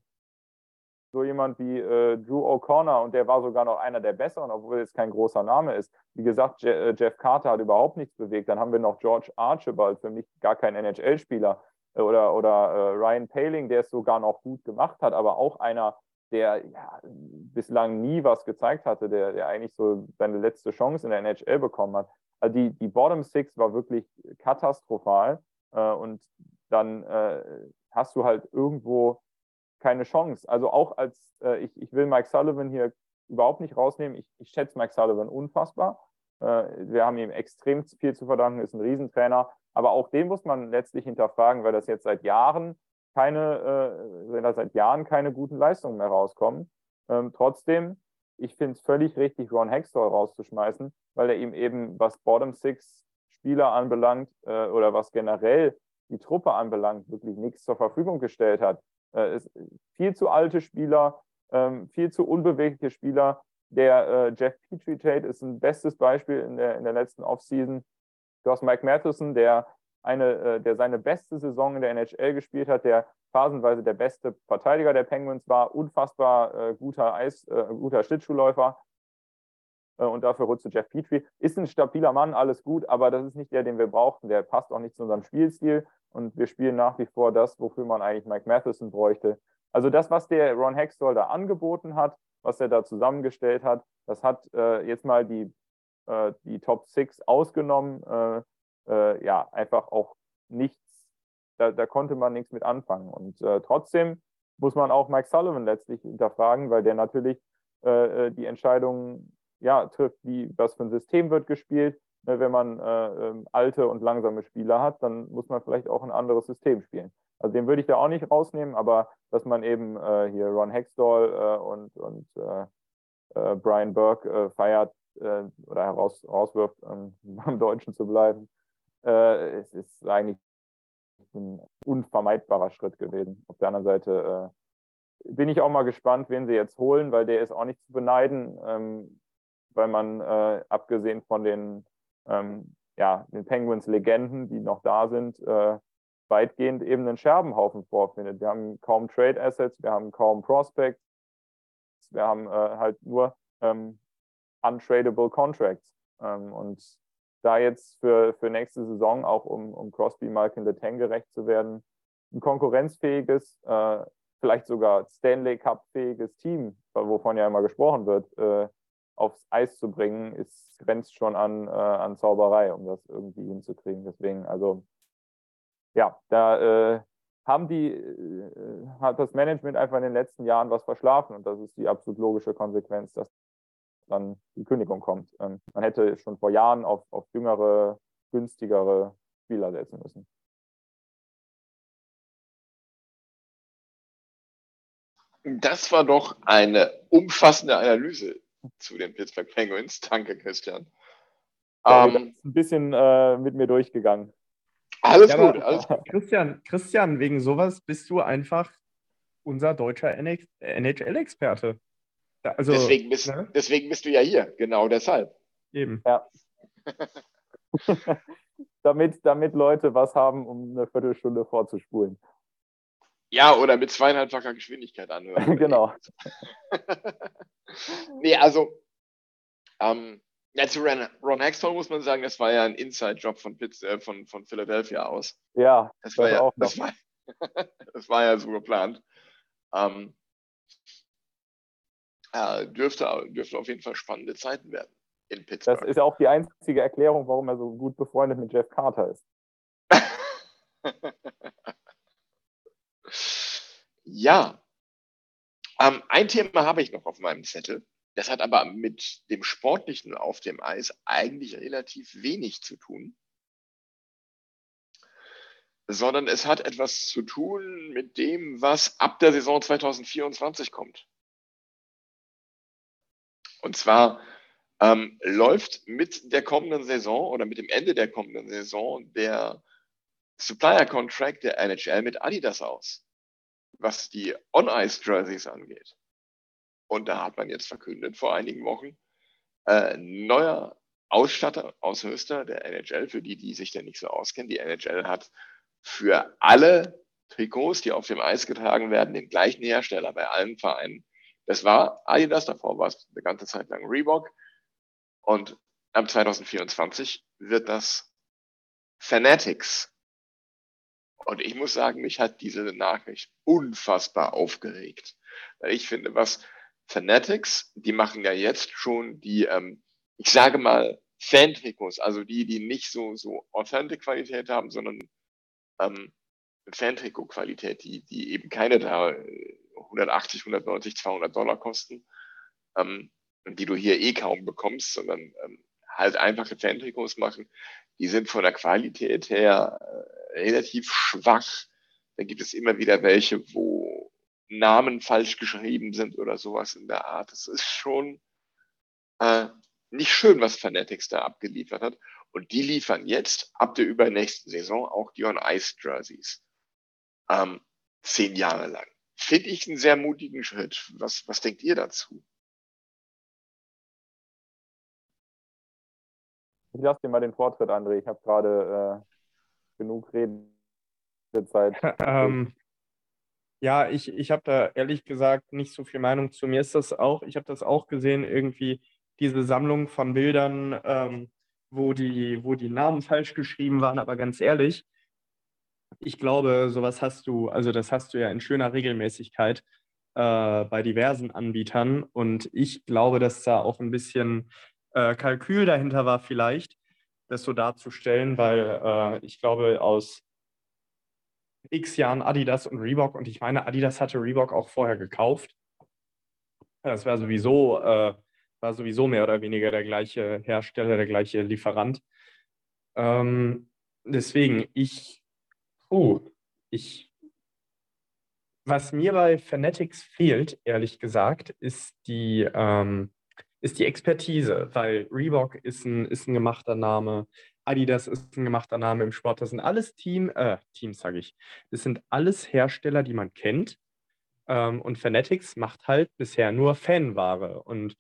so jemand wie äh, Drew O'Connor und der war sogar noch einer der besseren, obwohl jetzt kein großer Name ist. Wie gesagt, Je äh, Jeff Carter hat überhaupt nichts bewegt. Dann haben wir noch George Archibald, für mich gar kein NHL-Spieler. Äh, oder, oder äh, Ryan Paling, der es sogar noch gut gemacht hat, aber auch einer, der ja, bislang nie was gezeigt hatte, der, der eigentlich so seine letzte Chance in der NHL bekommen hat. Also die, die Bottom Six war wirklich katastrophal. Äh, und dann äh, hast du halt irgendwo keine Chance. Also auch als, äh, ich, ich will Mike Sullivan hier überhaupt nicht rausnehmen. Ich, ich schätze Mike Sullivan unfassbar. Äh, wir haben ihm extrem viel zu verdanken, ist ein Riesentrainer. Aber auch den muss man letztlich hinterfragen, weil das jetzt seit Jahren keine, äh, seit Jahren keine guten Leistungen mehr rauskommen. Ähm, trotzdem, ich finde es völlig richtig, Ron Hextall rauszuschmeißen, weil er ihm eben, was Bottom Six Spieler anbelangt äh, oder was generell die Truppe anbelangt, wirklich nichts zur Verfügung gestellt hat. Äh, ist viel zu alte Spieler, ähm, viel zu unbewegliche Spieler. Der äh, Jeff Petrie Trade ist ein bestes Beispiel in der, in der letzten Offseason. Du hast Mike Matheson, der eine, äh, der seine beste Saison in der NHL gespielt hat, der phasenweise der beste Verteidiger der Penguins war, unfassbar äh, guter Eis, äh, guter Schlittschuhläufer. Äh, und dafür rutscht Jeff Petrie. Ist ein stabiler Mann, alles gut, aber das ist nicht der, den wir brauchten. Der passt auch nicht zu unserem Spielstil. Und wir spielen nach wie vor das, wofür man eigentlich Mike Matheson bräuchte. Also das, was der Ron Hextall da angeboten hat, was er da zusammengestellt hat, das hat äh, jetzt mal die, äh, die Top Six ausgenommen. Äh, äh ja, einfach auch nichts, da, da, konnte man nichts mit anfangen. Und äh, trotzdem muss man auch Mike Sullivan letztlich hinterfragen, weil der natürlich äh, die Entscheidungen ja, trifft, wie, was für ein System wird gespielt, Ne, wenn man äh, ähm, alte und langsame Spieler hat, dann muss man vielleicht auch ein anderes System spielen. Also den würde ich da auch nicht rausnehmen, aber dass man eben äh, hier Ron Hextall äh, und, und äh, äh, Brian Burke äh, oder heraus, rauswirft, ähm, beim Deutschen zu bleiben, es ist eigentlich ein unvermeidbarer Schritt gewesen. Auf der anderen Seite bin ich auch mal gespannt, wen sie jetzt holen, weil der ist auch nicht zu beneiden, ähm, weil man abgesehen von den ähm, ja, den Penguins Legenden, die noch da sind, äh, weitgehend eben einen Scherbenhaufen vorfindet. Wir haben kaum Trade Assets, wir haben kaum Prospects, wir haben äh, halt nur ähm, untradable Contracts. Ähm, und da jetzt für, für nächste Saison, auch um, um Crosby, Malkin, Letang gerecht zu werden, ein konkurrenzfähiges, äh, vielleicht sogar Stanley Cup-fähiges Team, wovon ja immer gesprochen wird, äh, aufs Eis zu bringen, ist, grenzt schon an, äh, an Zauberei, um das irgendwie hinzukriegen. Deswegen, also ja, da äh, haben die, äh, hat das Management einfach in den letzten Jahren was verschlafen und das ist die absolut logische Konsequenz, dass dann die Kündigung kommt. Ähm, man hätte schon vor Jahren auf, auf jüngere, günstigere Spieler setzen müssen. Das war doch eine umfassende Analyse zu den Pittsburgh Penguins. Danke, Christian. Ähm, ein bisschen äh, mit mir durchgegangen. Alles ja, gut, alles gut. Christian, Christian, wegen sowas bist du einfach unser deutscher NHL-Experte. Also, deswegen, bist, ne? deswegen bist du ja hier, genau deshalb. Eben. Ja. damit, damit Leute was haben, um eine Viertelstunde vorzuspulen. Ja, oder mit zweieinhalbfacher Geschwindigkeit anhören. genau. nee, also, ähm, ja, zu Ron, Ron Hextall muss man sagen, das war ja ein Inside-Job von, äh, von, von Philadelphia aus. Ja, das, war ja, auch das, war, das war ja so geplant. Ähm, äh, dürfte, dürfte auf jeden Fall spannende Zeiten werden in Pittsburgh. Das ist auch die einzige Erklärung, warum er so gut befreundet mit Jeff Carter ist. Ja. Ähm, ein Thema habe ich noch auf meinem Zettel. das hat aber mit dem Sportlichen auf dem Eis eigentlich relativ wenig zu tun, sondern es hat etwas zu tun mit dem, was ab der Saison 2024 kommt. Und zwar ähm, läuft mit der kommenden Saison oder mit dem Ende der kommenden Saison der Supplier Contract der NHL mit Adidas aus, was die On-Ice-Jerseys angeht. Und da hat man jetzt verkündet vor einigen Wochen, äh, neuer Ausstatter aus Höster der NHL, für die, die sich da nicht so auskennen. Die NHL hat für alle Trikots, die auf dem Eis getragen werden, den gleichen Hersteller bei allen Vereinen. Das war Adidas, davor war es eine ganze Zeit lang Reebok. Und ab 2024 wird das Fanatics. Und ich muss sagen, mich hat diese Nachricht unfassbar aufgeregt. Weil ich finde, was Fanatics, die machen ja jetzt schon die, ähm, ich sage mal, Fan-Trikots, also die, die nicht so, so Authentic-Qualität haben, sondern ähm, Fan-Trikot-Qualität, die, die eben keine da 180, 190, 200 Dollar kosten, ähm, die du hier eh kaum bekommst, sondern ähm, halt einfache Fan-Trikots machen. Die sind von der Qualität her äh, relativ schwach. Da gibt es immer wieder welche, wo Namen falsch geschrieben sind oder sowas in der Art. Das ist schon äh, nicht schön, was Fanatics da abgeliefert hat. Und die liefern jetzt ab der übernächsten Saison auch die On-Ice-Jerseys. Ähm, zehn Jahre lang. Finde ich einen sehr mutigen Schritt. Was, was denkt ihr dazu? Ich lasse dir mal den Vortritt, André. Ich habe gerade äh, genug Redezeit. ähm, ja, ich, ich habe da ehrlich gesagt nicht so viel Meinung zu. Mir ist das auch, ich habe das auch gesehen, irgendwie diese Sammlung von Bildern, ähm, wo, die, wo die Namen falsch geschrieben waren, aber ganz ehrlich, ich glaube, sowas hast du, also das hast du ja in schöner Regelmäßigkeit äh, bei diversen Anbietern und ich glaube, dass da auch ein bisschen äh, Kalkül dahinter war vielleicht, das so darzustellen, weil äh, ich glaube, aus x Jahren Adidas und Reebok und ich meine, Adidas hatte Reebok auch vorher gekauft. Das war sowieso, äh, war sowieso mehr oder weniger der gleiche Hersteller, der gleiche Lieferant. Ähm, deswegen, ich, oh, ich, was mir bei Fanatics fehlt, ehrlich gesagt, ist die, ähm, ist die Expertise, weil Reebok ist ein, ist ein gemachter Name, Adidas ist ein gemachter Name im Sport. Das sind alles Team, äh, Teams, sage ich. Das sind alles Hersteller, die man kennt. Ähm, und Fanatics macht halt bisher nur Fanware. Und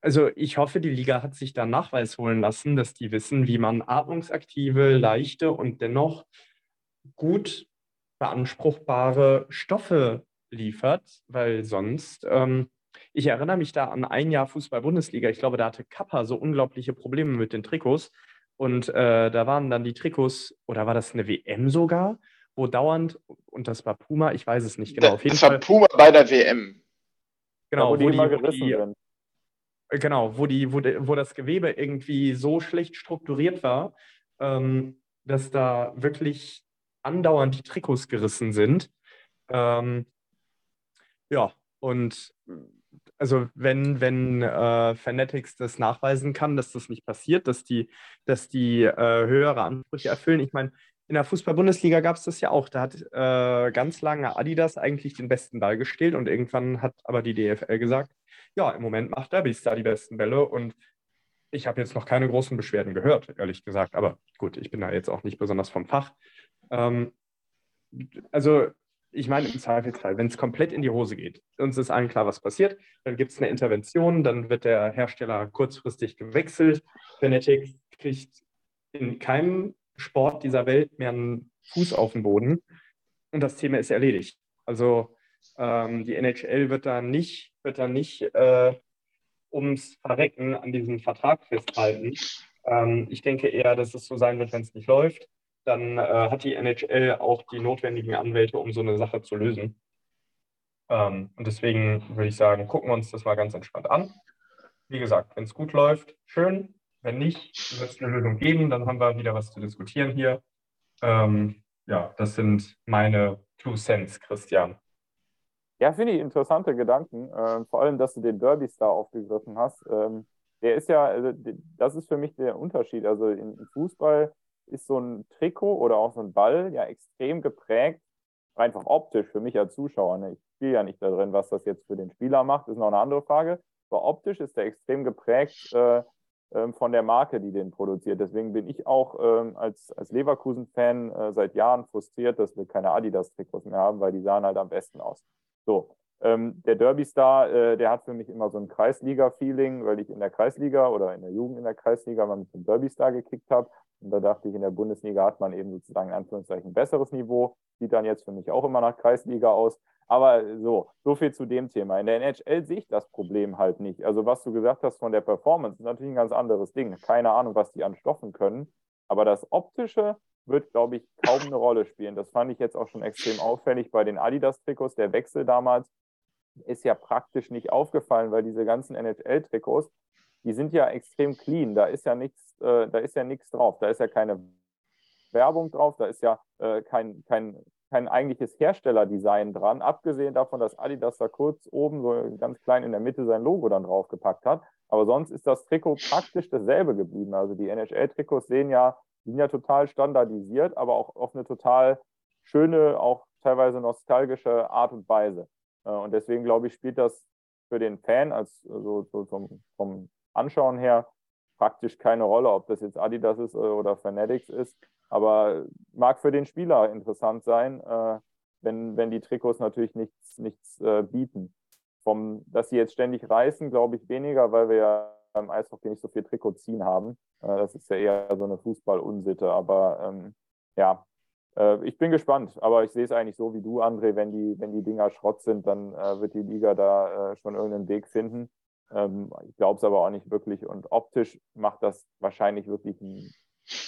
also ich hoffe, die Liga hat sich da Nachweis holen lassen, dass die wissen, wie man atmungsaktive, leichte und dennoch gut beanspruchbare Stoffe liefert, weil sonst ähm, ich erinnere mich da an ein Jahr Fußball-Bundesliga. Ich glaube, da hatte Kappa so unglaubliche Probleme mit den Trikots. Und äh, da waren dann die Trikots, oder war das eine WM sogar, wo dauernd, und das war Puma, ich weiß es nicht genau. Auf jeden das war Fall, Puma bei der WM. Genau, wo, wo, die, wo die, sind. Genau, wo, die, wo, wo das Gewebe irgendwie so schlecht strukturiert war, ähm, dass da wirklich andauernd die Trikots gerissen sind. Ähm, ja, und also wenn, wenn äh, Fanatics das nachweisen kann, dass das nicht passiert, dass die, dass die äh, höhere Ansprüche erfüllen. Ich meine, in der Fußball-Bundesliga gab es das ja auch. Da hat äh, ganz lange Adidas eigentlich den besten Ball gestellt und irgendwann hat aber die DFL gesagt, ja, im Moment macht Derbys da die besten Bälle und ich habe jetzt noch keine großen Beschwerden gehört, ehrlich gesagt. Aber gut, ich bin da jetzt auch nicht besonders vom Fach. Ähm, also ich meine im Zweifelsfall, wenn es komplett in die Hose geht, uns ist allen klar, was passiert, dann gibt es eine Intervention, dann wird der Hersteller kurzfristig gewechselt. Fanatics kriegt in keinem Sport dieser Welt mehr einen Fuß auf den Boden und das Thema ist erledigt. Also ähm, die NHL wird da nicht, wird da nicht äh, ums Verrecken an diesem Vertrag festhalten. Ähm, ich denke eher, dass es so sein wird, wenn es nicht läuft dann äh, hat die NHL auch die notwendigen Anwälte, um so eine Sache zu lösen. Ähm, und deswegen würde ich sagen, gucken wir uns das mal ganz entspannt an. Wie gesagt, wenn es gut läuft, schön. Wenn nicht, wird es eine Lösung geben. Dann haben wir wieder was zu diskutieren hier. Ähm, ja, das sind meine Two Cents, Christian. Ja, finde ich interessante Gedanken. Äh, vor allem, dass du den Derby-Star aufgegriffen hast. Ähm, der ist ja, also, das ist für mich der Unterschied. Also im Fußball ist so ein Trikot oder auch so ein Ball ja extrem geprägt, einfach optisch für mich als Zuschauer. Ne? Ich spiele ja nicht da drin, was das jetzt für den Spieler macht, ist noch eine andere Frage. Aber optisch ist der extrem geprägt äh, äh, von der Marke, die den produziert. Deswegen bin ich auch äh, als, als Leverkusen-Fan äh, seit Jahren frustriert, dass wir keine Adidas-Trikots mehr haben, weil die sahen halt am besten aus. So, ähm, der Derby-Star, äh, der hat für mich immer so ein Kreisliga-Feeling, weil ich in der Kreisliga oder in der Jugend in der Kreisliga mal mit dem Derby-Star gekickt habe. Und da dachte ich, in der Bundesliga hat man eben sozusagen in Anführungszeichen ein besseres Niveau. Sieht dann jetzt für mich auch immer nach Kreisliga aus. Aber so, so viel zu dem Thema. In der NHL sehe ich das Problem halt nicht. Also, was du gesagt hast von der Performance, ist natürlich ein ganz anderes Ding. Keine Ahnung, was die anstoffen können. Aber das Optische wird, glaube ich, kaum eine Rolle spielen. Das fand ich jetzt auch schon extrem auffällig bei den Adidas-Trikots. Der Wechsel damals ist ja praktisch nicht aufgefallen, weil diese ganzen NHL-Trikots, die sind ja extrem clean. Da ist ja nichts, äh, da ist ja nichts drauf. Da ist ja keine Werbung drauf, da ist ja äh, kein, kein, kein eigentliches Herstellerdesign dran, abgesehen davon, dass Adidas da kurz oben so ganz klein in der Mitte sein Logo dann draufgepackt hat. Aber sonst ist das Trikot praktisch dasselbe geblieben. Also die NHL-Trikots sehen ja, sind ja total standardisiert, aber auch auf eine total schöne, auch teilweise nostalgische Art und Weise. Äh, und deswegen glaube ich, spielt das für den Fan, als also, so vom, vom Anschauen her, praktisch keine Rolle, ob das jetzt Adidas ist äh, oder Fanatics ist. Aber mag für den Spieler interessant sein, äh, wenn, wenn die Trikots natürlich nichts, nichts bieten. Vom, dass sie jetzt ständig reißen, glaube ich weniger, weil wir ja beim Eishockey nicht so viel Trikot ziehen haben. das ist ja eher so eine Fußballunsitte. Aber ähm, ja, äh, ich bin gespannt, aber ich sehe es eigentlich so wie du, André. Wenn die, wenn die Dinger Schrott sind, dann äh, wird die Liga da äh, schon irgendeinen Weg finden. Ähm, ich glaube es aber auch nicht wirklich. Und optisch macht das wahrscheinlich wirklich einen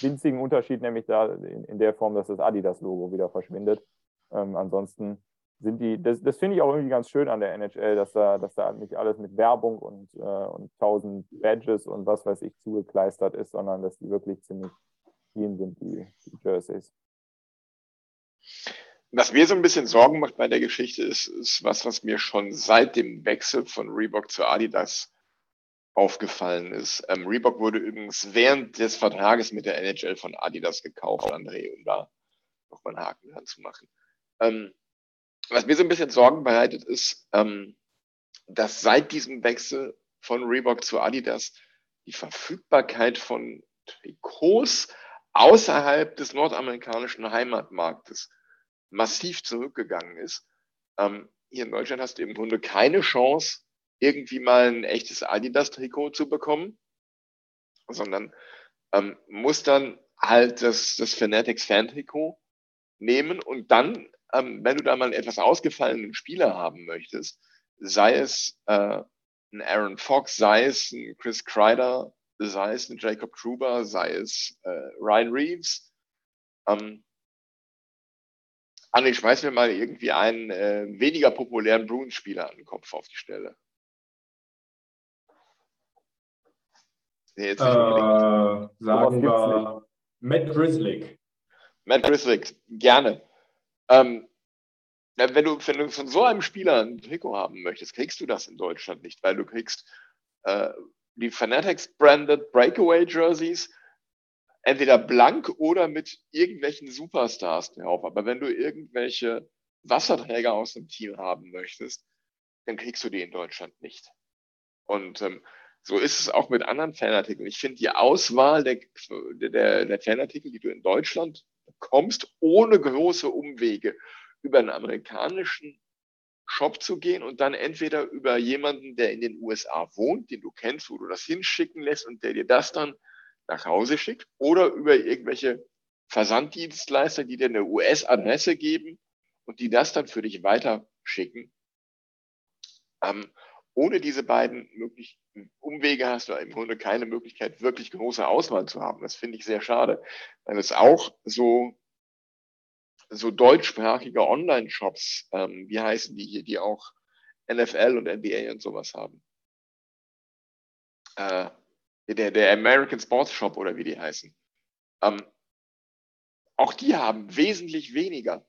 winzigen Unterschied, nämlich da in, in der Form, dass das Adidas-Logo wieder verschwindet. Ähm, ansonsten sind die, das, das finde ich auch irgendwie ganz schön an der NHL, dass da, dass da nicht alles mit Werbung und, äh, und tausend Badges und was weiß ich zugekleistert ist, sondern dass die wirklich ziemlich clean sind, die, die Jerseys. Was mir so ein bisschen Sorgen macht bei der Geschichte ist, ist was, was mir schon seit dem Wechsel von Reebok zu Adidas aufgefallen ist. Ähm, Reebok wurde übrigens während des Vertrages mit der NHL von Adidas gekauft, André, um da nochmal einen Haken dran zu machen. Ähm, was mir so ein bisschen Sorgen bereitet, ist, ähm, dass seit diesem Wechsel von Reebok zu Adidas die Verfügbarkeit von Trikots außerhalb des nordamerikanischen Heimatmarktes massiv zurückgegangen ist. Ähm, hier in Deutschland hast du im Grunde keine Chance, irgendwie mal ein echtes Adidas-Trikot zu bekommen, sondern ähm, muss dann halt das, das Fanatics Fan-Trikot nehmen und dann, ähm, wenn du da mal einen etwas ausgefallenen Spieler haben möchtest, sei es äh, ein Aaron Fox, sei es ein Chris Kreider, sei es ein Jacob Truber, sei es äh, Ryan Reeves. Ähm, Anni, schmeiß mir mal irgendwie einen äh, weniger populären Bruins-Spieler an den Kopf auf die Stelle. Nee, jetzt nicht äh, sagen wir Matt Grizzlick. Matt Grizzlick, gerne. Ähm, wenn, du, wenn du von so einem Spieler ein Trikot haben möchtest, kriegst du das in Deutschland nicht, weil du kriegst äh, die Fanatics branded Breakaway Jerseys entweder blank oder mit irgendwelchen Superstars drauf. Aber wenn du irgendwelche Wasserträger aus dem Team haben möchtest, dann kriegst du die in Deutschland nicht. Und ähm, so ist es auch mit anderen Fanartikeln. Ich finde die Auswahl der, der, der Fanartikel, die du in Deutschland bekommst, ohne große Umwege über einen amerikanischen Shop zu gehen und dann entweder über jemanden, der in den USA wohnt, den du kennst, wo du das hinschicken lässt und der dir das dann nach Hause schickt, oder über irgendwelche Versanddienstleister, die dir eine US-Adresse geben und die das dann für dich weiterschicken. Ähm, ohne diese beiden möglich Umwege hast du im Grunde keine Möglichkeit, wirklich große Auswahl zu haben. Das finde ich sehr schade, weil es auch so so deutschsprachige Online-Shops, ähm, wie heißen die hier, die auch NFL und NBA und sowas haben. Äh, der, der American Sports Shop oder wie die heißen. Ähm, auch die haben wesentlich weniger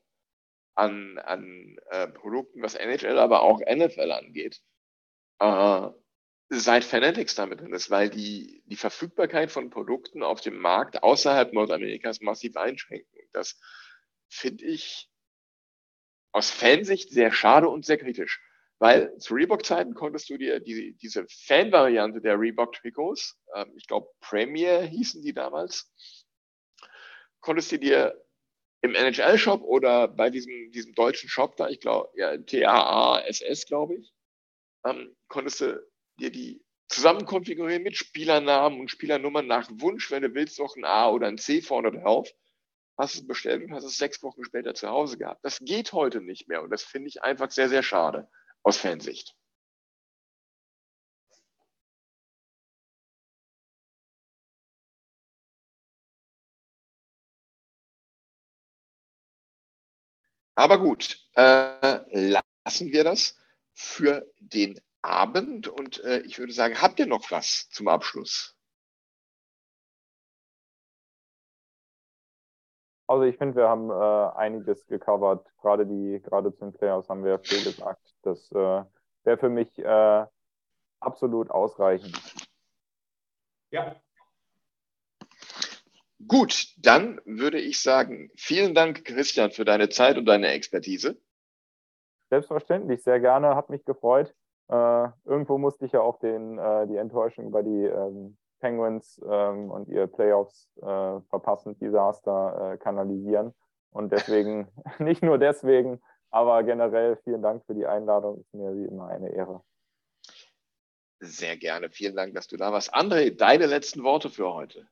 an, an äh, Produkten, was NHL, aber auch NFL angeht, äh, seit Fanatics damit drin ist, weil die, die Verfügbarkeit von Produkten auf dem Markt außerhalb Nordamerikas massiv einschränken. Das finde ich aus Fansicht sehr schade und sehr kritisch. Weil zu Reebok-Zeiten konntest du dir die, diese Fan-Variante der Reebok-Trikots, ähm, ich glaube Premier hießen die damals, konntest du dir im NHL-Shop oder bei diesem, diesem deutschen Shop da, ich glaube, ja, TAASS, glaube ich, ähm, konntest du dir die zusammen konfigurieren mit Spielernamen und Spielernummern nach Wunsch, wenn du willst, noch ein A oder ein C vorne drauf. Hast es bestellt und hast es sechs Wochen später zu Hause gehabt. Das geht heute nicht mehr und das finde ich einfach sehr, sehr schade aus Fansicht. Aber gut, äh, lassen wir das für den Abend und äh, ich würde sagen, habt ihr noch was zum Abschluss? Also ich finde, wir haben äh, einiges gecovert. Gerade die, gerade zu den Playoffs haben wir viel gesagt. Das äh, wäre für mich äh, absolut ausreichend. Ja. Gut, dann würde ich sagen, vielen Dank, Christian, für deine Zeit und deine Expertise. Selbstverständlich, sehr gerne, hat mich gefreut. Äh, irgendwo musste ich ja auch den, äh, die Enttäuschung über die ähm, Penguins ähm, und ihr Playoffs äh, verpassen Desaster äh, kanalisieren. Und deswegen, nicht nur deswegen, aber generell vielen Dank für die Einladung. Ist mir wie immer eine Ehre. Sehr gerne. Vielen Dank, dass du da warst. André, deine letzten Worte für heute.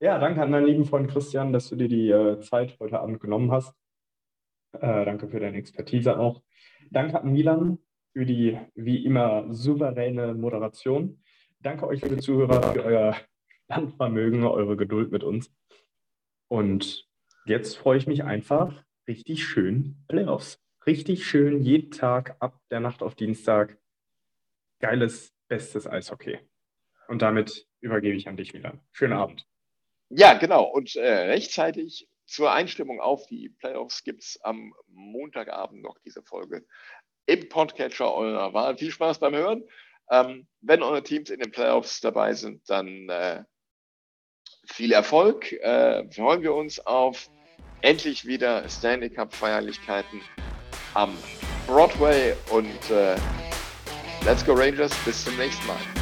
Ja, danke an meinen lieben Freund Christian, dass du dir die äh, Zeit heute Abend genommen hast. Äh, danke für deine Expertise auch. Danke an Milan für die wie immer souveräne Moderation. Danke euch, liebe Zuhörer, für euer Landvermögen, eure Geduld mit uns. Und jetzt freue ich mich einfach richtig schön Playoffs. Richtig schön jeden Tag ab der Nacht auf Dienstag. Geiles, bestes Eishockey. Und damit übergebe ich an dich, Milan. Schönen Abend. Ja, genau. Und äh, rechtzeitig zur Einstimmung auf die Playoffs gibt es am Montagabend noch diese Folge im Podcatcher eurer Wahl. Viel Spaß beim Hören. Ähm, wenn eure Teams in den Playoffs dabei sind, dann äh, viel Erfolg. Äh, freuen wir uns auf endlich wieder Stanley Cup Feierlichkeiten am Broadway und äh, Let's Go Rangers. Bis zum nächsten Mal.